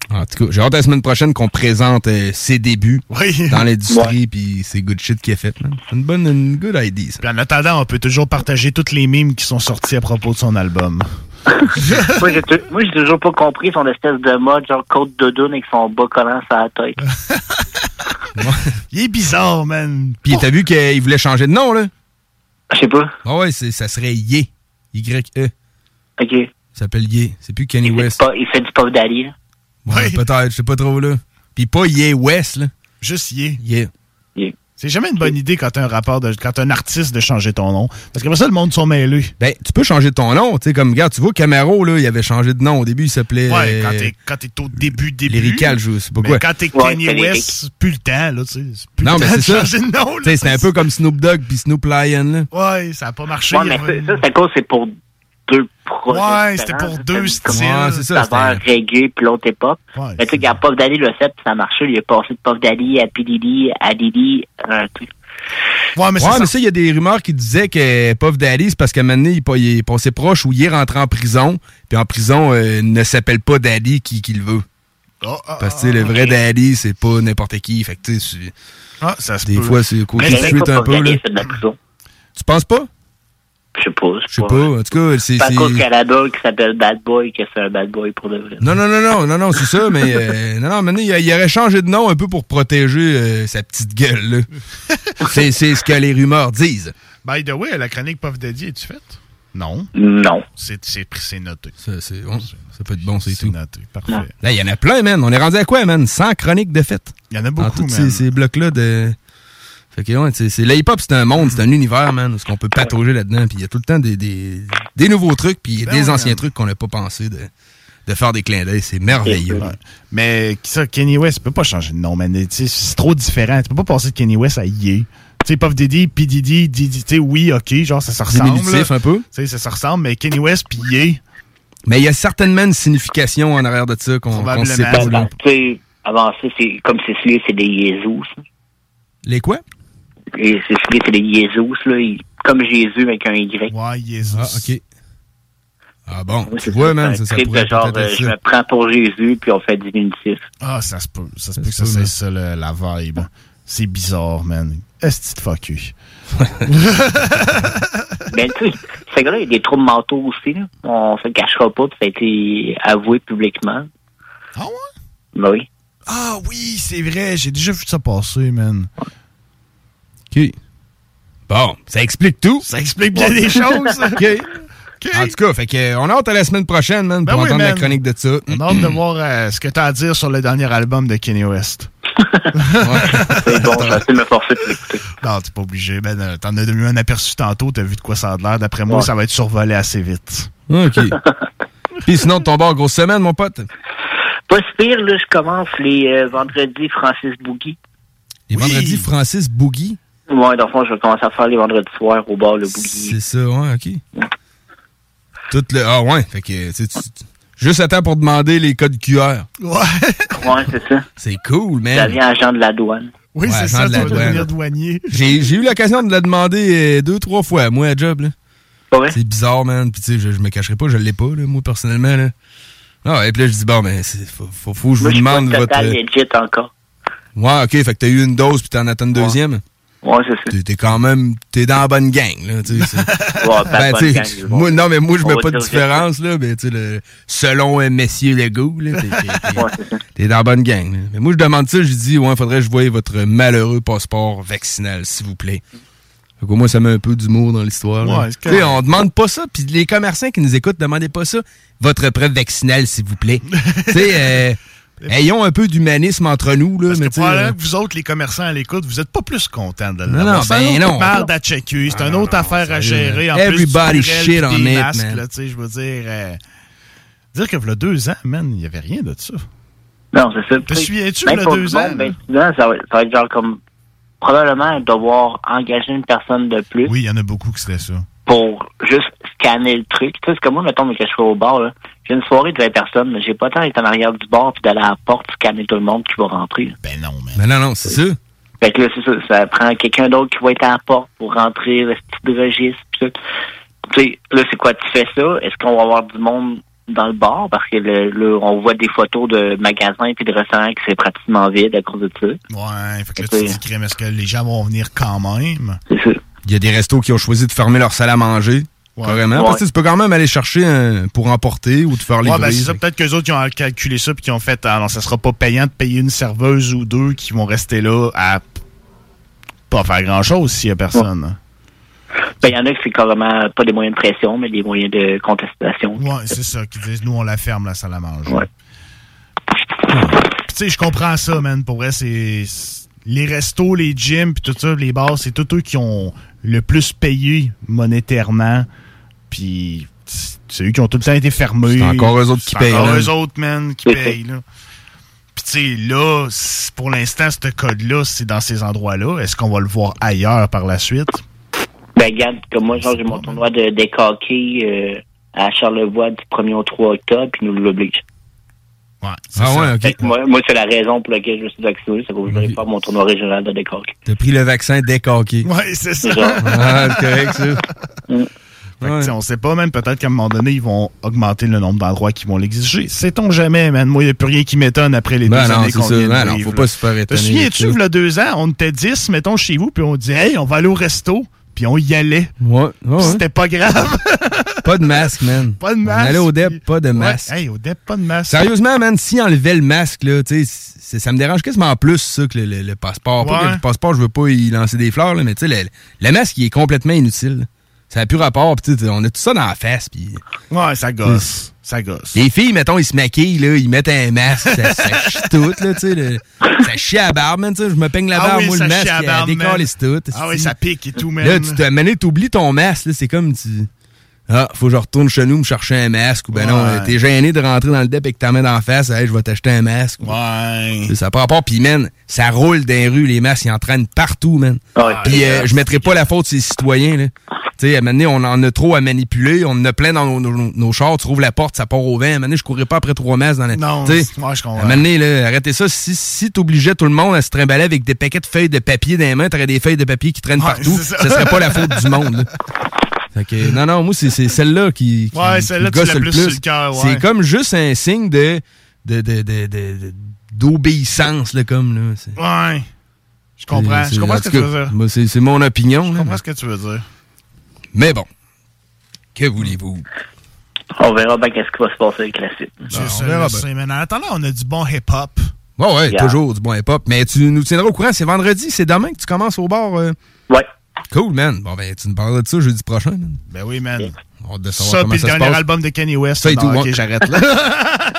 En tout cas, j'ai hâte la semaine prochaine qu'on présente euh, ses débuts Oui. dans l'industrie puis c'est good shit qu'il a fait. man. C'est une bonne, une good idea, ça. Puis en attendant, on peut toujours partager toutes les mimes qui sont sortis à propos de son album. moi, j'ai tou- moi, j'ai toujours pas compris son espèce de mode, genre côte de dune avec son bas collant sur la tête. Il est bizarre, man. Puis t'as vu qu'il voulait changer de nom, là? Je sais pas. Ah ouais, c'est- ça serait Ye. Y-E. OK. Il s'appelle Ye. C'est plus Kenny West. Pas- il fait du Puff Daddy, là. Ouais, peut-être, je sais pas trop, là. Puis pas Ye West, là. Juste Ye. Ye. C'est jamais une bonne idée quand t'as un rapport de, quand t'as un artiste de changer ton nom. Parce que ça, le monde sont mêlés. Ben, tu peux changer ton nom, tu sais, comme, regarde, tu vois, Camaro, là, il avait changé de nom. Au début, il s'appelait... Ouais, quand euh, t'es, quand t'es au début, début. Lyrical, je sais pas Mais quoi. quand t'es Ouais, Kanye c'est West, plus le temps, là, tu sais. C'est plus Non, le mais temps c'est de ça. changer de nom, Tu sais, là. c'est un peu comme Snoop Dogg puis Snoop Lion, là. Ouais, ça a pas marché. Ouais, mais ça, c'est pour deux projets. Ouais, c'était pour deux styles. Ouais, c'est ça, Saveur reggae, puis l'autre hip-hop. Ouais, mais tu sais, quand Puff Daddy le fait, puis ça marchait, il est passé de Puff Daddy à P. Diddy, à Diddy, un truc. Ouais, mais ouais, mais ça, il y a des rumeurs qui disaient que Puff Daddy, c'est parce qu'à un moment donné, il, il est passé proche ou il est rentré en prison. Puis en prison, euh, ne s'appelle pas Daddy qui, qui le veut. Oh, ah, Parce que tu sais, le vrai ok. Daddy, c'est pas n'importe qui. Fait que tu sais, c'est- Ah, ça se des peut. fois, c'est côté Mais suite un peu. Daddy, Là. Tu penses pas? Je sais pas. Je sais pas. En tout cas, c'est. C'est- cause Canada qui s'appelle Bad Boy que c'est un Bad Boy pour de vrai. Non, non, non, non, non, non, c'est ça, mais euh, non, non, maintenant, il, il aurait changé de nom un peu pour protéger euh, sa petite gueule, là. c'est, c'est ce que les rumeurs disent. By the way, la chronique Puff Daddy, es-tu faite? Non. Non. C'est c'est- c'est noté. Ça. Ça peut être bon, c'est tout. noté. Parfait. Là, il y en a plein, man. On est rendu à quoi, man? 100 chroniques de fêtes. Il y en a Dans beaucoup, tous man. ces, ces blocs-là de. Fait que, ouais, c'est, c'est, le hip-hop, c'est un monde, c'est un univers, man, où ce qu'on peut patauger là-dedans. Puis il y a tout le temps des, des, des nouveaux trucs, puis Ben des ouais, anciens man. trucs qu'on n'a pas pensé de, de faire des clins d'œil. C'est merveilleux. Ouais. Mais ça, Kenny West, tu peux pas changer de nom, man. Tu sais, C'est trop différent. Tu peux pas passer de Kenny West à Ye. Tu sais, Puff Diddy, P. Diddy, Diddy, tu sais, oui, ok, genre, ça se ressemble. Diminutif là. un peu. Tu sais, ça se ressemble, mais Kenny West puis Ye. Mais il y a certainement une signification en arrière de ça qu'on, qu'on sait pas. Ben, là. tu sais, avant ça, c'est comme c'est des ça. Les quoi? Et Cécilie, c'est des Jésus, là. Comme Jésus avec un Y. Ouais, Jésus. Ah, ok. Ah bon, Oui, tu c'est vois, ça, man, c'est ça, un ça trip pourrait de genre, peut-être euh, être je ça. me prends pour Jésus, puis on fait diminutif. Ah, ça se peut. Ça se peut que ça, c'est ça, le- la vibe. C'est bizarre, man. Est-ce que fuck you? Ben, tu sais, ce gars-là, il a des troubles mentaux aussi, là. On se le cachera pas, puis ça a été avoué publiquement. Ah ouais? Ben oui. Ah oui, c'est vrai. J'ai déjà vu ça passer, man. OK. Bon, ça explique tout. Ça explique bien des choses. OK. En tout cas, fait que, on a hâte à la semaine prochaine, man, Ben pour oui, entendre la chronique de ça. On a hâte de voir euh, ce que tu as à dire sur le dernier album de Kenny West. C'est bon, je vais essayer de me forcer pour l'écouter. Non, t'es pas obligé. Ben, euh, t'en as eu un aperçu tantôt, t'as vu de quoi ça a l'air. D'après moi, Ouais. ça va être survolé assez vite. OK. Puis sinon, ton bord, grosse semaine, mon pote. Pas si pire, là, je commence les euh, vendredis Francis Boogie. Les vendredis, Francis Boogie? Ouais, dans le fond, je vais commencer à faire les vendredis soirs au bar le Boogie. C'est ça, ouais, OK. Tout le... Ah ouais, fait que, tu sais, tu- tu- Juste à temps pour demander les codes QR. Ouais. Ouais, c'est ça. C'est cool, man. Ça vient agent de la douane. Oui, Ouais, c'est agent ça, de tu la devenir douanier. J'ai j'ai eu l'occasion de la demander euh, deux, trois fois, moi, à job. là. C'est bizarre, man. Puis, tu sais, je, je me cacherai pas, je l'ai pas, là, moi, personnellement. Là. Ah, et puis là, je dis, bon, ben, c'est- faut, faut, faut que je Moi, vous je suis pas demande votre. total legit encore. Ouais, ok, fait que t'as eu une dose, puis t'en attends une deuxième. Ouais, c'est ça. T'es- quand même. T'es dans la bonne gang, là. tu sais, c'est- Ouais, pas Ben, bonne gang, moi, non, mais moi, je mets pas de différence, là. Mais, tu sais, le- selon euh, Messieurs Legault, là, t'es- Ouais, dans la bonne gang. là. Mais moi, je demande ça, je dis, ouais, faudrait que je voie votre malheureux passeport vaccinal, s'il vous plaît. Fait qu'au moins, ça met un peu d'humour dans l'histoire. Ouais, c'est Tu sais, correct. on demande pas ça, puis les commerçants qui nous écoutent, demandez pas ça. Votre preuve vaccinale, s'il vous plaît. tu sais, euh, ayons un peu d'humanisme entre nous, là. Parce mais que probablement euh, que vous autres, les commerçants à l'écoute, vous êtes pas plus contents de Non, non, C'est un ben autre non. merde à checker. C'est une autre affaire à gérer. En plus, Everybody du purel shit on it, masques, man. là, je veux dire... euh, dire que le deux ans, man, il y avait rien de ça. Non, c'est ça. Te souviens-tu, le deux ans, ben, souvent, ça, va, ça va être genre comme probablement devoir engager une personne de plus Oui, il y en a beaucoup qui c'était ça. pour juste scanner le truc. Tu sais, c'est comme moi, mettons, que je suis au bar, là. J'ai une soirée de 20 personnes, mais j'ai pas le temps d'être en arrière du bar puis d'aller à la porte scanner tout le monde qui va rentrer. Ben non, man. Mais non, non, c'est ça. Fait que là, c'est ça, ça prend quelqu'un d'autre qui va être à la porte pour rentrer le petit registre pis tout. Tu sais, là, c'est quoi, tu fais ça? Est-ce qu'on va avoir du monde dans le bar? Parce que le- là, on voit des photos de magasins puis de restaurants qui c'est pratiquement vide à cause de ça. Ouais, fait que là, tu te dis, crème, est-ce que les gens vont venir quand même? C'est ça. Il y a des restos qui ont choisi de fermer leur salle à manger. Carrément. Parce que tu peux quand même aller chercher un- pour emporter ou te faire livrer. Ouais, ben c'est ça. Peut-être qu'eux autres, qui ont calculé ça puis qui ont fait, ah non, ça sera pas payant de payer une serveuse ou deux qui vont rester là à pas faire grand-chose s'il y a personne. Ben, il y en a qui c'est carrément pas des moyens de pression, mais des moyens de contestation. Ouais, c'est ça. Qui disent, nous, on la ferme, la salle à manger. Ouais. Tu sais, je comprends ça, man. Pour vrai, c'est. c'est- Les restos, les gyms, puis tout ça, les bars, c'est tous eux qui ont le plus payé monétairement. Puis, c'est eux qui ont tout le temps été fermés. C'est encore eux autres qui C'est payent, encore là. eux autres, man, qui payent, là. Puis, tu sais, là, pour l'instant, ce code-là, c'est dans ces endroits-là. Est-ce qu'on va le voir ailleurs par la suite? Ben, regarde, comme moi, genre, j'ai mon tournoi de décaqué euh, à Charlevoix du 1er au 3 octobre, puis nous l'oblige. Ouais. Ah ouais, ok. Moi, moi, c'est la raison pour laquelle je me suis vacciné, c'est que je faire mon tournoi régional de décaqué. T'as pris le vaccin décaqué. Ouais, c'est ça. Ah, c'est correct, ça. Fait que, on sait pas, même peut-être qu'à un moment donné, ils vont augmenter le nombre d'endroits qui vont l'exiger. Sait-on jamais, man. Moi, il n'y a plus rien qui m'étonne après les Ben deux non, années qu'on vient de Ben non, faut pas se faire étonner souviens-tu, il deux ans, on était 10, mettons, chez vous, puis on dit, hey, on va aller au resto, puis on y allait. Ouais, ouais. C'était pas grave. Pas de masque, man. Pas de On masque. allait au DEP, pas de masque. Ouais, hey, au DEP, pas de masque. Sérieusement, man, si enlevait le masque, là, tu sais, c'est- ça me dérange quasiment plus, ça, que le, le- le passeport. Pas que le passeport, je veux pas y lancer des fleurs, là, mais tu sais, le, le masque, il est complètement inutile. Ça n'a plus rapport, pis on a tout ça dans la face, puis... Ouais, ça gosse. Ça gosse. Les filles, mettons, ils se maquillent, là, ils mettent un masque, ça, ça chie tout, là, tu sais. le- Ça chie à la barbe, man, tu sais. Je me peigne la Ah barbe, oui, moi, le masque, décolle tout. Ah oui, ça pique et tout, man. Là, tu te mané, t'oublies ton masque, là, c'est comme tu. Ah, faut que je retourne chez nous me chercher un masque. Ou ben non, Ouais. t'es gêné de rentrer dans le dep et que t'en mets d'en face. Hey, je vais t'acheter un masque. Ouais. Ça prend pas. Puis, man, ça roule dans les rues, les masques, ils entraînent partout, man. Puis, euh, je mettrai pas la faute sur les citoyens, là. Tu sais, à un moment donné, on en a trop à manipuler. On en a plein dans nos, nos- nos chars. Tu rouvres la porte, ça part au vent. À un moment donné, je courrais pas après trois masques dans la. Non, Tu sais, moi, je comprends. à un moment donné, là, arrêtez ça. Si, si t'obligeais tout le monde à se trimballer avec des paquets de feuilles de papier dans les mains, t'aurais des feuilles de papier qui traînent Ouais, partout. Ça. serait pas la faute du monde. là. Fait que, non, non, moi, c'est celle-là qui, qui Ouais, celle-là, gosse l'as le plus sur le cœur, ouais. C'est comme juste un signe de de- de- de- de- de- d'obéissance, là, comme, là. Ouais. Je comprends. c'est- Je comprends en ce que tu veux dire. moi, C'est mon opinion, Je là. comprends ce que tu veux dire. Mais bon. Que voulez-vous? On verra bien qu'est-ce qui va se passer avec la suite. C'est ça, verra bien. attendant, on a du bon hip-hop. Ouais, ouais, Yeah. toujours du bon hip-hop. Mais tu nous tiendras au courant, c'est vendredi, c'est demain que tu commences au bar. euh? Ouais. Cool, man. Bon, ben, tu nous parleras de ça jeudi prochain, man. Ben oui, man. Hâte de savoir Ça, comment puis ça le se dernier passe. album de Kanye West. Ça et Non, tout, ok, j'arrête là.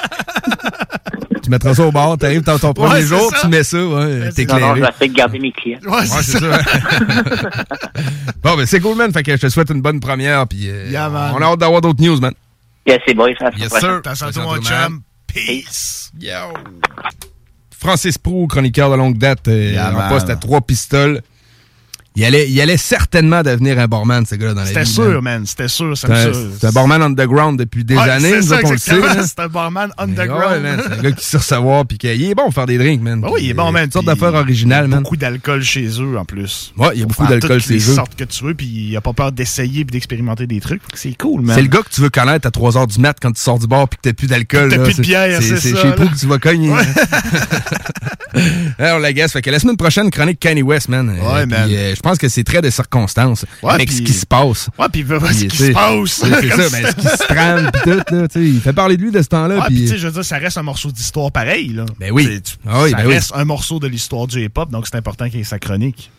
Tu mettras ça au bar, t'arrives dans ton premier Ouais, jour, ça. tu mets ça, ouais, t'es Non, non, éclairé. j'essaie de garder mes clients. Ouais, c'est ça. bon, ben c'est cool, man. Fait que je te souhaite une bonne première. Puis euh, Yeah, man. on a hâte d'avoir d'autres news, man. Yes, c'est bon, ça Yes, sir. Attention toi, mon chum. Peace. Yo. Francis Prou, chroniqueur de longue date, euh, Yeah, en man. poste à trois pistoles. Il allait, il allait certainement devenir un barman, ce gars-là, dans la vie. C'était sûr, man. C'était sûr. C'est sûr. c'est un barman underground depuis des Ouais, années, c'est nous ça, autres, on le sait. C'est un barman underground. ouais, c'est un gars qui sait recevoir, puis qu'il est bon pour faire des drinks, man. Ben oui, il est bon, man. Toutes sortes Puis d'affaires originales, man. Beaucoup d'alcool chez eux, en plus. Ouais, il y a beaucoup d'alcool chez eux. sortes que tu veux, puis il a pas peur d'essayer puis d'expérimenter des trucs. C'est cool, man. C'est le gars que tu veux connaître à 3h du mat quand tu sors du bar puis que t'as plus d'alcool. T'as plus de bière, c'est C'est ça, chez là. Prou que tu vas cogner. Alors, la guest, fait que la semaine prochaine, chronique Kanye West, man. Euh, Ouais, man. euh, je pense que c'est très de circonstances Ouais, avec ce qui se passe. Ouais, puis il veut voir ce qui se passe. C'est ça, ça. ben, ce qui se trame pis tout, là, tu. Il fait parler de lui de ce temps-là. Ouais, puis- tu sais, je veux dire, ça reste un morceau d'histoire pareil, là. Ben oui. Tu- Ah oui, ça ben oui. reste un morceau de l'histoire du hip-hop, donc c'est important qu'il y ait sa chronique.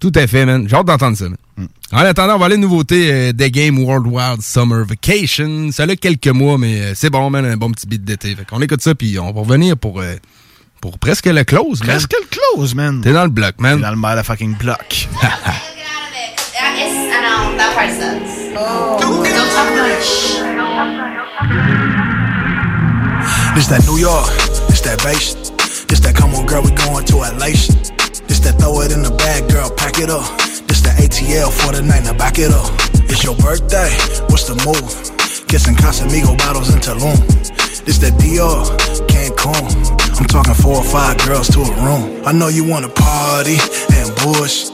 Tout à fait, man. J'ai hâte d'entendre ça, man. Mm. En attendant, on va aller à nouveauté euh, The Game World Wild Summer Vacation. Ça a quelques mois, mais euh, c'est bon, man. Un bon petit beat d'été. Fait qu'on écoute ça, puis on va revenir pour, pour presque le close, man. Presque le close, man. T'es dans le bloc, man. T'es dans le motherfucking bloc. That that. This that New York, this that bass. This that come on, girl, we going to LA. This that throw it in the bag, girl, pack it up. This the ATL for the night, now back it up. It's your birthday, what's the move? Kissing Casamigo bottles in Tulum. This that Dior, Cancun. I'm talking four or five girls to a room. I know you wanna party and bush.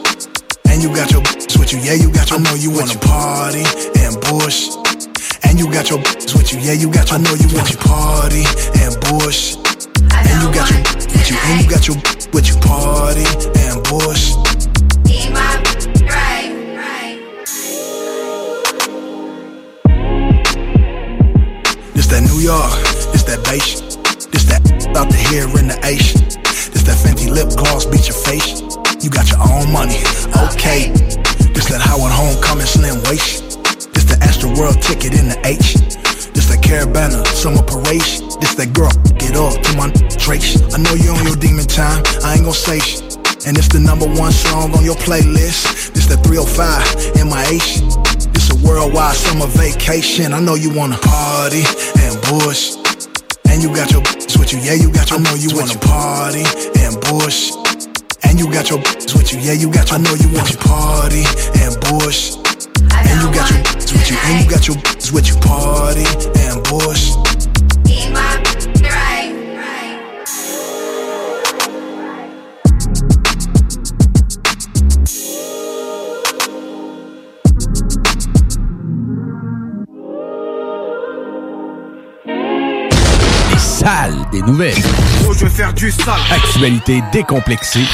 And you got your b****s with you, yeah, you got your. I know you wanna party and bush. And you got your b****s with you, yeah, you got your. I know you want your party and bush. And you got your with you, and you got your with you, party and bush. Right. That New York, this that bass. This that out the here in the. This that Fenty lip gloss beat your face. You got your own money, okay. This that Howard Homecoming slim waist. This the Astro World ticket in the H. This that Caravana summer parade. This that girl get up to my trace. I know you on your demon time. I ain't gon' say shit. And it's the number one song on your playlist. This the 305 in my H. It's a worldwide summer vacation. I know you wanna party and bush. And you got your b****s with you, yeah, you got your. I know you wanna party and bush. And you got your b****s with you, yeah, you got your. I know you want your party and bush. And you got your b****s with you, and you got your b****s with you, party and bush. Des nouvelles. Oh, je vais faire du sale. Actualité décomplexée.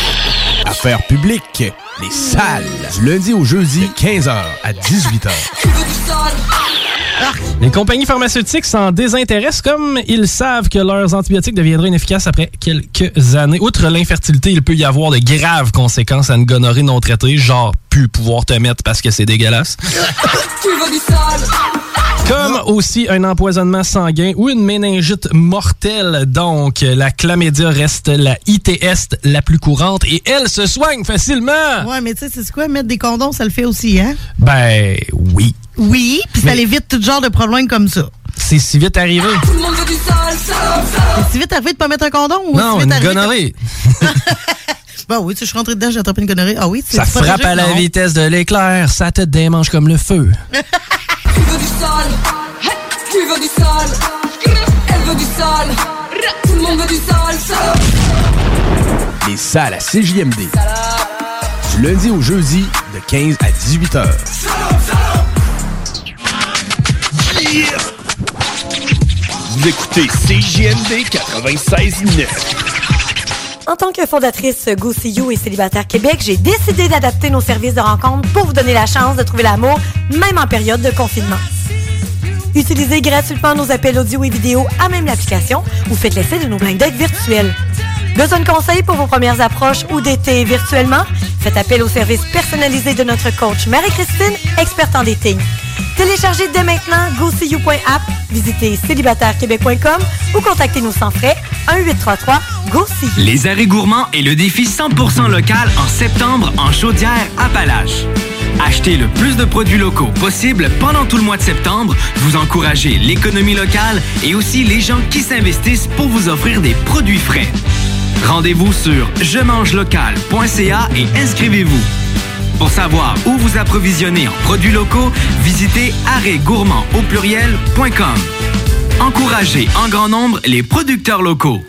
Affaires publiques. Les salles. Du lundi au jeudi, 15h à 18h. Les compagnies pharmaceutiques s'en désintéressent comme ils savent que leurs antibiotiques deviendraient inefficaces après quelques années. Outre l'infertilité, il peut y avoir de graves conséquences à une gonorrhée non traitée, genre plus pouvoir te mettre parce que c'est dégueulasse. Tu veux du sol Comme aussi un empoisonnement sanguin ou une méningite mortelle. Donc, la chlamydia reste la ITS la plus courante et elle se soigne facilement. Ouais, mais tu sais, c'est quoi? Mettre des condoms, ça le fait aussi, hein? Ben, oui. Oui, puis ça Mais- évite tout genre de problèmes comme ça. C'est si vite arrivé. Tout le monde veut du sol, sol, sol C'est si vite arrivé de pas mettre un condom? Ou Non, si vite une arrivé gonorrhée. Ben oui, tu sais, je suis rentré dedans, j'ai attrapé une gonorrhée. Ah oui, c'est Ça frappe à la non? vitesse de l'éclair, ça te démange comme le feu. Tu veux du sol Tu veux du sol Elle veut du sol Tout le monde veut du sol, sol Les salles à CJMD. Du lundi au jeudi, de 15 à 18 heures. Vous écoutez CJMD 96.9. En tant que fondatrice Go See et Célibataire Québec, j'ai décidé d'adapter nos services de rencontre pour vous donner la chance de trouver l'amour, même en période de confinement. Utilisez gratuitement nos appels audio et vidéo à même l'application ou faites l'essai de nos blind dates virtuels. Besoin de conseils pour vos premières approches ou d'été virtuellement? Faites appel au service personnalisé de notre coach Marie-Christine, experte en dating. Téléchargez dès maintenant GoSeeYou.app, visitez célibatairequebec.com ou contactez-nous sans frais 1-833-GO-SEE-YOU. Les arrêts gourmands et le défi 100% local en septembre en chaudière Appalaches. Achetez le plus de produits locaux possible pendant tout le mois de septembre. Vous encouragez l'économie locale et aussi les gens qui s'investissent pour vous offrir des produits frais. Rendez-vous sur je mange local.ca et inscrivez-vous. Pour savoir où vous approvisionner en produits locaux, visitez arrêtgourmand au pluriel.com. Encouragez en grand nombre les producteurs locaux.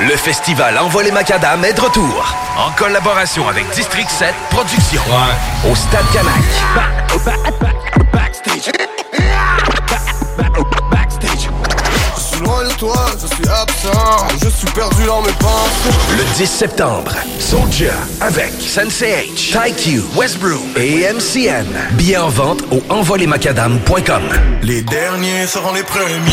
Le festival Envoie les Macadam est de retour. En collaboration avec District 7 Productions. Au Stade Canac. De toi, je suis absent. Je suis perdu dans mes pensées. Le 10 septembre, Soldier avec Sensei H, TyQ, Westbrook et MCN. Billets en vente au envoiemacadam.com. Les derniers seront les premiers.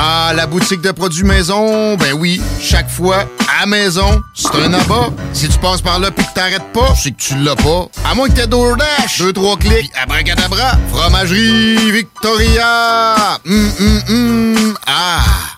Ah, la boutique de produits maison, ben oui, chaque fois, à maison, c'est un abat. Si tu passes par là pis que t'arrêtes pas, c'est que tu l'as pas. À moins que t'aies DoorDash, deux, trois clics, abracadabra, fromagerie Victoria! Hum, hum, hum, ah!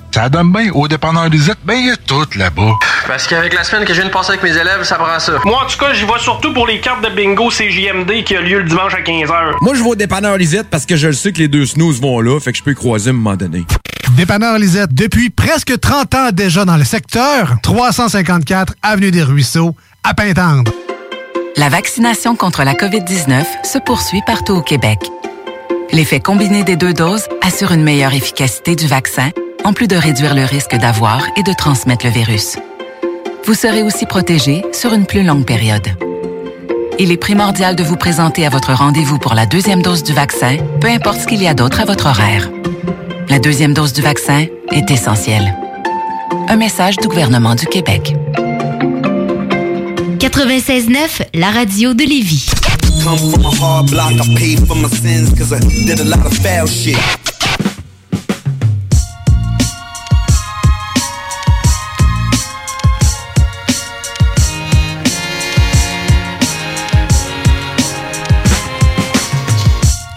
Ça donne bien au dépanneur Lisette, ben il y a tout là-bas. Parce qu'avec la semaine que je viens de passer avec mes élèves, ça prend ça. Moi, en tout cas, j'y vais surtout pour les cartes de bingo CJMD qui a lieu le dimanche à 15h. Moi, je vais au dépanneur Lisette parce que je le sais que les deux snooze vont là, fait que je peux y croiser à un moment donné. Dépanneur Lisette, depuis presque 30 ans déjà dans le secteur, 354 Avenue des Ruisseaux, à Pintendre. La vaccination contre la COVID-19 se poursuit partout au Québec. L'effet combiné des deux doses assure une meilleure efficacité du vaccin, en plus de réduire le risque d'avoir et de transmettre le virus. Vous serez aussi protégé sur une plus longue période. Il est primordial de vous présenter à votre rendez-vous pour la deuxième dose du vaccin, peu importe ce qu'il y a d'autre à votre horaire. La deuxième dose du vaccin est essentielle. Un message du gouvernement du Québec. 96.9, la radio de Lévis.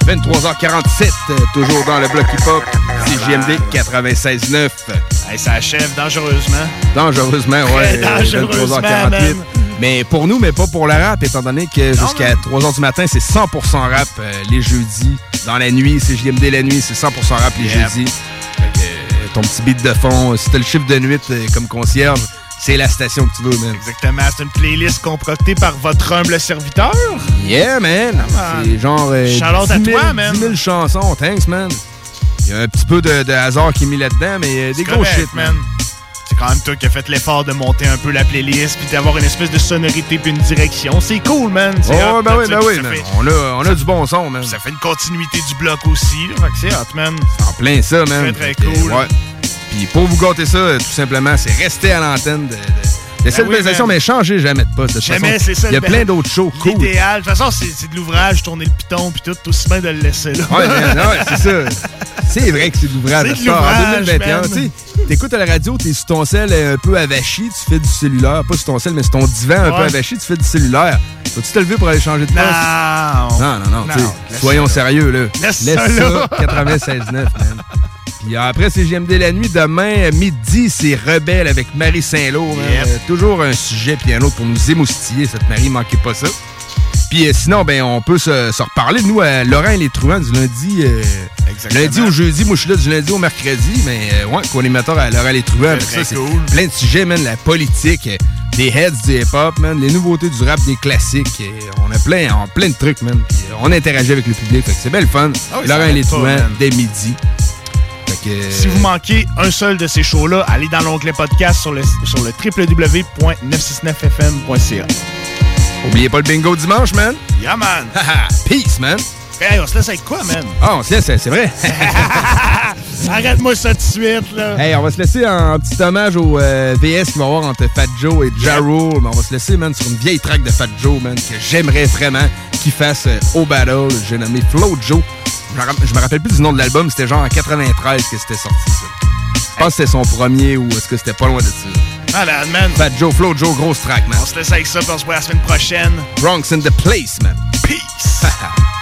23h47, euh, toujours dans le bloc hip-hop. CJMD 96.9. Hey, ça achève dangereusement. Dangereusement, ouais. euh, dangereusement, 23h48. man. Mais pour nous, mais pas pour le rap, étant donné que jusqu'à 3h du matin, c'est 100% rap euh, les jeudis. Dans la nuit, CJMD la nuit, c'est 100% rap les Yep. jeudis. Fait que, euh, ton petit beat de fond, si t'as le chiffre de nuit euh, comme concierge, c'est la station que tu veux, man. Exactement. C'est une playlist concoctée par votre humble serviteur. Yeah, man! C'est genre euh, Shout-out 10 à 000, toi, man. 10 000 chansons, thanks, man. Il y a un petit peu de, de hasard qui est mis là-dedans, mais euh, des C'est gros correct, shit, man. C'est quand même toi qui as fait l'effort de monter un peu la playlist puis d'avoir une espèce de sonorité puis une direction. C'est cool, man. C'est Oh, hot, ben oui, ben oui, man. fait- On a, on a du bon son, man. Ça fait une continuité du bloc aussi. Là, fait que c'est hot, man. En plein ça, man. Très, très cool. Ouais. Puis pour vous gâter ça, euh, tout simplement, c'est rester à l'antenne de, de, cette Ben oui, man. mais changez jamais de poste. De Jamais, c'est ça. Il y a le- plein d'autres shows cool. L'idéal. De toute façon, c'est de l'ouvrage, tourner le piton puis tout. Aussi bien de le laisser là. Ouais, ouais, c'est ça. C'est vrai que c'est de l'ouvrage. C'est de heure, En l'ouvrage, 2021, man. tu sais, t'écoutes à la radio, t'es sur ton sel un peu avachi, tu fais du cellulaire. Pas sur ton sel, mais sur ton divan un peu Ouais. avachi, tu fais du cellulaire. Vas-tu te lever pour aller changer de poste? Non. Non, non, non. soyons là. sérieux, là. Laisse Laisse ça, 96.9, man. Puis après, c'est JMD la nuit. Demain, à midi, c'est Rebelle avec Marie Saint-Lô. man. Yep. Euh, toujours un sujet puis un autre pour nous émoustiller. Cette Marie, manquez pas ça. Puis euh, sinon, ben, on peut se, se reparler. Nous, à Laurent et les Truands, du lundi, euh, lundi au jeudi. Moi, je suis là du lundi au mercredi. Mais euh, ouais, co-animateur à Laurent et les ça, c'est cool. plein de sujets, man. La politique, euh, des heads du hip-hop, man. Les nouveautés du rap, des classiques. On a plein, on a plein de trucs, man. Euh, on interagit avec le public. Fait que c'est belle fun. Ah Laurent et les man. dès midi. Que, Si vous manquez un seul de ces shows-là, allez dans l'onglet podcast sur le, sur le www.969fm.ca. Oubliez pas le bingo dimanche, man. Yeah, man. Peace, man. Hey, on se laisse avec quoi, man? Ah, on se laisse, c'est vrai. Arrête-moi ça tout de suite, là. hey, on va se laisser en petit hommage au euh, VS qu'il va y avoir entre Fat Joe et Ja Rule. Mais on va se laisser, man, sur une vieille track de Fat Joe, man, que j'aimerais vraiment qu'il fasse euh, au battle. J'ai nommé Flow Joe. Je me rappelle plus du nom de l'album. C'était genre en 93 que c'était sorti, ça. Je pense que c'était son premier ou est-ce que c'était pas loin de ça. Malade, man. Fat Joe, Flow Joe, grosse track, man. On se laisse avec ça, puis on se voit la semaine prochaine. Bronx in the place, man. Peace.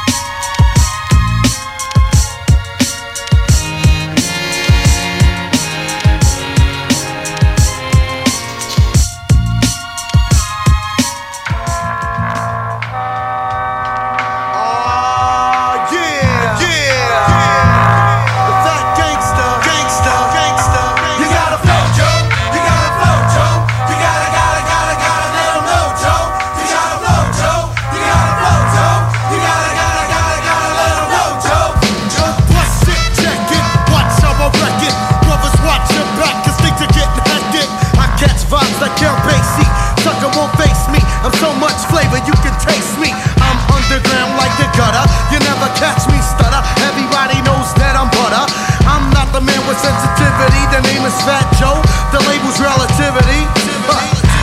Is Fat Joe. The label's relativity.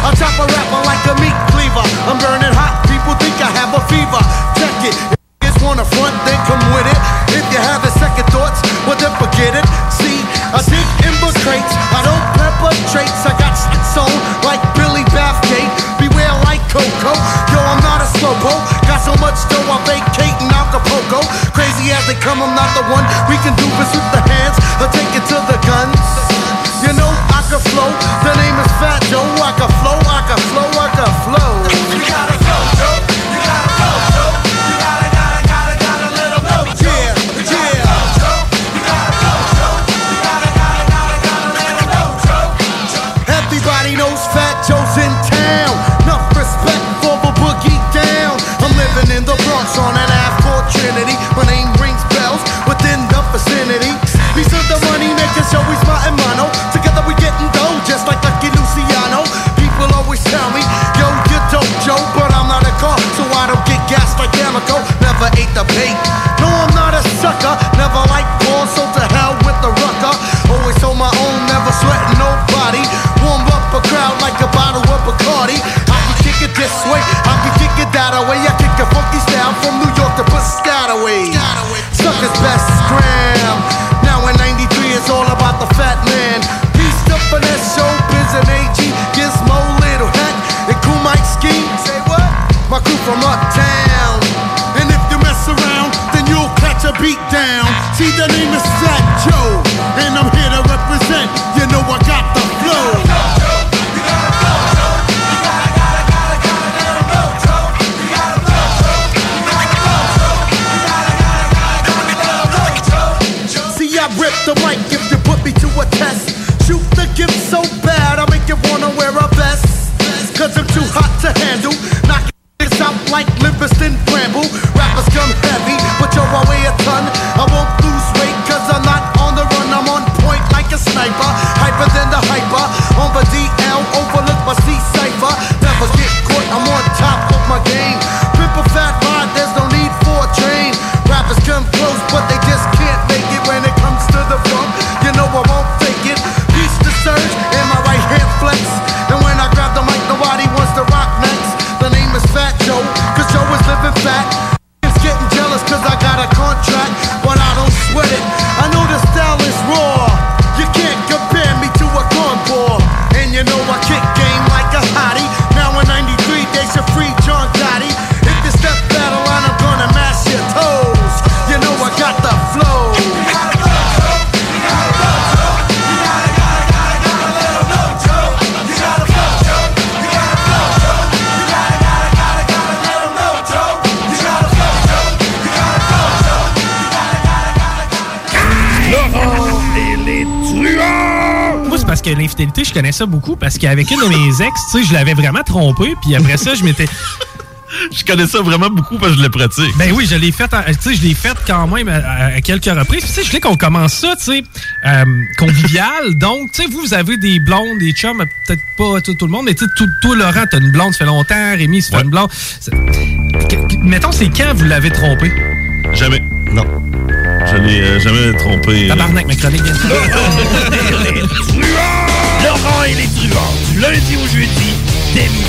I chop a rapper like a meat cleaver. I'm burning hot. People think I have a fever. Check it. If you wanna front, then come with it. If you have a second thoughts, well then forget it. See, I dig infiltrates. I don't perpetrates. I got six on like Billy Bathgate. Beware like Coco. Yo, I'm not a slowpoke. Got so much dough, I'm vacating Acapulco. Crazy as they come, I'm not the one. We can do this with the hands or take it to the guns. From uptown. And if you mess around, then you'll catch a beat down. See, the name is Fat Joe, and I'm here to represent. You know I got the flow. See, I rip the mic if you put me to a test. Shoot the gift so bad, I make you wanna wear a vest. Cause I'm too hot to handle. Je connais ça beaucoup parce qu'avec une de mes ex, tu sais, je l'avais vraiment trompé, puis après ça, je m'étais. Je connais ça vraiment beaucoup parce que je le pratique. Ben oui, je l'ai fait, en- tu sais, je l'ai fait quand même à, à quelques reprises. Puis, Tu sais, je voulais qu'on commence ça, tu sais, euh, convivial. Donc, tu sais, vous, vous avez des blondes, des chums, peut-être pas tout, tout le monde, mais tu sais, tout- toi, Laurent, t'as une blonde, ça fait longtemps. Rémi, ça fait une blonde. C'est- Mettons, c'est quand vous l'avez trompé? Jamais. Non. Je l'ai euh, jamais trompé. euh. Tabarnak, ma chronique Laurent et les truands, lundi au jeudi, dès.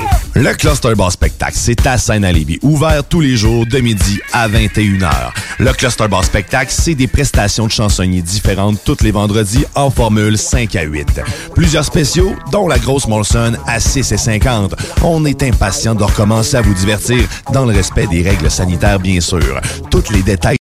Le Cluster Bar Spectacle, c'est à scène à ouvert tous les jours de midi à 21h. Le Cluster Bar Spectacle, c'est des prestations de chansonniers différentes tous les vendredis en formule 5 à 8. Plusieurs spéciaux, dont la grosse Molson à 6 et 50. On est impatient de recommencer à vous divertir dans le respect des règles sanitaires, bien sûr. Tous les détails